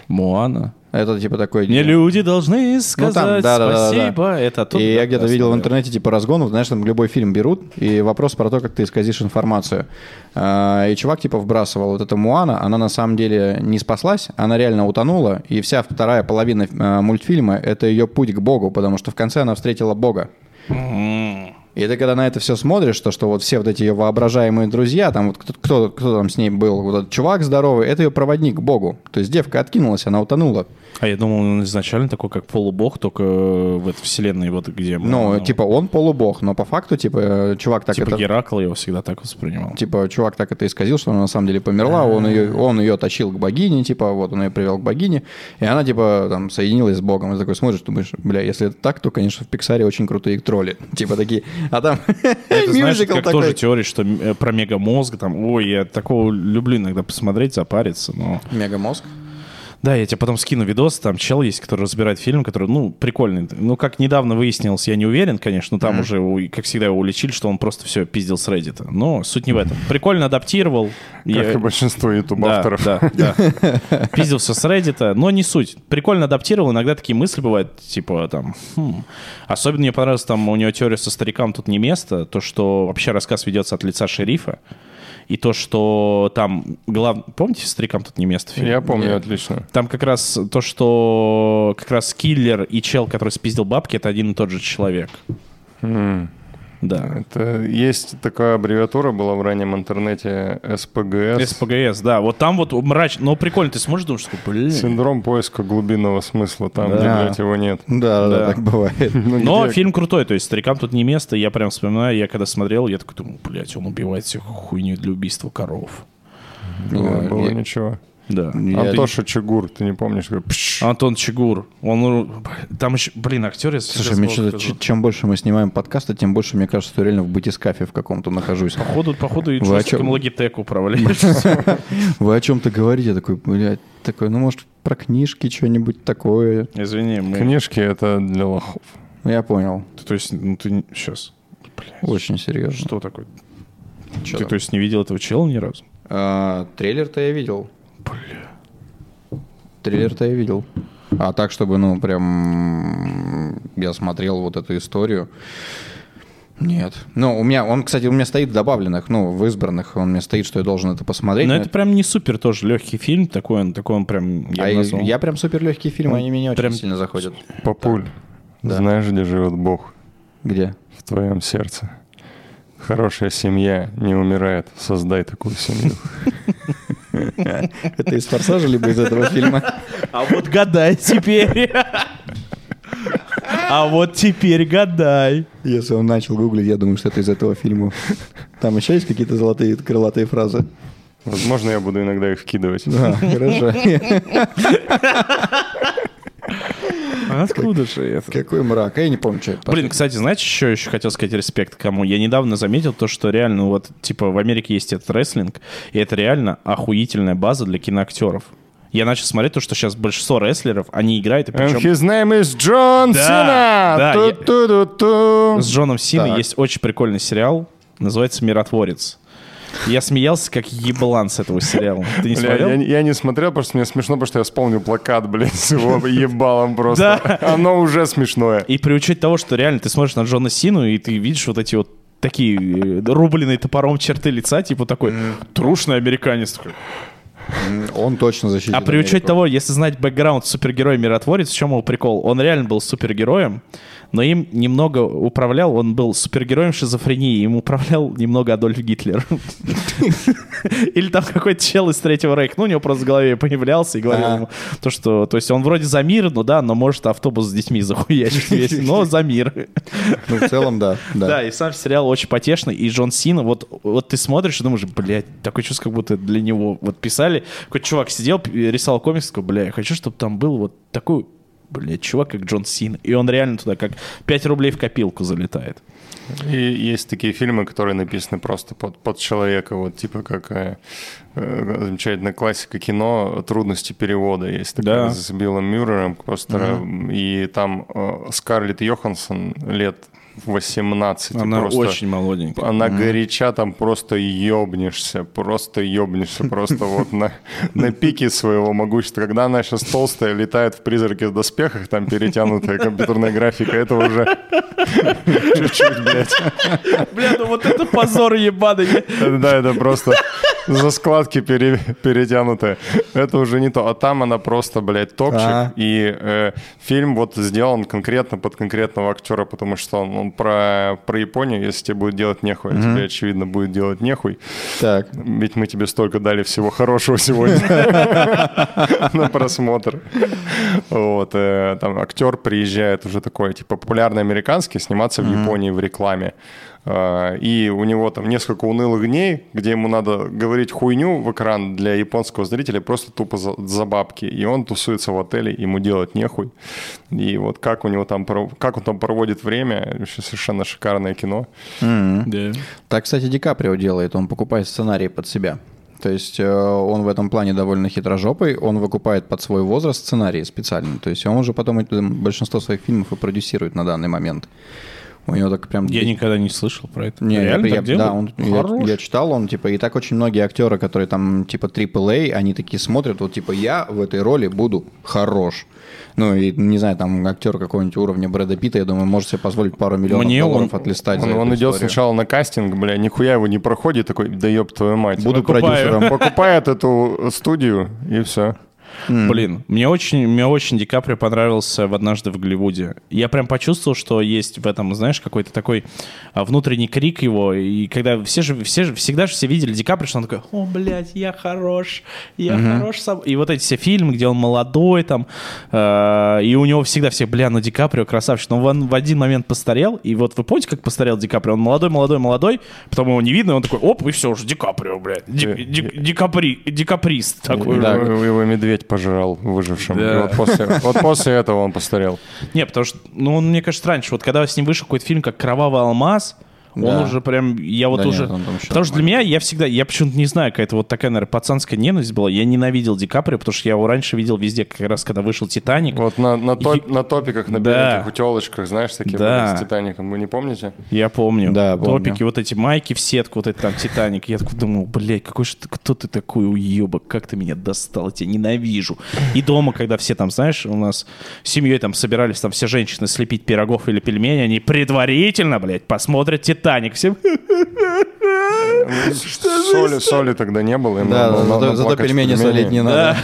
Speaker 2: Моана.
Speaker 1: Это типа такой...
Speaker 2: Не люди должны сказать
Speaker 1: да-да-да-да.
Speaker 2: спасибо. Это оттуда,
Speaker 1: И я
Speaker 2: да,
Speaker 1: где-то
Speaker 2: да,
Speaker 1: видел в интернете типа разгонов, знаешь, там любой фильм берут, и вопрос про то, как ты исказишь информацию. А, И чувак типа вбрасывал вот эту Муана, она на самом деле не спаслась, она реально утонула, и вся вторая половина а, мультфильма — это ее путь к Богу, потому что в конце она встретила Бога. И ты когда на это все смотришь, то что вот все вот эти ее воображаемые друзья, там вот кто, кто, кто там с ней был, вот этот чувак здоровый, это ее проводник к Богу. То есть девка откинулась, она утонула.
Speaker 2: А я думал, он изначально такой, как полубог, только в этой вселенной, вот где...
Speaker 1: Ну, типа он полубог, но по факту, типа, э, чувак так
Speaker 2: Типа
Speaker 1: это...
Speaker 2: Геракл его всегда так воспринимал.
Speaker 1: Типа, чувак так это исказил, что она на самом деле померла, он ее, он ее тащил к богине, типа, вот он ее привел к богине, и она, типа, там, соединилась с богом. И ты такой смотришь, думаешь, бля, если это так, то, конечно, в Пиксаре очень крутые тролли. Типа такие, а там
Speaker 2: Это, [LAUGHS] знаешь,
Speaker 1: мюзикл
Speaker 2: как
Speaker 1: такой.
Speaker 2: тоже теория, что э, про мегамозг, там, ой, я такого люблю иногда посмотреть, запариться, но...
Speaker 1: Мегамозг?
Speaker 2: Да, я тебе потом скину видос, там чел есть, который разбирает фильм, который, ну, прикольный. Ну, как недавно выяснилось, я не уверен, конечно, но там уже, у- как всегда, его уличили, что он просто все пиздил с Reddit. Но суть не в этом. Прикольно адаптировал.
Speaker 3: Как
Speaker 2: Я-
Speaker 3: и большинство YouTube-авторов.
Speaker 2: Да, да, да. Пиздил все с Reddit, но не суть. Прикольно адаптировал, иногда такие мысли бывают, типа там... хм. Особенно мне понравилось, там у него теория со старикам тут не место, то, что вообще рассказ ведется от лица шерифа, и то, что там глав... Помните, старикам тут не место? фильм?
Speaker 3: Я помню
Speaker 1: Нет.
Speaker 3: отлично.
Speaker 2: Там как раз то, что как раз киллер и чел, который спиздил бабки, это один и тот же человек.
Speaker 3: М.
Speaker 2: Да.
Speaker 3: Это есть такая аббревиатура была в раннем интернете СПГС.
Speaker 2: СПГС, да. Вот там вот мрачно. Но прикольно, ты сможешь думать, что, блин.
Speaker 3: Синдром поиска глубинного смысла там,
Speaker 2: Да.
Speaker 3: где, блядь, его нет.
Speaker 1: Да, да,
Speaker 2: Да.
Speaker 1: так бывает. [LAUGHS]
Speaker 3: Ну,
Speaker 2: Но
Speaker 3: где-
Speaker 2: фильм крутой, то есть старикам тут не место. Я прям вспоминаю, я когда смотрел, я такой думаю, блядь, он убивает всех хуйню для убийства коров.
Speaker 3: Было,
Speaker 1: Я-
Speaker 3: было
Speaker 1: я-
Speaker 3: ничего.
Speaker 2: Да.
Speaker 1: Я-
Speaker 3: Антоша Чигур, ты не помнишь? как.
Speaker 2: Антон Чигур. Он, ну, там еще, блин, актер, я
Speaker 1: Слушай, мне
Speaker 2: забыл,
Speaker 1: что-то,
Speaker 2: как
Speaker 1: ч-
Speaker 2: зовут.
Speaker 1: чем больше мы снимаем подкасты, тем больше, мне кажется, что реально в батискафе в каком-то нахожусь.
Speaker 2: Походу, походу, и
Speaker 1: Вы о
Speaker 2: джойстиком
Speaker 1: чем?
Speaker 2: логитек управляешь. [LAUGHS]
Speaker 1: Вы о чем-то говорите? Такой, блядь, такой, ну, может, про книжки что-нибудь такое.
Speaker 2: Извини, мы...
Speaker 3: Книжки это для лохов.
Speaker 1: Я понял.
Speaker 2: Ты, То есть, ну ты сейчас.
Speaker 1: Очень серьезно.
Speaker 2: Что такое?
Speaker 1: Чё
Speaker 2: Ты,
Speaker 1: там?
Speaker 2: то есть, не видел этого чела ни разу?
Speaker 1: А, трейлер-то я видел.
Speaker 2: Бля.
Speaker 1: Трейлер-то я видел. А так, чтобы, ну, прям я смотрел вот эту историю. Нет. Ну, у меня, он, кстати, у меня стоит в добавленных, ну, в избранных, он меня стоит, что я должен это посмотреть.
Speaker 2: Но
Speaker 1: но
Speaker 2: это прям не супер тоже легкий фильм, такой он, такой он прям...
Speaker 1: а я,
Speaker 2: назвал.
Speaker 1: я прям супер легкие фильмы, они меня очень
Speaker 2: прям-
Speaker 1: сильно заходят.
Speaker 3: Папуль,
Speaker 1: Да.
Speaker 3: знаешь, где живет Бог?
Speaker 1: Где?
Speaker 3: В твоем сердце. Хорошая семья не умирает. Создай такую семью. [LAUGHS]
Speaker 1: Это из «Форсажа» либо из этого фильма?
Speaker 2: А вот гадай теперь. А вот теперь гадай.
Speaker 1: Если он начал гуглить, я думаю, что это из этого фильма. Там еще есть какие-то золотые крылатые фразы?
Speaker 3: Возможно, я буду иногда их вкидывать.
Speaker 1: Да, хорошо. [LAUGHS]
Speaker 2: Откуда же это?
Speaker 1: Какой мрак. А я не помню, что это.
Speaker 2: Блин, кстати, знаете, еще еще хотел сказать респект кому? Я недавно заметил то, что реально, вот, типа, в Америке есть этот рестлинг, и это реально охуительная база для киноактеров. Я начал смотреть то, что сейчас большинство рестлеров, они играют, и
Speaker 3: And
Speaker 2: причем
Speaker 3: his name is John
Speaker 2: Да,
Speaker 3: Cena!
Speaker 2: да, я-
Speaker 3: Ту-ту-ту-ту.
Speaker 2: с Джоном Синой есть очень прикольный сериал, называется «Миротворец». Я смеялся как еблан с этого сериала. Ты не
Speaker 3: Бля,
Speaker 2: смотрел?
Speaker 3: я, я не смотрел, потому что мне смешно, потому что я вспомнил плакат, блин, с его ебалом [LAUGHS] просто.
Speaker 2: Да.
Speaker 3: Оно уже смешное.
Speaker 2: И при учете того, что реально ты смотришь на Джона Сину, и ты видишь вот эти вот такие э, рубленые топором черты лица, типа такой трушный американец. такой.
Speaker 1: Он точно защитит
Speaker 2: А при учете того, если знать бэкграунд супергерой-миротворец, в чем его прикол? Он реально был супергероем, но им немного управлял, он был супергероем шизофрении, им управлял немного Адольф Гитлер. [LAUGHS] Или там какой-то чел из Третьего Рейха, ну, у него просто в голове появлялся и говорил
Speaker 1: А.
Speaker 2: ему то, что, то есть он вроде за мир, ну да, но может автобус с детьми захуячить весь, но за мир. [LAUGHS]
Speaker 1: Ну, в целом, да.
Speaker 2: Да, и сам сериал очень потешный, и Джон Сина, вот, вот ты смотришь и думаешь, блядь, такое чувство, как будто для него вот писали, какой-то чувак сидел, рисовал комикс, такой, бля, я хочу, чтобы там был вот такой, блядь, чувак, как Джон Сина, и он реально туда как 5 рублей в копилку залетает.
Speaker 3: И есть такие фильмы, которые написаны просто под, под человека, вот типа как э, э, замечательная классика кино «Трудности перевода». Есть такая
Speaker 2: Да.
Speaker 3: с Биллом Мюррером, просто, э, и там э, Скарлетт Йоханссон лет 18.
Speaker 2: Она
Speaker 3: просто,
Speaker 2: очень молоденькая.
Speaker 3: Она горяча, там просто ёбнешься, просто ёбнешься, [LAUGHS] просто вот на, на пике своего могущества. Когда она сейчас толстая, летает в призраке в доспехах, там перетянутая компьютерная графика, это уже [LAUGHS] чуть-чуть, блядь.
Speaker 2: Бля, ну вот это позор ебаный.
Speaker 3: Да, это просто за складки пере- перетянутые. Это уже не то. А там она просто, блядь, топчик.
Speaker 1: А.
Speaker 3: И э, фильм вот сделан конкретно под конкретного актера, потому что он, он про, про Японию. Если тебе будет делать нехуй, а тебе, очевидно, будет делать нехуй.
Speaker 1: Так.
Speaker 3: Ведь мы тебе столько дали всего хорошего сегодня [LAUGHS] на просмотр. Вот, э, там актер приезжает уже такой, типа, популярный американский, сниматься в Японии в рекламе. А, И у него там несколько унылых дней, где ему надо говорить хуйню в экран для японского зрителя просто тупо за, за бабки. И он тусуется в отеле, ему делать нехуй. И вот как у него там, как он там проводит время, вообще совершенно шикарное кино.
Speaker 2: Да.
Speaker 1: Так, кстати, Ди Каприо делает, он покупает сценарии под себя. То есть э, он в этом плане довольно хитрожопый, он выкупает под свой возраст сценарии специально. То есть он уже потом большинство своих фильмов и продюсирует на данный момент. У него так прям...
Speaker 2: Я никогда не слышал про это.
Speaker 1: Не,
Speaker 2: Реально
Speaker 1: я,
Speaker 2: так
Speaker 1: я- да, он, я,
Speaker 2: Хорош.
Speaker 1: я читал, он типа, и так очень многие актеры, которые там типа AAA, они такие смотрят, вот типа я в этой роли буду хорош. Ну и не знаю, там актер какого-нибудь уровня Брэда Питта, я думаю, может себе позволить пару миллионов
Speaker 2: Мне
Speaker 1: долларов
Speaker 2: он-
Speaker 1: отлистать. за
Speaker 3: Он,
Speaker 1: эту
Speaker 3: он идет
Speaker 1: историю.
Speaker 3: сначала на кастинг, бля, нихуя его не проходит, такой, да ёб твою мать.
Speaker 1: Буду
Speaker 2: Выкупаю.
Speaker 1: продюсером.
Speaker 3: Покупает эту студию, и все.
Speaker 2: Блин, мне очень, мне очень Ди Каприо понравился в «Однажды в Голливуде». Я прям почувствовал, что есть в этом, знаешь, какой-то такой а, внутренний крик его. И когда все же, все же, всегда же все видели Ди Каприо, что он такой, о, блядь, я хорош, я хорош сам. И вот эти все фильмы, где он молодой там, э, и у него всегда все, бля, ну Ди Каприо красавчик. Но он в один момент постарел, и вот вы помните, как постарел Ди Каприо? Он молодой, молодой, молодой, потом его не видно, и он такой, оп, и все уже, Ди Каприо, блядь. Ди,
Speaker 3: Э,
Speaker 2: Ди- Ди Капри, Ди Каприст такой.
Speaker 1: Да.
Speaker 3: Его, его медведь пожрал выжившим.
Speaker 2: Да.
Speaker 3: И вот после, вот после этого он постарел.
Speaker 2: Не, потому что, ну, он, мне кажется, раньше, вот когда с ним вышел какой-то фильм, как «Кровавый алмаз», он
Speaker 1: Да.
Speaker 2: уже прям, я вот
Speaker 1: Да
Speaker 2: уже...
Speaker 1: нет,
Speaker 2: потому что для меня, я всегда, я почему-то не знаю, какая-то вот такая, наверное, пацанская ненависть была. Я ненавидел Ди Каприо, потому что я его раньше видел везде, как раз когда вышел «Титаник».
Speaker 3: Вот на, на, топ- на топиках, на
Speaker 2: Да.
Speaker 3: беленьких утелочках, знаешь, такие
Speaker 2: Да.
Speaker 3: были с Титаником. Вы не помните?
Speaker 2: Я помню.
Speaker 1: Да, помню.
Speaker 2: Топики, вот эти майки в сетку, вот это там «Титаник». Я такой думал, блядь, какой же ты, кто ты такой уебок, как ты меня достал, я тебя ненавижу. И дома, когда все там, знаешь, у нас с семьей там собирались там все женщины слепить пирогов или пельмени, они предварительно, блядь, посмотрят «Титаник». Все
Speaker 3: Соли, соли тогда не было. им
Speaker 1: Да, зато, зато пельмени солить не надо.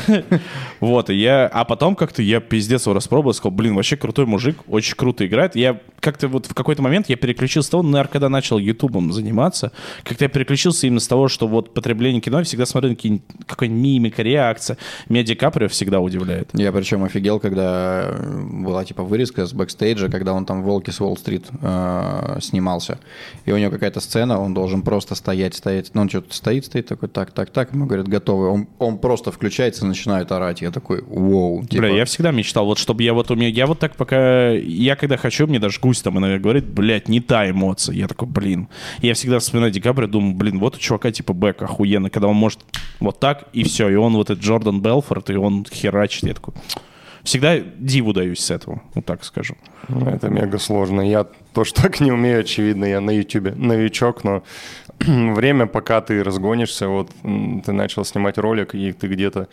Speaker 2: Вот, и я... А потом как-то я пиздец его распробовал, сказал, блин, вообще крутой мужик, очень круто играет. Я как-то вот в какой-то момент я переключился с того, наверное, когда начал ютубом заниматься, как-то я переключился именно с того, что вот потребление кино, я всегда смотрю на какой-нибудь мимика, реакция. Меня Ди Каприо всегда удивляет.
Speaker 1: Я причем офигел, когда э, была типа вырезка с бэкстейджа, когда он там в «Волке с Уолл-стрит» э, снимался. И у него какая-то сцена, он должен просто стоять, стоять. Ну, он что-то стоит, стоит такой, так, так, так. Ему говорят, готовы. Он, он просто включается и начинает орать. Я Я такой, вау. Типа,
Speaker 2: Бля, я всегда мечтал, вот чтобы я вот у меня, я вот так пока, я когда хочу, мне даже гусь там иногда говорит, блядь, не та эмоция. Я такой, блин. Я всегда вспоминаю ДиКаприо, думаю, блин, вот у чувака типа бэк охуенно, когда он может вот так, и все, и он вот этот Джордан Белфорд, и он херачит. Я такой, всегда диву даюсь с этого, вот так скажу.
Speaker 3: Ну, Это мега сложно. Я тоже [LAUGHS] так не умею, очевидно. Я на Ютубе новичок, но [CLEARS THROAT] время, пока ты разгонишься, вот ты начал снимать ролик, и ты где-то,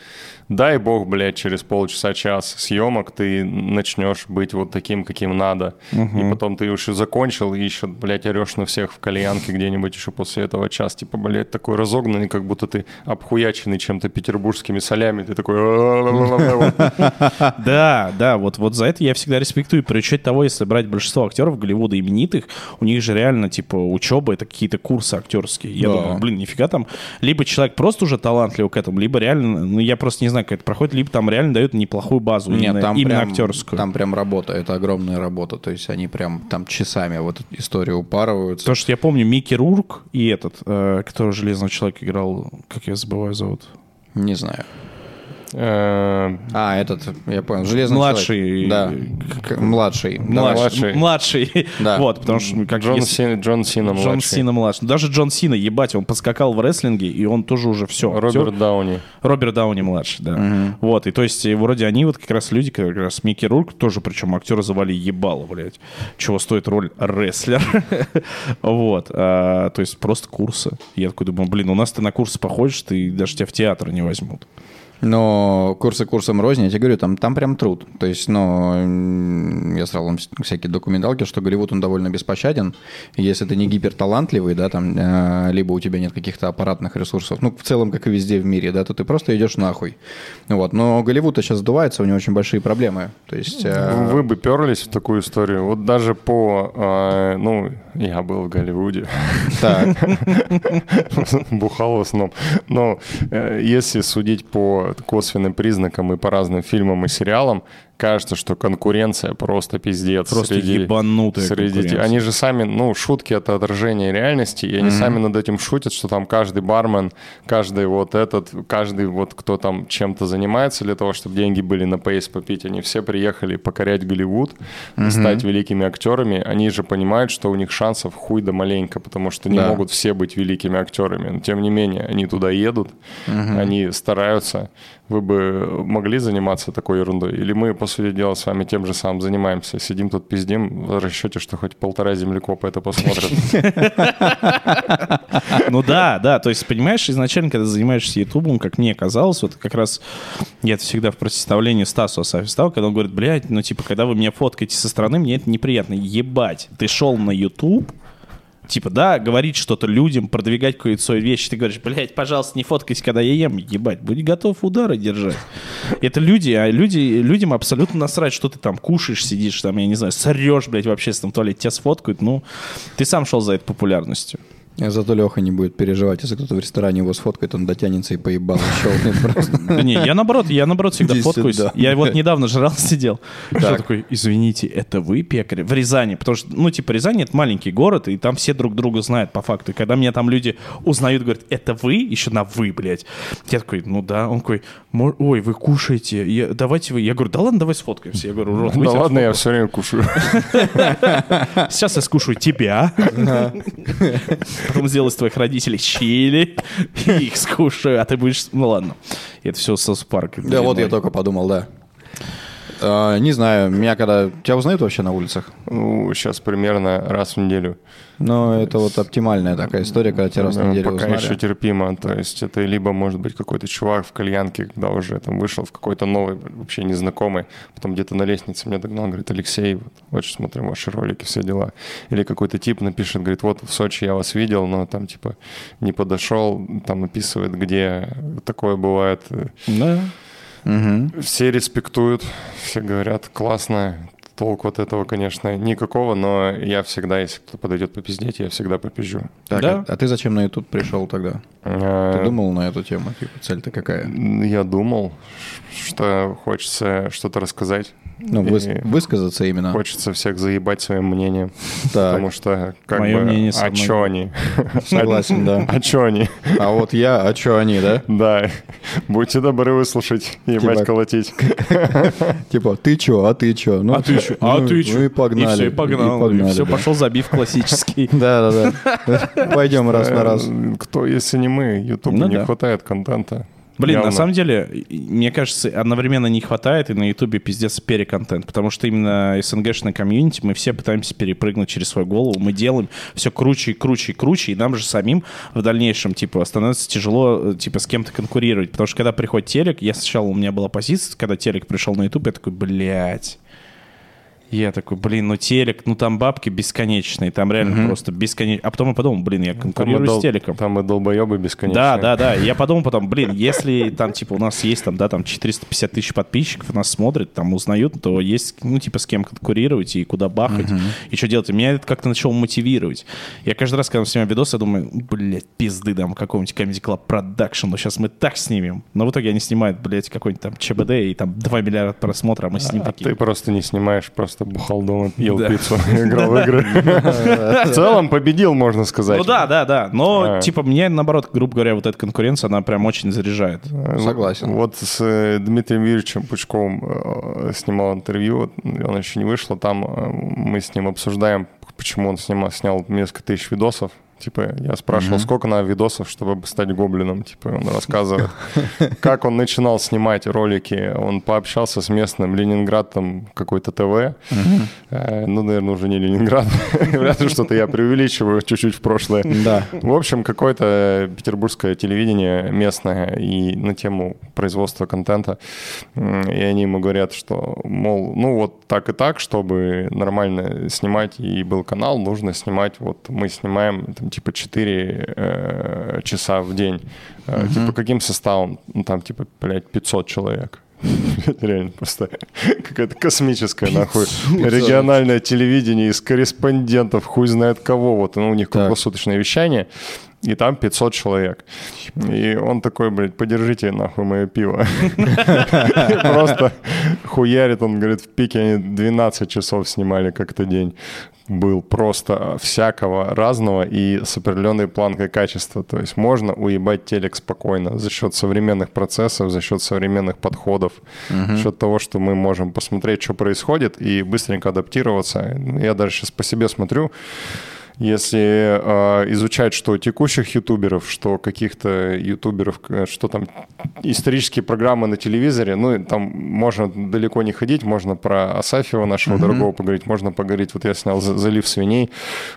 Speaker 3: дай бог, блядь, через полчаса, час съемок ты начнешь быть вот таким, каким надо. И потом ты еще закончил, и еще, блядь, орешь на всех в кальянке где-нибудь еще после этого час. Типа, блядь, такой разогнанный, как будто ты обхуяченный чем-то петербургскими солями. Ты такой... [LAUGHS]
Speaker 2: Да, да, вот, вот за это я всегда респектую. При учете того, если брать большинство актеров Голливуда именитых, у них же реально, типа, учеба, это какие-то курсы актерские. Я
Speaker 1: Да.
Speaker 2: думаю, блин, нифига там. Либо человек просто уже талантлив к этому, либо реально, ну, я просто не знаю, как это проходит, либо там реально дают неплохую базу,
Speaker 1: Нет,
Speaker 2: именно,
Speaker 1: там
Speaker 2: именно
Speaker 1: прям,
Speaker 2: актерскую.
Speaker 1: Там прям работа, это огромная работа. То есть они прям там часами вот эту историю упарываются.
Speaker 2: Потому что я помню Микки Рурк и этот, э, который Железного Человека играл, как я забываю зовут.
Speaker 1: Не знаю.
Speaker 3: Э,
Speaker 1: А, этот, я понял, железный
Speaker 2: Младший.
Speaker 1: человек. Да, К- младший.
Speaker 2: Младший.
Speaker 3: младший.
Speaker 2: младший.
Speaker 1: Да. [LAUGHS]
Speaker 2: Вот, потому что как
Speaker 3: Джон,
Speaker 2: если-
Speaker 3: Син- Джон Сина
Speaker 2: Джон
Speaker 3: младший.
Speaker 2: Сина младший. Даже Джон Сина, ебать, он подскакал в рестлинге, и он тоже уже все.
Speaker 3: Роберт Дауни.
Speaker 2: Роберт Дауни младший, да. Вот, и то есть, вроде они вот как раз люди, как раз Микки Рурк, тоже, причем актера звали ебало, блядь. Чего стоит роль рестлер. [LAUGHS] вот. а, то есть просто курсы. Я такой думаю, блин, у нас ты на курсы походишь, ты даже тебя в театр не возьмут.
Speaker 1: Но курсы курсом рознь, я тебе говорю, там, там прям труд. То есть, ну, я сразу вам всякие документалки, что Голливуд, он довольно беспощаден. Если ты не гиперталантливый, да, там, э, либо у тебя нет каких-то аппаратных ресурсов, ну, в целом, как и везде в мире, да, то ты просто идешь нахуй. Вот. Но Голливуд сейчас сдувается, у него очень большие проблемы. То есть... э,
Speaker 3: Вы бы перлись в такую историю. Вот даже по... э, ну, я был в Голливуде.
Speaker 1: Так, [LAUGHS]
Speaker 3: Бухал в основном. Но если судить по косвенным признакам и по разным фильмам и сериалам, кажется, что конкуренция просто пиздец.
Speaker 2: Просто ебанутая
Speaker 3: среди. Они же сами, ну, шутки — это отражение реальности, и они сами над этим шутят, что там каждый бармен, каждый вот этот, каждый вот кто там чем-то занимается для того, чтобы деньги были на пейс попить, они все приехали покорять Голливуд, стать великими актерами. Они же понимают, что у них шансов хуй да маленько, потому что не
Speaker 1: Да.
Speaker 3: могут все быть великими актерами. Но тем не менее, они туда едут, они стараются. Вы бы могли заниматься такой ерундой? Или мы, по сути дела, с вами тем же самым занимаемся? Сидим тут пиздим в расчете, что хоть полтора землекопа это посмотрят.
Speaker 2: Ну да, да, то есть, понимаешь, изначально, когда занимаешься Ютубом, как мне казалось, вот как раз я это всегда в противоставлении Стасу Асафи стал, когда он говорит, блядь, ну типа, когда вы меня фоткаете со стороны, мне это неприятно. Ебать, ты шел на Ютуб, Типа, да, говорить что-то людям, продвигать какую-то свою вещь. Ты говоришь, блядь, пожалуйста, не фоткайся, когда я ем. Ебать, будь готов удары держать. Это люди, а люди, людям абсолютно насрать, что ты там кушаешь, сидишь, там, я не знаю, сорешь, блядь, в общественном туалете, тебя сфоткают. Ну, ты сам шел за этой популярностью.
Speaker 1: Зато Леха не будет переживать, если кто-то в ресторане его сфоткает, он дотянется и поебал, щелкнет просто.
Speaker 2: Да не, я наоборот, я наоборот всегда
Speaker 1: Иди
Speaker 2: фоткаюсь.
Speaker 1: сюда.
Speaker 2: Я вот недавно жрал, [LAUGHS] сидел. Я
Speaker 1: Так.
Speaker 2: такой, извините, это вы пекарь? В Рязани. Потому что, ну, типа, Рязань — это маленький город, и там все друг друга знают по факту. И когда меня там люди узнают, говорят, это вы? Еще на вы, блядь. Я такой, ну да. Он такой, «Мо- ой, вы кушаете. Я- давайте вы. Я говорю, да ладно, давай сфоткаемся. Я говорю, Рот,
Speaker 3: Да
Speaker 2: вы тебя
Speaker 3: ладно, я все время кушаю. [LAUGHS]
Speaker 2: Сейчас я скушаю тебя. [LAUGHS] Потом сделаю из твоих родителей чили. И их скушаю, а ты будешь... Ну ладно. Это все Сос Парк.
Speaker 1: Да, вот я только подумал, да. А, Не знаю, меня когда... Тебя узнают вообще на улицах?
Speaker 3: Ну, сейчас примерно раз в неделю.
Speaker 1: Но это вот оптимальная такая история, когда тебя раз в
Speaker 3: Ну,
Speaker 1: неделю
Speaker 3: Пока
Speaker 1: узнали.
Speaker 3: еще терпимо. То есть это либо может быть какой-то чувак в кальянке, когда уже там вышел в какой-то новый, вообще незнакомый, потом где-то на лестнице меня догнал, говорит, Алексей, вот, очень смотрим ваши ролики, все дела. Или какой-то тип напишет, говорит, вот в Сочи я вас видел, но там типа не подошел, там описывает, где такое бывает.
Speaker 2: Да.
Speaker 1: Мгм.
Speaker 3: Все респектуют, все говорят, классно. Толк вот этого, конечно, никакого, но я всегда, если кто подойдет попиздеть, я всегда попизжу.
Speaker 1: Так,
Speaker 2: Да.
Speaker 1: а, а ты зачем на YouTube пришел тогда? Ты
Speaker 3: Э,
Speaker 1: думал на эту тему? Типа, цель-то какая?
Speaker 3: Я думал, что хочется что-то рассказать
Speaker 1: Ну, выс- высказаться именно.
Speaker 3: Хочется всех заебать своим мнением.
Speaker 1: Так.
Speaker 3: Потому что, как
Speaker 2: Моё
Speaker 3: бы,
Speaker 2: мнение
Speaker 3: а чё они?
Speaker 1: Согласен, да. [LAUGHS]
Speaker 3: А чё они?
Speaker 1: А вот я, а чё они, да?
Speaker 3: Да. Будьте добры выслушать, ебать
Speaker 1: Типа-
Speaker 3: колотить. [LAUGHS]
Speaker 1: Типа, ты чё, а ты чё? Ну,
Speaker 2: А ты чё? А
Speaker 1: ну,
Speaker 2: ты
Speaker 1: ну
Speaker 2: чё?
Speaker 1: и погнали.
Speaker 2: И все, и погнал.
Speaker 1: И погнали,
Speaker 2: все,
Speaker 1: да.
Speaker 2: пошел забив классический. [LAUGHS]
Speaker 1: Да-да-да. Пойдем раз на раз.
Speaker 3: Кто, если не мы? Ютубу
Speaker 2: Ну
Speaker 3: не хватает контента.
Speaker 2: Блин,
Speaker 3: Явно.
Speaker 2: на самом деле, мне кажется, одновременно не хватает, и на Ютубе пиздец переконтент, потому что именно СНГшный комьюнити, мы все пытаемся перепрыгнуть через свою голову, мы делаем все круче и круче и круче, и нам же самим в дальнейшем, типа, становится тяжело, э, типа, с кем-то конкурировать, потому что когда приходит телек, я сначала, у меня была позиция, когда телек пришел на Ютуб, я такой, блядь, я такой, блин, ну телек, ну там бабки бесконечные, там реально просто бесконечно. А потом я подумал, блин, я
Speaker 3: Там
Speaker 2: конкурирую
Speaker 3: дол-
Speaker 2: с телеком.
Speaker 3: там и долбоебы бесконечные.
Speaker 2: Да, да, да. Я подумал потом, блин, если там, типа, у нас есть там, да, там 450 тысяч подписчиков, нас смотрят, там узнают, то есть, ну, типа, с кем конкурировать и куда бахать, и что делать. И меня это как-то начало мотивировать. Я каждый раз, когда мы снимаем видосы, я думаю, блядь, пизды дам какому-нибудь Comedy Club Production, ну, сейчас мы так снимем. Но в итоге они снимают, блядь, какой-нибудь там ЧБД, и там 2 миллиарда просмотров, а мы с ним
Speaker 3: А
Speaker 2: такие...
Speaker 3: ты просто не снимаешь, просто бухал дома, [LAUGHS] ел
Speaker 2: Да.
Speaker 3: пиццу, [LAUGHS] играл в игры. [LAUGHS] В целом победил, можно сказать.
Speaker 2: Ну да, да, да. Но,
Speaker 3: А.
Speaker 2: типа, мне, наоборот, грубо говоря, вот эта конкуренция, она прям очень заряжает.
Speaker 3: Э,
Speaker 1: Согласен.
Speaker 3: Вот с э, Дмитрием Юрьевичем Пучковым э, снимал интервью, он еще не вышло, там мы с ним обсуждаем, почему он снимал, снял несколько тысяч видосов. Типа, я спрашивал, сколько надо видосов, чтобы стать гоблином. Типа, он [LAUGHS] рассказывает, как он начинал снимать ролики. Он пообщался с местным Ленинград, там, какой-то ТВ. Э, Ну, наверное, уже не Ленинград. [LAUGHS] Вряд ли что-то я преувеличиваю чуть-чуть в прошлое.
Speaker 1: Да.
Speaker 3: В общем, какое-то петербургское телевидение местное и на тему производства контента. И они ему говорят, что, мол, ну вот так и так, чтобы нормально снимать и был канал, нужно снимать, вот мы снимаем типа 4 э, часа в день. Э, Типа каким составом? Ну там типа, блядь, 500 человек. [LAUGHS] Реально просто [LAUGHS] какая-то космическая, нахуй, региональное телевидение из корреспондентов, хуй знает кого. Вот ну, у них круглосуточное вещание, и там 500 человек. И он такой, блядь, подержите нахуй мое пиво. [LAUGHS] Просто хуярит, он говорит, в пике они 12 часов снимали как-то день. Был просто всякого разного и с определенной планкой качества. То есть можно уебать телек спокойно за счет современных процессов, за счет современных подходов, за счет того, что мы можем посмотреть, что происходит, и быстренько адаптироваться. Я даже сейчас по себе смотрю, если э, изучать что текущих ютуберов, что каких-то ютуберов, э, что там исторические программы на телевизоре, ну, там можно далеко не ходить, можно про Асафьева нашего дорогого поговорить, можно поговорить, вот я снял «За- «Залив свиней»,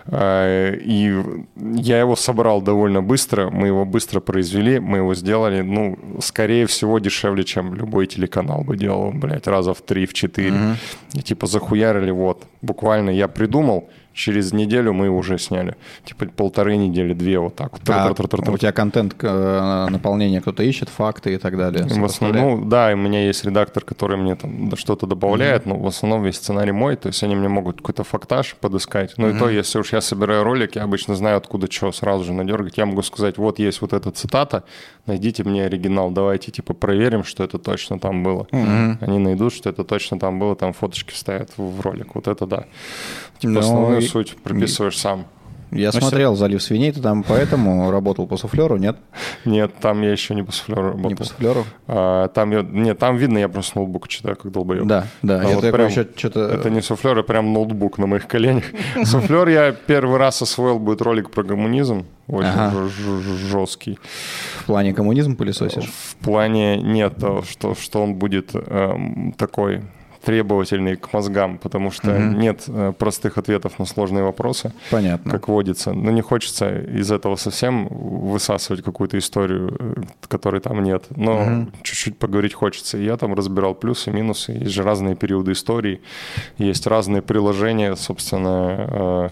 Speaker 3: э, и я его собрал довольно быстро, мы его быстро произвели, мы его сделали, ну, скорее всего, дешевле, чем любой телеканал бы делал, блядь, раза в три, в четыре. И типа захуярили, вот, буквально я придумал, через неделю мы уже сняли. Типа полторы недели, две вот так вот.
Speaker 1: А у тебя контент э, наполнения кто-то ищет, факты и так далее.
Speaker 3: В основном, ну, да, у меня есть редактор, который мне там что-то добавляет, но в основном весь сценарий мой, то есть они мне могут какой-то фактаж подыскать. Ну и то, если уж я собираю ролик, я обычно знаю, откуда что сразу же надергать. Я могу сказать, вот есть вот эта цитата, найдите мне оригинал, давайте типа проверим, что это точно там было. Они найдут, что это точно там было, там фоточки вставят в ролик. Вот это да. Типа
Speaker 1: Ну,
Speaker 3: основную суть прописываешь сам.
Speaker 1: Я
Speaker 2: Ну,
Speaker 1: смотрел «Залив свиней», ты там поэтому работал по суфлеру, нет?
Speaker 3: Нет, там я еще не по суфлеру работал.
Speaker 1: Не по суфлеру?
Speaker 3: А, там я, нет, там видно, я просто ноутбук читаю, как долбоеб.
Speaker 1: Да, да.
Speaker 3: А
Speaker 1: я
Speaker 3: вот прям
Speaker 1: еще что-то...
Speaker 3: Это не суфлер, а прям ноутбук на моих коленях. [LAUGHS] Суфлер я первый раз освоил, будет ролик про коммунизм, очень
Speaker 1: Ага.
Speaker 3: жесткий.
Speaker 1: В плане коммунизм пылесосишь?
Speaker 3: В плане нет, а, что, что он будет эм, такой требовательный к мозгам, потому что нет э, простых ответов на сложные вопросы,
Speaker 1: Понятно.
Speaker 3: как водится. Но не хочется из этого совсем высасывать какую-то историю, э, которой там нет. Но чуть-чуть поговорить хочется. И я там разбирал плюсы, минусы. Есть же разные периоды истории, есть разные приложения, собственно,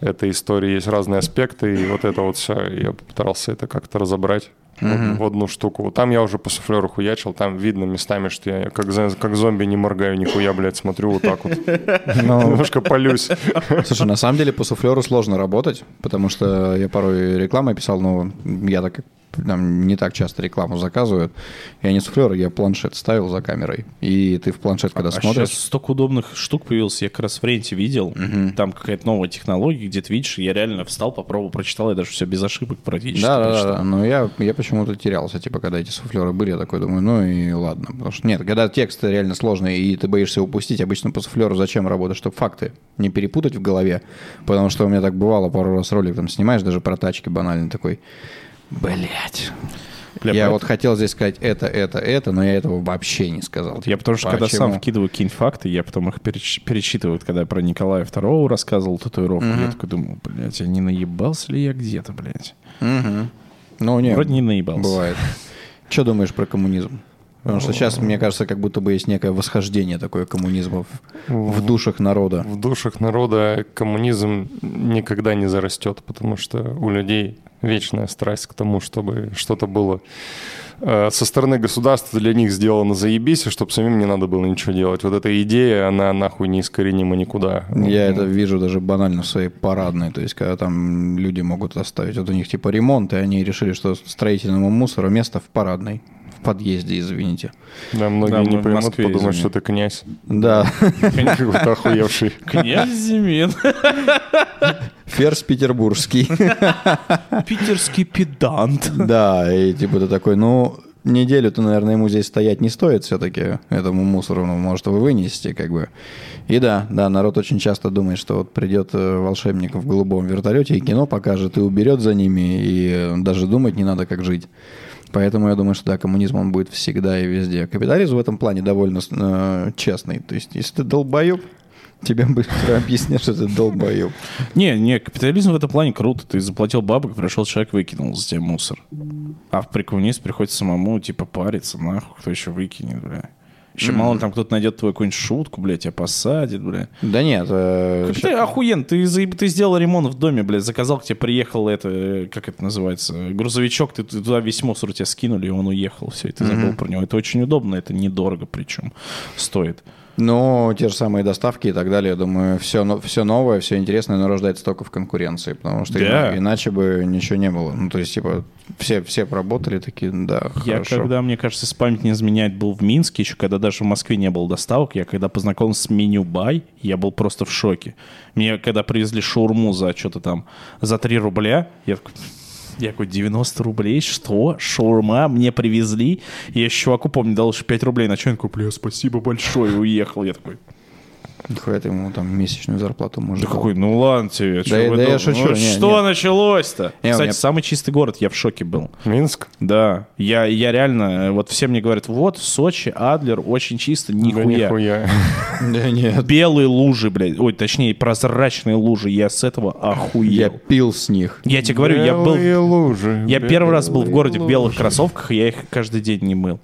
Speaker 3: э, этой истории, есть разные аспекты, и вот это вот все, я попытался это как-то разобрать. В- в одну штуку. Там я уже по суфлеру хуячил, там видно местами, что я как, как зомби не моргаю, нихуя, блядь, смотрю вот так вот. [LAUGHS]
Speaker 1: Ну,
Speaker 3: Немножко полюсь.
Speaker 1: Слушай, на самом деле по суфлеру сложно работать, потому что я порой рекламой писал, но я так там не так часто рекламу заказывают. Я не суфлер, я планшет ставил за камерой. И ты в планшет, когда
Speaker 2: а
Speaker 1: смотришь...
Speaker 2: сейчас столько удобных штук появилось. Я как раз в Ренте видел. Там какая-то новая технология, где ты видишь, я реально встал, попробовал, прочитал, я даже все без ошибок практически
Speaker 1: Да, да, да, да. Но я, я почему-то терялся, типа, когда эти суфлеры были, я такой думаю, ну и ладно. Потому что нет, когда текст реально сложный, и ты боишься упустить, обычно по суфлеру зачем работать, чтобы факты не перепутать в голове. Потому что у меня так бывало, пару раз ролик там снимаешь, даже про тачки банальный такой, блять.
Speaker 2: Бля,
Speaker 1: я
Speaker 2: поэт-
Speaker 1: вот хотел здесь сказать это, это, это, но я этого вообще не сказал.
Speaker 2: Я потому что, когда сам
Speaker 1: Почему?
Speaker 2: вкидываю какие-нибудь факты, я потом их переч- перечитываю, когда я про Николая II рассказывал татуировку, я такой думаю, блядь, а не наебался ли я где-то, блядь?
Speaker 1: Мгм. Ну, не,
Speaker 2: Вроде не наебался.
Speaker 1: бывает. Что думаешь про коммунизм? Потому что сейчас, мне кажется, как будто бы есть некое восхождение такое коммунизма в, в душах народа.
Speaker 3: В душах народа коммунизм никогда не зарастет, потому что у людей вечная страсть к тому, чтобы что-то было э, со стороны государства для них сделано заебись, и чтобы самим не надо было ничего делать. Вот эта идея, она нахуй неискоренима никуда.
Speaker 1: Я это вижу даже банально в своей парадной. То есть, когда там люди могут оставить, вот у них типа ремонт, и они решили, что строительному мусору место в парадной. В подъезде, извините.
Speaker 3: Да, многие
Speaker 2: Да,
Speaker 3: не поймут,
Speaker 2: Москве,
Speaker 3: подумают,
Speaker 2: извини.
Speaker 3: что ты князь.
Speaker 1: Да.
Speaker 3: Какой-то охуевший.
Speaker 2: Князь Зимин.
Speaker 1: Ферзь петербургский.
Speaker 2: Питерский педант.
Speaker 1: Да, и типа ты такой, ну, неделю-то, наверное, ему здесь стоять не стоит все-таки, этому мусору, ну, может, его вынести, как бы. И да, да, народ очень часто думает, что вот придет э, волшебник в голубом вертолете и кино покажет, и уберет за ними, и даже думать не надо, как жить. Поэтому я думаю, что да, коммунизм он будет всегда и везде. Капитализм в этом плане довольно э, честный. То есть, если ты долбоеб, тебе быстро [LAUGHS] объяснят, что ты долбоеб.
Speaker 2: Не, не, капитализм в этом плане круто. Ты заплатил бабок, пришел человек, выкинул за тебя мусор. А при коммунизме приходится самому, типа, париться, нахуй, кто еще выкинет, бля. Еще мало ли там кто-то найдет твою какую-нибудь шутку, блядь, тебя посадит, бля.
Speaker 1: Да нет, э,
Speaker 2: Как ты охуен, ты, ты сделал ремонт в доме, блядь, заказал, к тебе приехал это, как это называется, грузовичок, ты, ты туда весь мусор у тебя скинули, и он уехал, все, и ты забыл про него. Это очень удобно, это недорого причем стоит.
Speaker 1: Ну, те же самые доставки и так далее, я думаю, все, все новое, все интересное, но рождается только в конкуренции, потому что
Speaker 2: Да.
Speaker 1: ина- иначе бы ничего не было. Ну, то есть, типа, все, все поработали такие, да,
Speaker 2: Я
Speaker 1: хорошо.
Speaker 2: когда, мне кажется, с память не изменяет, был в Минске, еще когда даже в Москве не было доставок, я когда познакомился с меню Бай, я был просто в шоке. Мне когда привезли шаурму за что-то там, за 3 рубля, я такой, я такой, 90 рублей, что? Шаурма мне привезли? Я еще чуваку, помню, дал еще 5 рублей на что, он такой, бля, спасибо большое, уехал. Я такой,
Speaker 1: Нихуя ты ему там месячную зарплату можешь
Speaker 2: да какой, ну ладно тебе,
Speaker 1: Да я- да я шучу,
Speaker 2: ну
Speaker 1: не,
Speaker 2: что
Speaker 1: не.
Speaker 2: началось-то? Кстати,
Speaker 1: меня-
Speaker 2: самый чистый город, я в шоке был.
Speaker 3: Минск?
Speaker 2: Да, я, я реально, вот все мне говорят, вот, Сочи, Адлер, очень чисто,
Speaker 3: Да
Speaker 2: нихуя.
Speaker 3: нихуя. [LAUGHS]
Speaker 1: Да нет.
Speaker 2: Белые лужи, блядь, ой, точнее, прозрачные лужи, я с этого
Speaker 1: Я
Speaker 2: охуел.
Speaker 1: пил с них.
Speaker 2: Я, тебе говорю, я был...
Speaker 3: Белые лужи.
Speaker 2: Я первый раз был в городе в белых кроссовках, и я их каждый день не мыл.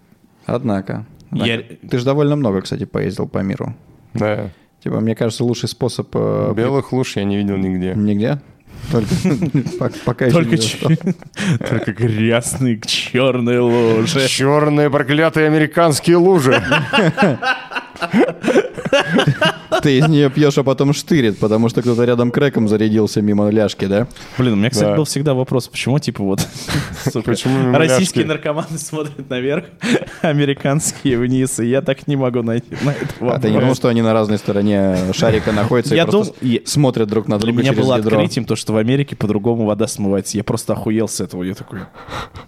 Speaker 1: Однако.
Speaker 2: Я-
Speaker 1: однако. Ты же довольно много, кстати, поездил по миру.
Speaker 3: Да.
Speaker 1: Типа, мне кажется, лучший способ... э,
Speaker 3: Белых луж я не видел нигде.
Speaker 1: Нигде? Только [LAUGHS] пок- пока еще
Speaker 2: Только, [LAUGHS] только грязные черные лужи.
Speaker 3: Черные проклятые американские лужи. [LAUGHS] [LAUGHS]
Speaker 1: Ты из нее пьешь, а потом штырит, потому что кто-то рядом крэком зарядился мимо ляжки, да?
Speaker 2: Блин, у меня, кстати, был всегда вопрос, почему, типа, вот, [LAUGHS] [LAUGHS]
Speaker 3: Почему
Speaker 2: российские наркоманы смотрят наверх, американские вниз, и я так не могу найти на это
Speaker 1: А ты не думал, что они на разной стороне шарика находятся и
Speaker 2: Я
Speaker 1: просто смотрят друг на
Speaker 2: Для
Speaker 1: друга
Speaker 2: меня
Speaker 1: через
Speaker 2: было
Speaker 1: ядро?
Speaker 2: открытием то, что в Америке по-другому вода смывается. Я просто охуел с этого. Я такой...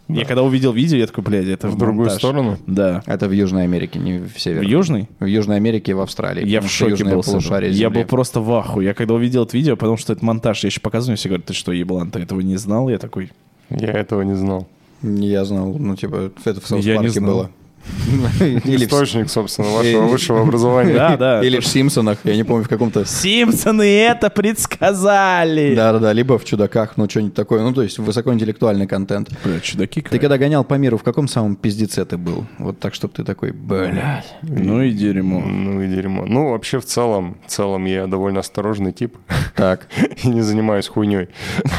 Speaker 2: Я когда увидел видео, я такой, блядь, это
Speaker 3: В другую сторону?
Speaker 2: Да.
Speaker 1: Это в Южной Америке, не в
Speaker 2: В
Speaker 1: Северной.
Speaker 2: Южной?
Speaker 1: В Южной Америке и в Австралии.
Speaker 2: Я
Speaker 1: потому
Speaker 2: в шоке был.
Speaker 1: полушарие
Speaker 2: Я был просто в аху. Я когда увидел это видео, потому что это монтаж, я еще показываю, все говорят, ты что, еблан, ты этого не знал? Я такой,
Speaker 3: Я этого не знал.
Speaker 1: Я знал, ну, типа, это в Саус
Speaker 2: Я
Speaker 1: Парке
Speaker 2: знал.
Speaker 1: было. Или в,
Speaker 3: Источник, собственно, вашего высшего образования.
Speaker 2: да, да.
Speaker 1: или в Симпсонах, я не помню, в каком-то...
Speaker 2: Симпсоны это предсказали.
Speaker 1: Да-да-да, либо в Чудаках, ну, что-нибудь такое. Ну, то есть высокоинтеллектуальный контент.
Speaker 2: Бля, чудаки.
Speaker 1: Ты когда гонял по миру, в каком самом пиздеце ты был? Вот так, чтобы ты такой, блядь.
Speaker 2: Ну и дерьмо.
Speaker 3: Ну и дерьмо. Ну, вообще, в целом, в целом я довольно осторожный тип
Speaker 1: Так. [LAUGHS]
Speaker 3: и не занимаюсь хуйней.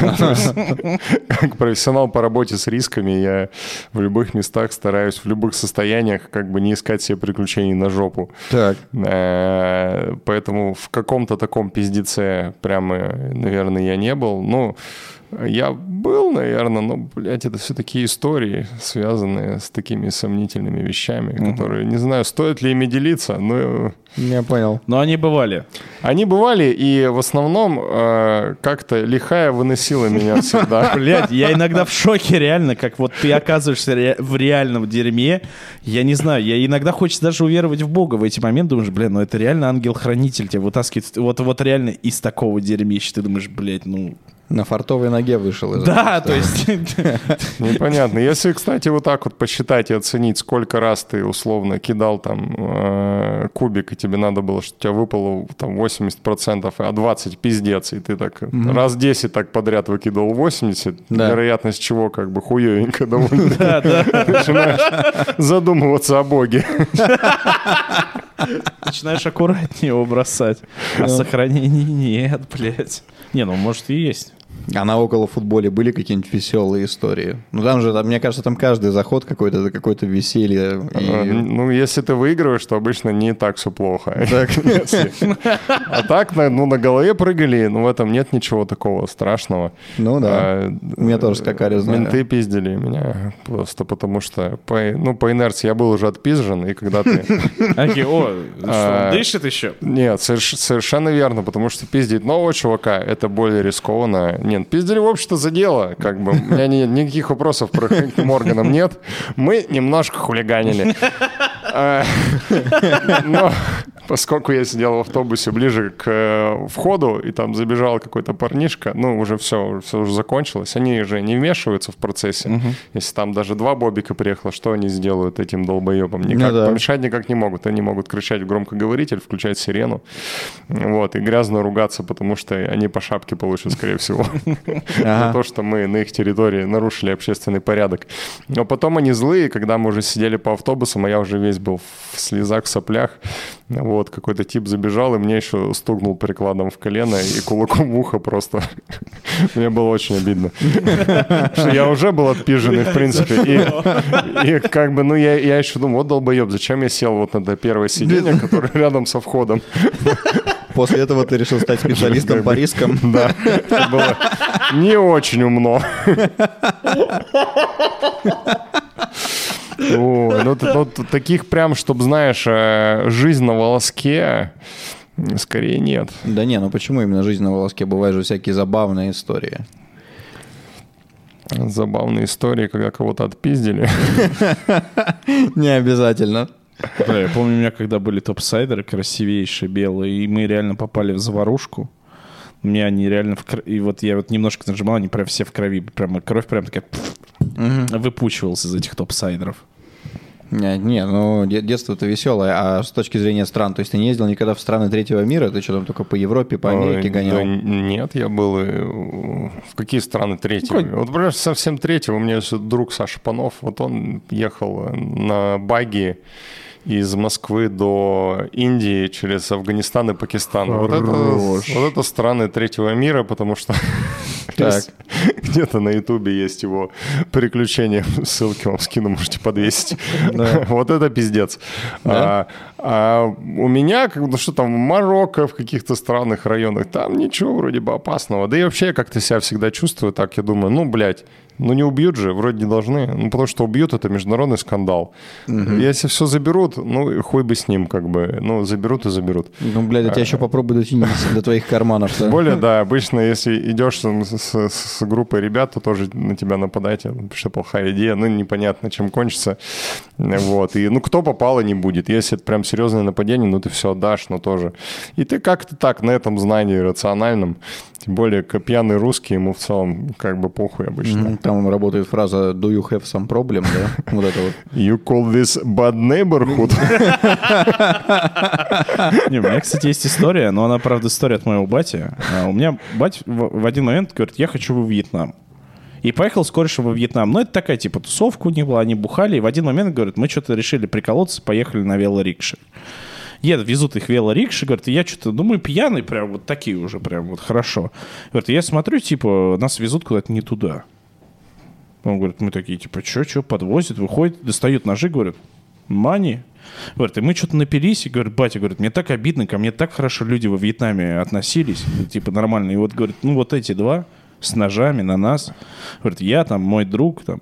Speaker 3: [LAUGHS] Как профессионал по работе с рисками, я в любых местах стараюсь, в любых состояниях как бы не искать себе приключений на жопу.
Speaker 1: Так.
Speaker 3: Э, Поэтому в каком-то таком пиздеце прямо, наверное, я не был. Ну, Я был, наверное, но, блядь, это все такие истории, связанные с такими сомнительными вещами, которые, не знаю, стоит ли ими делиться, но
Speaker 1: Я понял.
Speaker 2: Но они бывали.
Speaker 3: они бывали, и в основном э, как-то лихая выносила меня всегда. [LAUGHS]
Speaker 2: Блядь, я иногда в шоке, реально, как вот ты оказываешься ре- в реальном дерьме. Я не знаю, я иногда хочется даже уверовать в Бога в эти моменты. Думаешь, блин, ну это реально ангел-хранитель тебя вытаскивает. Вот, вот реально из такого дерьмища. Ты думаешь, блядь, ну...
Speaker 1: На фартовой ноге вышел из
Speaker 2: Да, то есть...
Speaker 3: Непонятно. [LAUGHS] Если, кстати, вот так вот посчитать и оценить, сколько раз ты условно кидал там э, кубик, и тебе надо было, что у тебя выпало там 80%, а 20 пиздец, и ты так раз 10 так подряд выкидывал 80,
Speaker 1: Да.
Speaker 3: вероятность чего как бы хуевенько [LAUGHS] довольно.
Speaker 2: Да, да.
Speaker 3: Начинаешь задумываться о Боге.
Speaker 2: Начинаешь аккуратнее его бросать. А сохранений нет, блядь. Не, ну может и есть.
Speaker 1: А на около футболе были какие-нибудь веселые истории? Ну там же, там, мне кажется, там каждый заход какой-то, это какое-то веселье.
Speaker 3: Э,
Speaker 1: И...
Speaker 3: Ну, если ты выигрываешь, то обычно не так все плохо. [LAUGHS] Если- А так, ну, на голове прыгали, ну, в этом нет ничего такого страшного.
Speaker 1: Ну да.
Speaker 3: А,
Speaker 1: У меня тоже скакали, знаю.
Speaker 3: Менты пиздили меня просто потому что, ну, по инерции я был уже отпизжен, и когда ты... [LAUGHS]
Speaker 2: Окей, о,
Speaker 3: А,
Speaker 2: дышит еще?
Speaker 3: Нет, соверш- совершенно верно, потому что пиздить нового чувака — это более рискованно. Нет, пиздили, в общем-то, за дело. Как бы, у меня ни- никаких вопросов про правоохранительным органам нет. Мы немножко хулиганили. А, [LAUGHS] Но поскольку я сидел в автобусе ближе к э, входу, и там забежал какой-то парнишка, ну, уже все, все уже закончилось. Они же не вмешиваются в процессе. Если там даже два бобика приехало, что они сделают этим долбоебам? Никак
Speaker 1: да.
Speaker 3: помешать никак не могут. Они могут кричать в громкоговоритель, включать сирену, вот, и грязно ругаться, потому что они по шапке получат, скорее всего, [LAUGHS] за то, что мы на их территории нарушили общественный порядок. Но потом они злые, когда мы уже сидели по автобусам, а я уже весь был в слезах, в соплях, вот, какой-то тип забежал, и мне еще стукнул прикладом в колено и кулаком в ухо просто. [LAUGHS] Мне было очень обидно. Что я уже был отпиженный, в принципе. И, как бы, ну, я, я еще думаю, вот долбоеб, зачем я сел вот на это первое сиденье, которое рядом со входом.
Speaker 1: После этого ты решил стать специалистом по рискам. [LAUGHS]
Speaker 3: Да, это было не очень умно. [LAUGHS] Ой, ну, ну, таких прям, чтобы, знаешь, э, жизнь на волоске, скорее нет.
Speaker 1: Да не, ну почему именно жизнь на волоске? Бывают же всякие забавные истории.
Speaker 3: Забавные истории, когда кого-то отпиздили. [LAUGHS]
Speaker 1: Не обязательно.
Speaker 2: Бля, я помню, у меня когда были топ-сайдеры красивейшие, белые, и мы реально попали в заварушку. У меня они реально в кр- И вот я вот немножко нажимал, они прям все в крови. Прям кровь прям такая выпучивалась из этих топ-сайдеров.
Speaker 1: Не, не, ну де- детство-то веселое, а с точки зрения стран, то есть ты не ездил никогда в страны третьего мира, ты что там только по Европе, по Америке гонял?
Speaker 3: да нет, я был и в какие страны третьего?
Speaker 2: Какой?
Speaker 3: Вот, например, совсем третьего. У меня друг Саша Панов, вот он ехал на баги из Москвы до Индии через Афганистан и Пакистан. Вот это, вот это страны третьего мира, потому что [LAUGHS]
Speaker 1: Так. [LAUGHS]
Speaker 3: где-то на Ютубе есть его приключения. [LAUGHS] Ссылки вам скину, можете подвесить. [LAUGHS] Вот это пиздец. А, а у меня, как бы, что там, Марокко в каких-то странных районах, там ничего вроде бы опасного. Да и вообще я как-то себя всегда чувствую так, я думаю, ну, блядь, ну не убьют же, вроде не должны. Ну, потому что убьют, это международный скандал. Если все заберут, ну, хуй бы с ним, как бы. Ну, заберут и заберут.
Speaker 1: Ну, блядь, я тебя еще попробую дотянуться до твоих карманов.
Speaker 3: Тем более, да, обычно, если идешь с, группой ребят, то тоже на тебя нападать, потому что плохая идея, ну, непонятно, чем кончится. Вот, и, ну, кто попало, не будет. Если это прям серьезное нападение, ну, ты все отдашь, но тоже. И ты как-то так, на этом знании рациональном, тем более, пьяный русский, ему в целом как бы похуй обычно.
Speaker 1: Там работает фраза «Do you have some problem?» да? [LAUGHS] Вот это вот.
Speaker 3: You call this bad neighborhood? [LAUGHS]
Speaker 2: Не, у меня, кстати, есть история, но она, правда, история от моего бати. А, У меня бать в в один момент говорит, я хочу во Вьетнам. И поехал с корешем во Вьетнам. Ну, это такая, типа, тусовка у них была, они бухали. И в один момент, говорят, мы что-то решили приколоться, поехали на велорикше. Едут, везут их велорикши, говорят, я что-то, ну, мы пьяные, прям вот такие уже, прям вот хорошо. Говорят, я смотрю, типа, нас везут куда-то не туда. Он говорит, мы такие, типа, что, что, подвозят, выходят, достают ножи, говорят, мани. Говорит, и мы что-то напились, и говорит, батя, говорит, мне так обидно, ко мне так хорошо люди во Вьетнаме относились, типа, нормально. И вот, говорит, ну, вот эти два, с ножами на нас. Говорит, я там, мой друг там.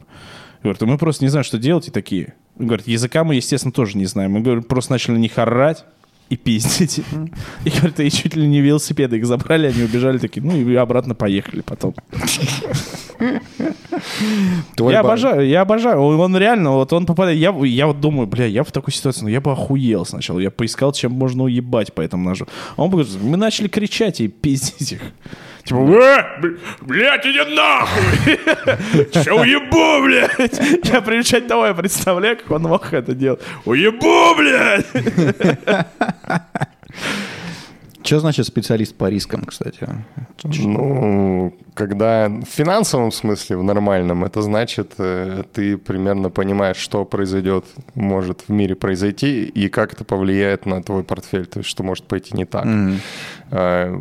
Speaker 2: Говорит, мы просто не знаем, что делать, и такие. Говорит, языка мы, естественно, тоже не знаем. Мы, говорит, просто начали на них орать и пиздить. И, говорит, и чуть ли не велосипеды их забрали, они убежали такие, ну и обратно поехали потом.
Speaker 1: Твой
Speaker 2: я
Speaker 1: бар-
Speaker 2: обожаю, я обожаю. Он, реально, вот он попадает. Я, я вот думаю, бля, я в такой ситуации, ну я бы охуел сначала. Я поискал, чем можно уебать по этому ножу. А он говорит, мы начали кричать и пиздить их. Типа, «Э, блядь, иди нахуй! [LAUGHS] Че уебу, блядь! Я примечать того, я представляю, как он мог это делать. Уебу, блядь! [LAUGHS]
Speaker 1: Что значит специалист по рискам, кстати?
Speaker 3: Ну, когда в финансовом смысле, в нормальном, это значит, э, ты примерно понимаешь, что произойдет, может в мире произойти, и как это повлияет на твой портфель, то есть что может пойти не так.
Speaker 1: Мгм.
Speaker 3: А,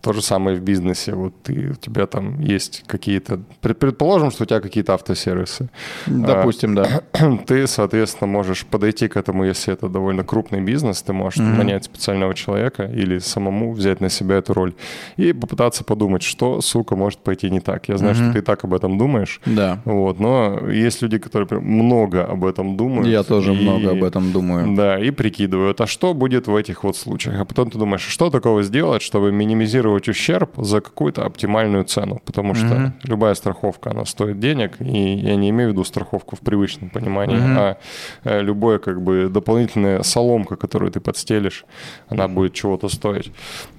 Speaker 3: То же самое в бизнесе. Вот ты, у тебя там есть какие-то... пред- Предположим, что у тебя какие-то автосервисы.
Speaker 1: Допустим, да. [CLEARS THROAT]
Speaker 3: Ты, соответственно, можешь подойти к этому, если это довольно крупный бизнес, ты можешь нанять специального человека или самому взять на себя эту роль и попытаться подумать, что, сука, может пойти не так. Я знаю, что ты и так об этом думаешь.
Speaker 1: Да.
Speaker 3: Вот, но есть люди, которые прям много об этом думают.
Speaker 1: Я тоже
Speaker 3: и-
Speaker 1: много об этом думаю.
Speaker 3: Да, и прикидывают, а что будет в этих вот случаях. А потом ты думаешь, что такого сделать, чтобы минимизировать ущерб за какую-то оптимальную цену. Потому что любая страховка, она стоит денег, и я не имею в виду страховку в привычном понимании, а э, любое как бы дополнительная соломка, которую ты подстелишь, она будет чего-то стоить.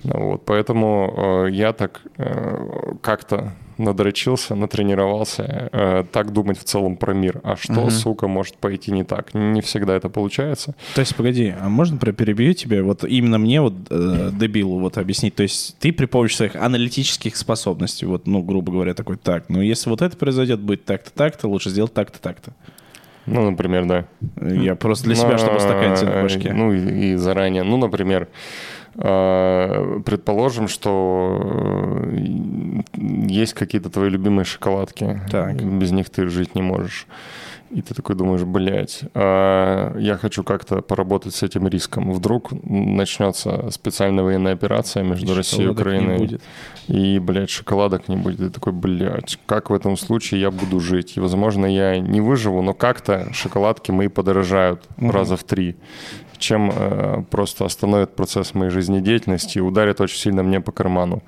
Speaker 3: Вот, поэтому э, я так э, как-то надрочился, натренировался, э, так думать в целом про мир. А что, сука, может пойти не так? Не всегда это получается.
Speaker 2: То есть, погоди, а можно перебью тебе? Вот именно мне, вот, э, дебилу, вот объяснить. То есть, ты при помощи своих аналитических способностей, вот, ну, грубо говоря, такой, так, ну, если вот это произойдет, будет так-то, так-то, лучше сделать так-то, так-то.
Speaker 3: Ну, например, да.
Speaker 2: Я просто для себя, чтобы устаканить это в башке.
Speaker 3: Ну, и, и заранее. Ну, например, предположим, что э, есть какие-то твои любимые шоколадки.
Speaker 2: Так.
Speaker 3: Без них ты жить не можешь. И ты такой думаешь, блядь, а, я хочу как-то поработать с этим риском. Вдруг начнется специальная военная операция между Россией и
Speaker 2: Шоколадок не
Speaker 3: Украиной. И, блядь, шоколадок не будет. И такой, блядь, как в этом случае я буду жить? И, возможно, я не выживу, но как-то шоколадки мои подорожают раза в три чем э, просто остановит процесс моей жизнедеятельности и ударит очень сильно мне по карману.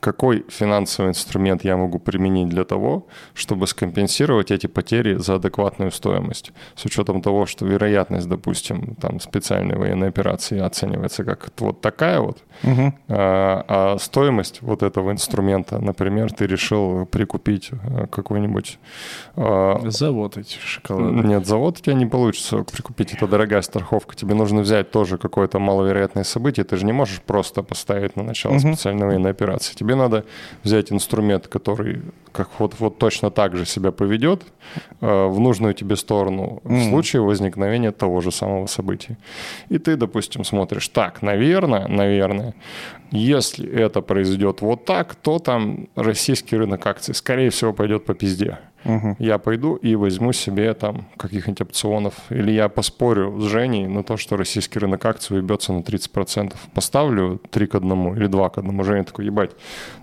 Speaker 3: Какой финансовый инструмент я могу применить для того, чтобы скомпенсировать эти потери за адекватную стоимость? С учетом того, что вероятность, допустим, там специальной военной операции оценивается как вот такая вот,
Speaker 2: Мгм.
Speaker 3: а, а стоимость вот этого инструмента, например, ты решил прикупить э, какой-нибудь... а,
Speaker 2: Завод этих шоколадок.
Speaker 3: нет, завод у тебя не получится прикупить, это дорогая страховка. Тебе нужно взять тоже какое-то маловероятное событие. Ты же не можешь просто поставить на начало специальной военной операции. Тебе надо взять инструмент, который как вот, вот точно так же себя поведет э, в нужную тебе сторону в случае возникновения того же самого события. И ты, допустим, смотришь, так, наверное, наверное, если это произойдет вот так, то там российский рынок акций, скорее всего, пойдет по пизде. Я пойду и возьму себе там каких-нибудь опционов. Или я поспорю с Женей на то, что российский рынок акций уебется на 30%. Поставлю 3 к 1 или 2 к 1. Женя такой, ебать,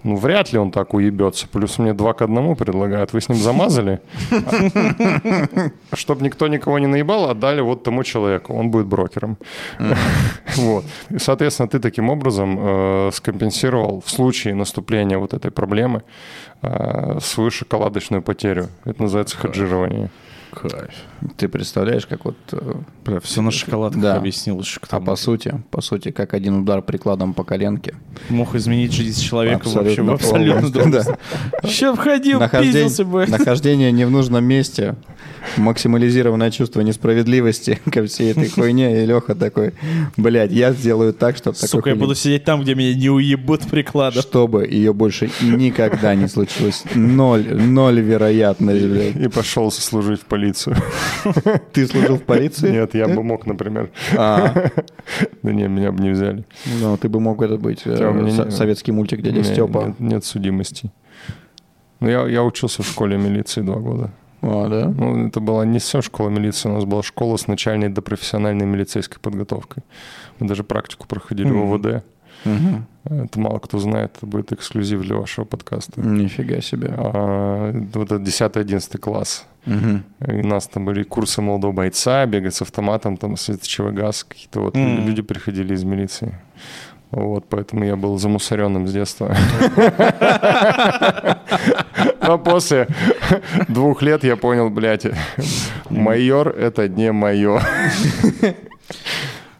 Speaker 3: ну вряд ли он так уебется. Плюс мне 2 к 1 предлагают. Вы с ним замазали? [LAUGHS] Чтобы никто никого не наебал, отдали вот тому человеку. Он будет брокером. [LAUGHS] Вот. И, соответственно, ты таким образом э, скомпенсировал в случае наступления вот этой проблемы свою шоколадочную потерю. Это называется хеджирование.
Speaker 2: Кайф.
Speaker 1: Ты представляешь, как вот... э,
Speaker 2: Бля, все на шоколадках
Speaker 1: Да.
Speaker 2: объяснил. что кто
Speaker 1: А по сути, по сути, как один удар прикладом по коленке.
Speaker 2: мог изменить жизнь человека вообще в
Speaker 1: Абсолютно
Speaker 2: абсолютно
Speaker 1: полностью,
Speaker 2: другом. Еще входил,
Speaker 1: Нахождение,
Speaker 2: пиздился бы.
Speaker 1: нахождение не в нужном месте, максимализированное чувство несправедливости [LAUGHS] ко всей этой хуйне. И Леха такой, блядь, я сделаю так, чтобы
Speaker 2: Сука, я буду сидеть там, где меня не уебут прикладом.
Speaker 1: чтобы ее больше никогда не случилось. Ноль, ноль вероятность, блядь.
Speaker 3: И пошел служить в полицию. [LAUGHS]
Speaker 1: Ты служил в полиции?
Speaker 3: Нет, я бы мог, например.
Speaker 1: А, [LAUGHS]
Speaker 3: Да не, меня бы не взяли.
Speaker 1: ну, ты бы мог это быть. э, советский мультик «Дядя Степа».
Speaker 3: Нет, судимости. Ну, я, я учился в школе милиции два года.
Speaker 1: А, да?
Speaker 3: Ну, это была не вся школа милиции, у нас была школа с начальной до профессиональной милицейской подготовкой. Мы даже практику проходили в ОВД. Это мало кто знает, это будет эксклюзив для вашего подкаста.
Speaker 1: Нифига себе.
Speaker 3: А, вот это 10-11 класс.
Speaker 1: Мгм.
Speaker 3: И у нас там были курсы молодого бойца, бегать с автоматом, там светочевой газ, какие-то вот
Speaker 2: Мгм.
Speaker 3: люди приходили из милиции. Вот, поэтому я был замусоренным с детства. Но после двух лет я понял, блядь, майор — это не мое.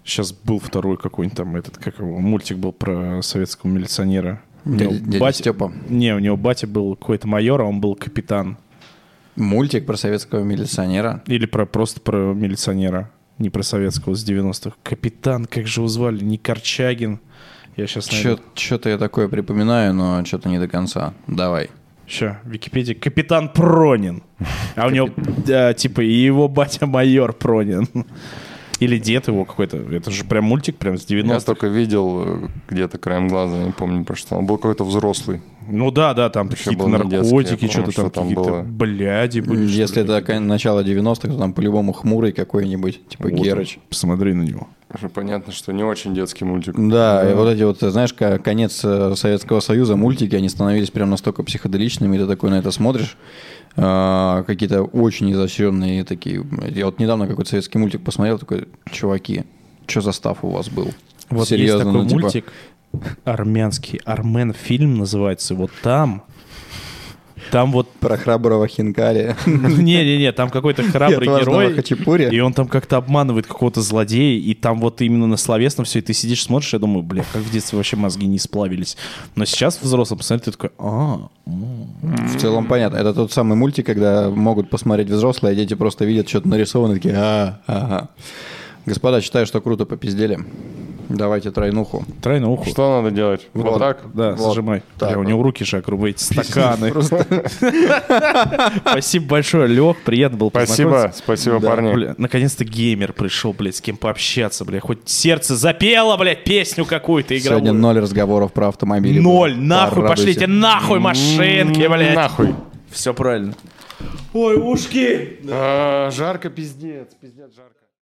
Speaker 2: Сейчас был второй какой-нибудь там этот, как его, мультик был про советского милиционера.
Speaker 1: Дядя, дядя
Speaker 2: батя-
Speaker 1: Степа.
Speaker 2: Не, у него батя был какой-то майор, а он был капитан.
Speaker 1: Мультик про советского милиционера.
Speaker 2: Или про просто про милиционера. Не про советского с 90-х. Капитан, как же его звали? Не Корчагин. Я сейчас найду.
Speaker 1: Что-то я такое припоминаю, но что-то не до конца. Давай.
Speaker 2: Ща, Википедия. Капитан Пронин. А у него, да, типа, и его батя майор Пронин. Или дед его какой-то. Это же прям мультик прям с
Speaker 3: Я
Speaker 2: 90-х.
Speaker 3: только видел э, где-то краем глаза, не помню про что. Он был какой-то взрослый.
Speaker 2: Ну да, да, там
Speaker 3: Еще
Speaker 2: какие-то наркотики,
Speaker 3: я помню,
Speaker 2: что-то там,
Speaker 3: что там
Speaker 2: какие-то
Speaker 3: было.
Speaker 2: бляди были.
Speaker 1: Если
Speaker 2: ли.
Speaker 1: это начало 90-х, то там по-любому хмурый какой-нибудь, типа
Speaker 2: Вот,
Speaker 1: Герыч.
Speaker 2: Посмотри на него.
Speaker 3: Уже понятно, что не очень детский мультик.
Speaker 1: Да, и вот эти вот, знаешь, ка- конец э, Советского Союза, мультики, они становились прям настолько психоделичными, и ты такой на это смотришь, какие-то очень изощренные такие. Я вот недавно какой-то советский мультик посмотрел, такой, чуваки, что за став у вас был?
Speaker 2: Вот
Speaker 1: Серьезно,
Speaker 2: есть такой
Speaker 1: ну, типа,
Speaker 2: мультик армянский, Армен фильм называется. Вот там, там вот,
Speaker 1: Про храброго Хинкали.
Speaker 2: не-не-не, там какой-то [LAUGHS] храбрый герой, и он там как-то обманывает какого-то злодея, и там вот именно на словесном все, и ты сидишь, смотришь, я думаю, бля, как в детстве вообще мозги не сплавились. Но сейчас взрослым посмотри, ты такой, а,
Speaker 1: В целом понятно. Это тот самый мультик, когда могут посмотреть взрослые, а дети просто видят что-то нарисованное, такие, а, ага. Господа, считаю, что круто попиздели. Давайте тройнуху.
Speaker 2: тройно уху.
Speaker 3: Что надо делать? Вот,
Speaker 1: Вот.
Speaker 3: так?
Speaker 2: Да,
Speaker 1: Вот
Speaker 2: зажимай.
Speaker 1: так
Speaker 2: Бля, у
Speaker 1: вот.
Speaker 2: него руки же округлые, эти стаканы. [LAUGHS] Спасибо большое, Лех, приятно было
Speaker 3: Спасибо, спасибо, парни.
Speaker 2: Наконец-то геймер пришел, блядь, с кем пообщаться, блядь. Хоть сердце запело, блядь, песню какую-то игровую.
Speaker 1: Сегодня ноль разговоров про автомобили.
Speaker 2: Ноль. Нахуй пошлите, нахуй машинки, блядь.
Speaker 3: Нахуй.
Speaker 2: Все правильно. Ой, ушки.
Speaker 3: А, жарко, пиздец, пиздец, жарко.